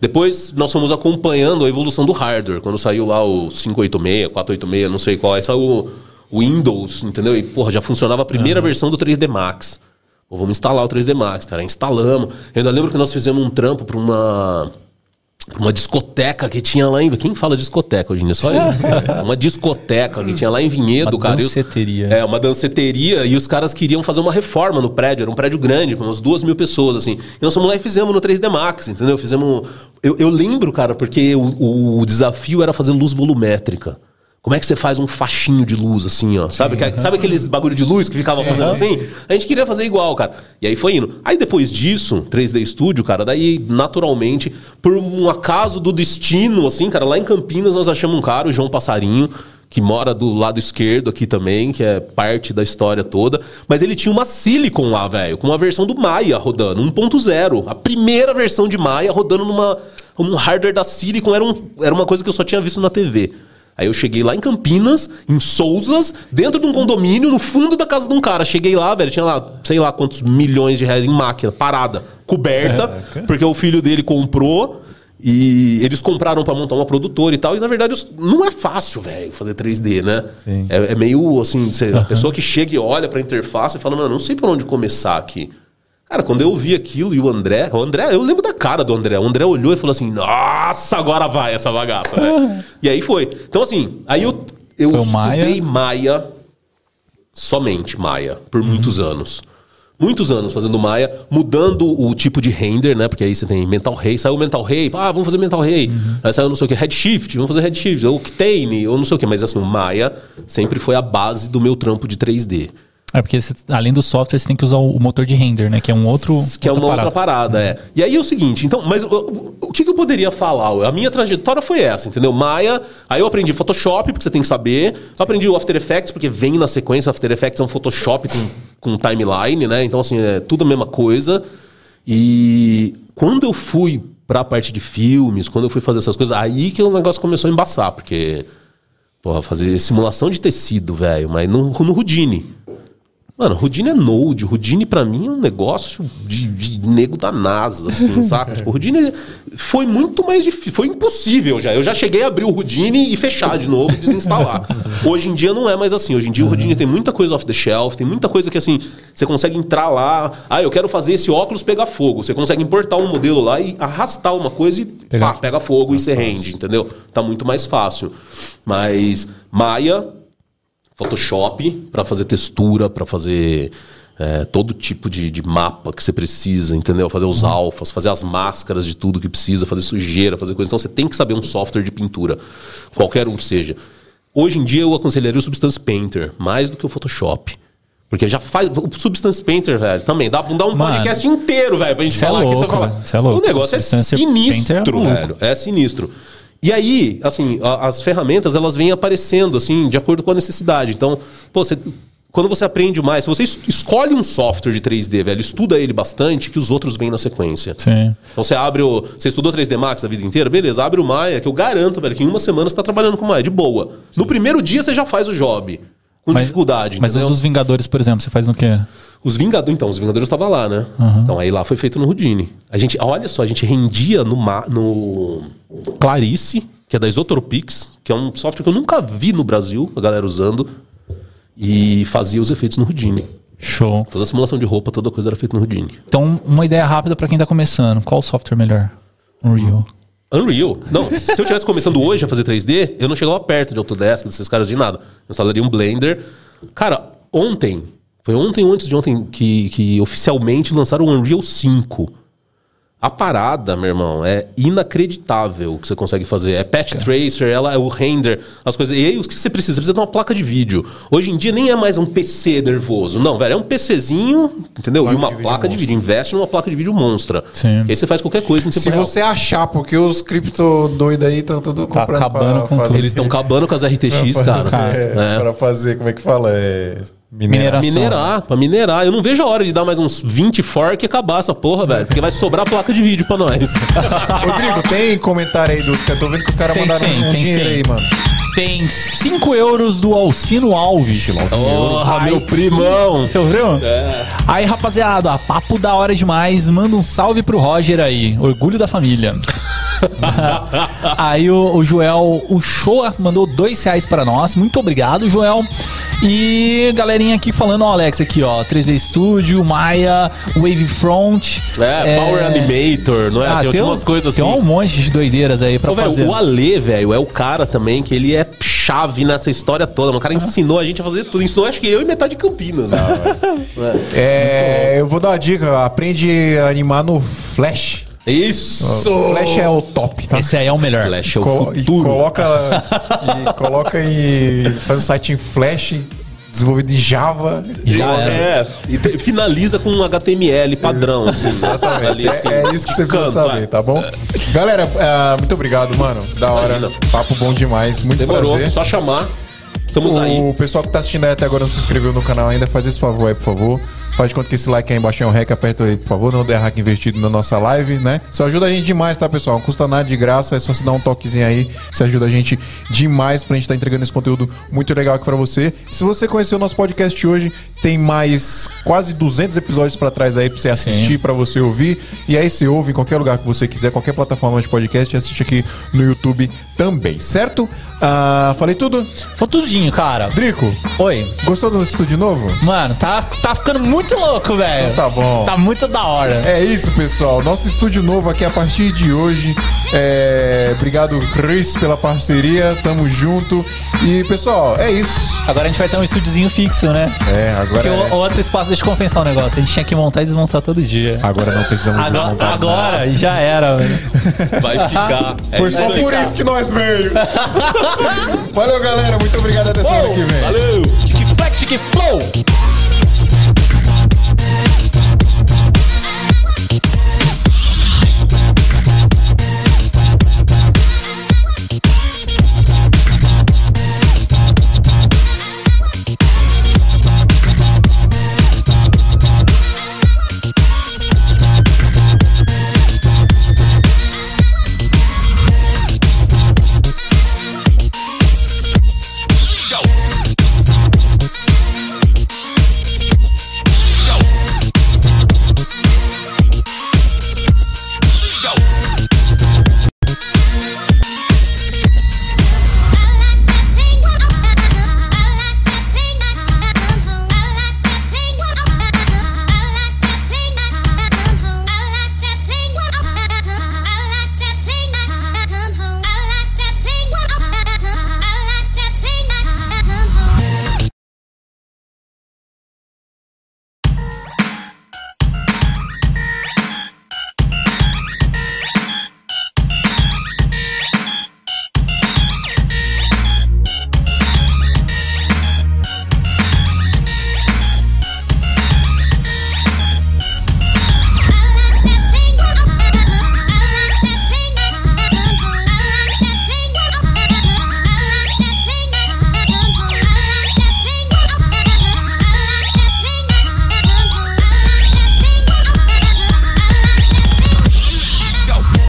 Depois nós fomos acompanhando a evolução do hardware. Quando saiu lá o 586, 486, não sei qual, aí saiu o Windows, entendeu? E, porra, já funcionava a primeira versão do 3D Max. Vamos instalar o 3D Max, cara. Instalamos. Eu ainda lembro que nós fizemos um trampo para uma uma discoteca que tinha lá em. Quem fala discoteca hoje em dia? Só eu. uma discoteca que tinha lá em Vinhedo, Uma cara. Os- danceteria. É, uma danceteria. E os caras queriam fazer uma reforma no prédio. Era um prédio grande, com umas duas mil pessoas, assim. E nós fomos lá e fizemos no 3D Max, entendeu? Fizemos. Eu, eu lembro, cara, porque o, o desafio era fazer luz volumétrica. Como é que você faz um faixinho de luz assim, ó? Sabe, que- sabe aqueles bagulho de luz que ficava fazendo assim? A gente queria fazer igual, cara. E aí foi indo. Aí depois disso, 3D Studio, cara, daí naturalmente, por um acaso do destino, assim, cara, lá em Campinas nós achamos um cara, o João Passarinho, que mora do lado esquerdo aqui também, que é parte da história toda. Mas ele tinha uma Silicon lá, velho, com uma versão do Maya rodando, 1.0. A primeira versão de Maya rodando numa um hardware da Silicon, era, um, era uma coisa que eu só tinha visto na TV. Aí eu cheguei lá em Campinas, em Souzas, dentro de um condomínio, no fundo da casa de um cara. Cheguei lá, velho, tinha lá, sei lá quantos milhões de reais em máquina, parada, coberta, porque o filho dele comprou. E eles compraram pra montar uma produtora e tal. E na verdade não é fácil, velho, fazer 3D, né? É, é meio assim, a pessoa que chega e olha pra interface e fala, mano, não sei por onde começar aqui. Cara, quando eu vi aquilo e o André, o André, eu lembro da cara do André. O André olhou e falou assim: Nossa, agora vai essa bagaça, né? e aí foi. Então, assim, aí eu, eu Foi estudei Maia, somente Maia, por muitos anos. Muitos anos fazendo Maia, mudando o tipo de render, né? Porque aí você tem Mental Ray, saiu Mental Ray, ah, vamos fazer Mental Ray. Aí saiu não sei o que, Redshift, vamos fazer Redshift, ou Octane, ou não sei o que. Mas assim, o Maia sempre foi a base do meu trampo de 3D. É porque você- além do software, você tem que usar o motor de render, né? Que é um outro. que é uma outra outra parada, é. E aí é o seguinte, então, mas o, o- que, que eu poderia falar? A minha trajetória foi essa, entendeu? Maia, aí eu aprendi Photoshop, porque você tem que saber. Eu aprendi o After Effects, porque vem na sequência. O After Effects é um Photoshop com, com timeline, né? Então, assim, é tudo a mesma coisa. E quando eu fui pra parte de filmes, quando eu fui fazer essas coisas, aí que o negócio começou a embaçar, porque. Porra, fazer simulação de tecido, velho, mas no, no Houdini. Mano, Houdini é Node. Houdini pra mim é um negócio de, de nego da NASA, assim, saca? Tipo, Houdini foi muito mais difícil. Foi impossível já. Eu já cheguei a abrir o Houdini e fechar de novo desinstalar. Hoje em dia não é mais assim. Hoje em dia o Houdini tem muita coisa off the shelf, tem muita coisa que assim, você consegue entrar lá. Ah, eu quero fazer esse óculos pegar fogo. Você consegue importar um modelo lá e arrastar uma coisa e Pegar pá, pega fogo e você rende, entendeu? Tá muito mais fácil. Mas Maya, Photoshop para fazer textura, para fazer é, todo tipo de, de mapa que você precisa, entendeu? Fazer os alfas, fazer as máscaras de tudo que precisa, fazer sujeira, fazer coisa. Então você tem que saber um software de pintura, qualquer um que seja. Hoje em dia eu aconselharia o Substance Painter mais do que o Photoshop. Porque já faz. O Substance Painter, velho, também dá, dá um Mano, podcast inteiro, velho, pra gente é falar aqui. louco, Você fala, é louco. O negócio é é sinistro, louco. velho. É sinistro. E aí, assim, a- as ferramentas elas vêm aparecendo assim, de acordo com a necessidade. Então, pô, você- quando você aprende mais, se você es- escolhe um software de 3D, velho, estuda ele bastante, que os outros vêm na sequência. Sim. Então você abre o. Você estudou 3D Max a vida inteira? Beleza, abre o Maya, que eu garanto, velho, que em uma semana você tá trabalhando com o Maya, de boa. No primeiro dia você já faz o job. Com dificuldade. Mas os entendeu? dos Vingadores, por exemplo, você faz no quê? Os Vingadores, então, os Vingadores estavam lá, né? Então aí lá foi feito no Houdini. A gente, olha só, a gente rendia no, no Clarice, que é da Isotropix, que é um software que eu nunca vi no Brasil, a galera usando, e fazia os efeitos no Houdini. Show. Toda a simulação de roupa, toda coisa era feita no Houdini. Então, uma ideia rápida pra quem tá começando. Qual software melhor? Unreal. Unreal. Não, se eu estivesse começando hoje a fazer 3D, eu não chegava perto de Autodesk, desses caras de nada. Eu instalaria um Blender. Cara, ontem, foi ontem ou antes de ontem que, que oficialmente lançaram o Unreal 5. A parada, meu irmão, é inacreditável o que você consegue fazer. É patch tracer, ela é o render, as coisas. E aí, o que você precisa? Você precisa de uma placa de vídeo. Hoje em dia nem é mais um PC nervoso. Não, velho, é um PCzinho, entendeu? e uma de vídeo placa de vídeo. Investe numa placa de vídeo monstra. Sim. E aí você faz qualquer coisa em tempo Se real. você achar, porque os cripto doidos aí estão tudo Tá comprando acabando pra com fazer, tudo. Eles estão acabando com as RTX, pra cara. fazer, É. Pra fazer, como é que fala? É. Mineração. Minerar, pra minerar. Eu não vejo a hora de dar mais uns 20 fork e acabar essa porra, velho. Porque vai sobrar placa de vídeo pra nós. Rodrigo, tem comentário aí dos que eu tô vendo que os caras Tem mandaram sim, um tem dinheiro sim. aí, mano. Tem 5 euros do Alcino Alves. Porra, meu primão. Você ouviu? Aí, rapaziada, papo da hora demais. Manda um salve pro Roger aí. Orgulho da família. aí o, o Joel, o Shoa, mandou dois reais para nós. Muito obrigado, Joel. E galerinha aqui falando, ó, Alex, aqui, ó. 3D Studio, Maya, Wavefront. É, Power Animator, não é? Ah, tinha, tem, tinha um- umas coisas tem assim. um monte de doideiras aí pra Ô, fazer. o Ale, velho, é o cara também que ele é chave nessa história toda. O cara ensinou a gente a fazer tudo. Ensinou, acho que eu e metade de Campinas. Né? É, eu vou dar uma dica. Aprende a animar no Flash. Isso! O Flash é o top, tá? Esse aí é o melhor. Flash é o Co- e futuro. coloca, e coloca em. Faz um site em Flash, desenvolvido em Java. Já. É, e te- finaliza com um HTML padrão. Assim, Exatamente. Ali, assim, é, é isso que você precisa saber, é. tá bom? Galera, ah, muito obrigado, mano. Da hora. Imagina. Papo bom demais. Muito Demorou, prazer. só chamar. Estamos aí. O pessoal que tá assistindo aí até agora não se inscreveu no canal ainda, faz esse favor aí, por favor. Faz de conta que esse like aí embaixo é um rec, aperta aí, por favor. Não der hack investido na nossa live, né? Isso ajuda a gente demais, tá, pessoal? Não custa nada de graça, é só se dar um toquezinho aí. Isso ajuda a gente demais pra gente estar entregando esse conteúdo muito legal aqui pra você. Se você conheceu o nosso podcast hoje, tem mais quase 200 episódios pra trás aí pra você assistir, pra você ouvir. E aí você ouve em qualquer lugar que você quiser, qualquer plataforma de podcast, assiste aqui no YouTube também, certo? Ah, falei tudo? Foi tudinho, cara. Drico, Oi. gostou do estúdio novo? Mano, tá, tá ficando muito louco, velho. Tá bom. Tá muito da hora. É isso, pessoal. Nosso estúdio novo aqui a partir de hoje. É... Obrigado, Chris, pela parceria. Tamo junto. E, pessoal, é isso. Agora a gente vai ter um estúdiozinho fixo, né? É, agora. Porque o, é- o outro espaço deixa eu compensar o negócio. A gente tinha que montar e desmontar todo dia. Agora não precisamos Agora, desmontar agora já era, velho. Vai ficar. É Foi isso só por isso que nós veio. Valeu, galera. Muito obrigado. Até semana que vem. Valeu! Tique flex, tique flow.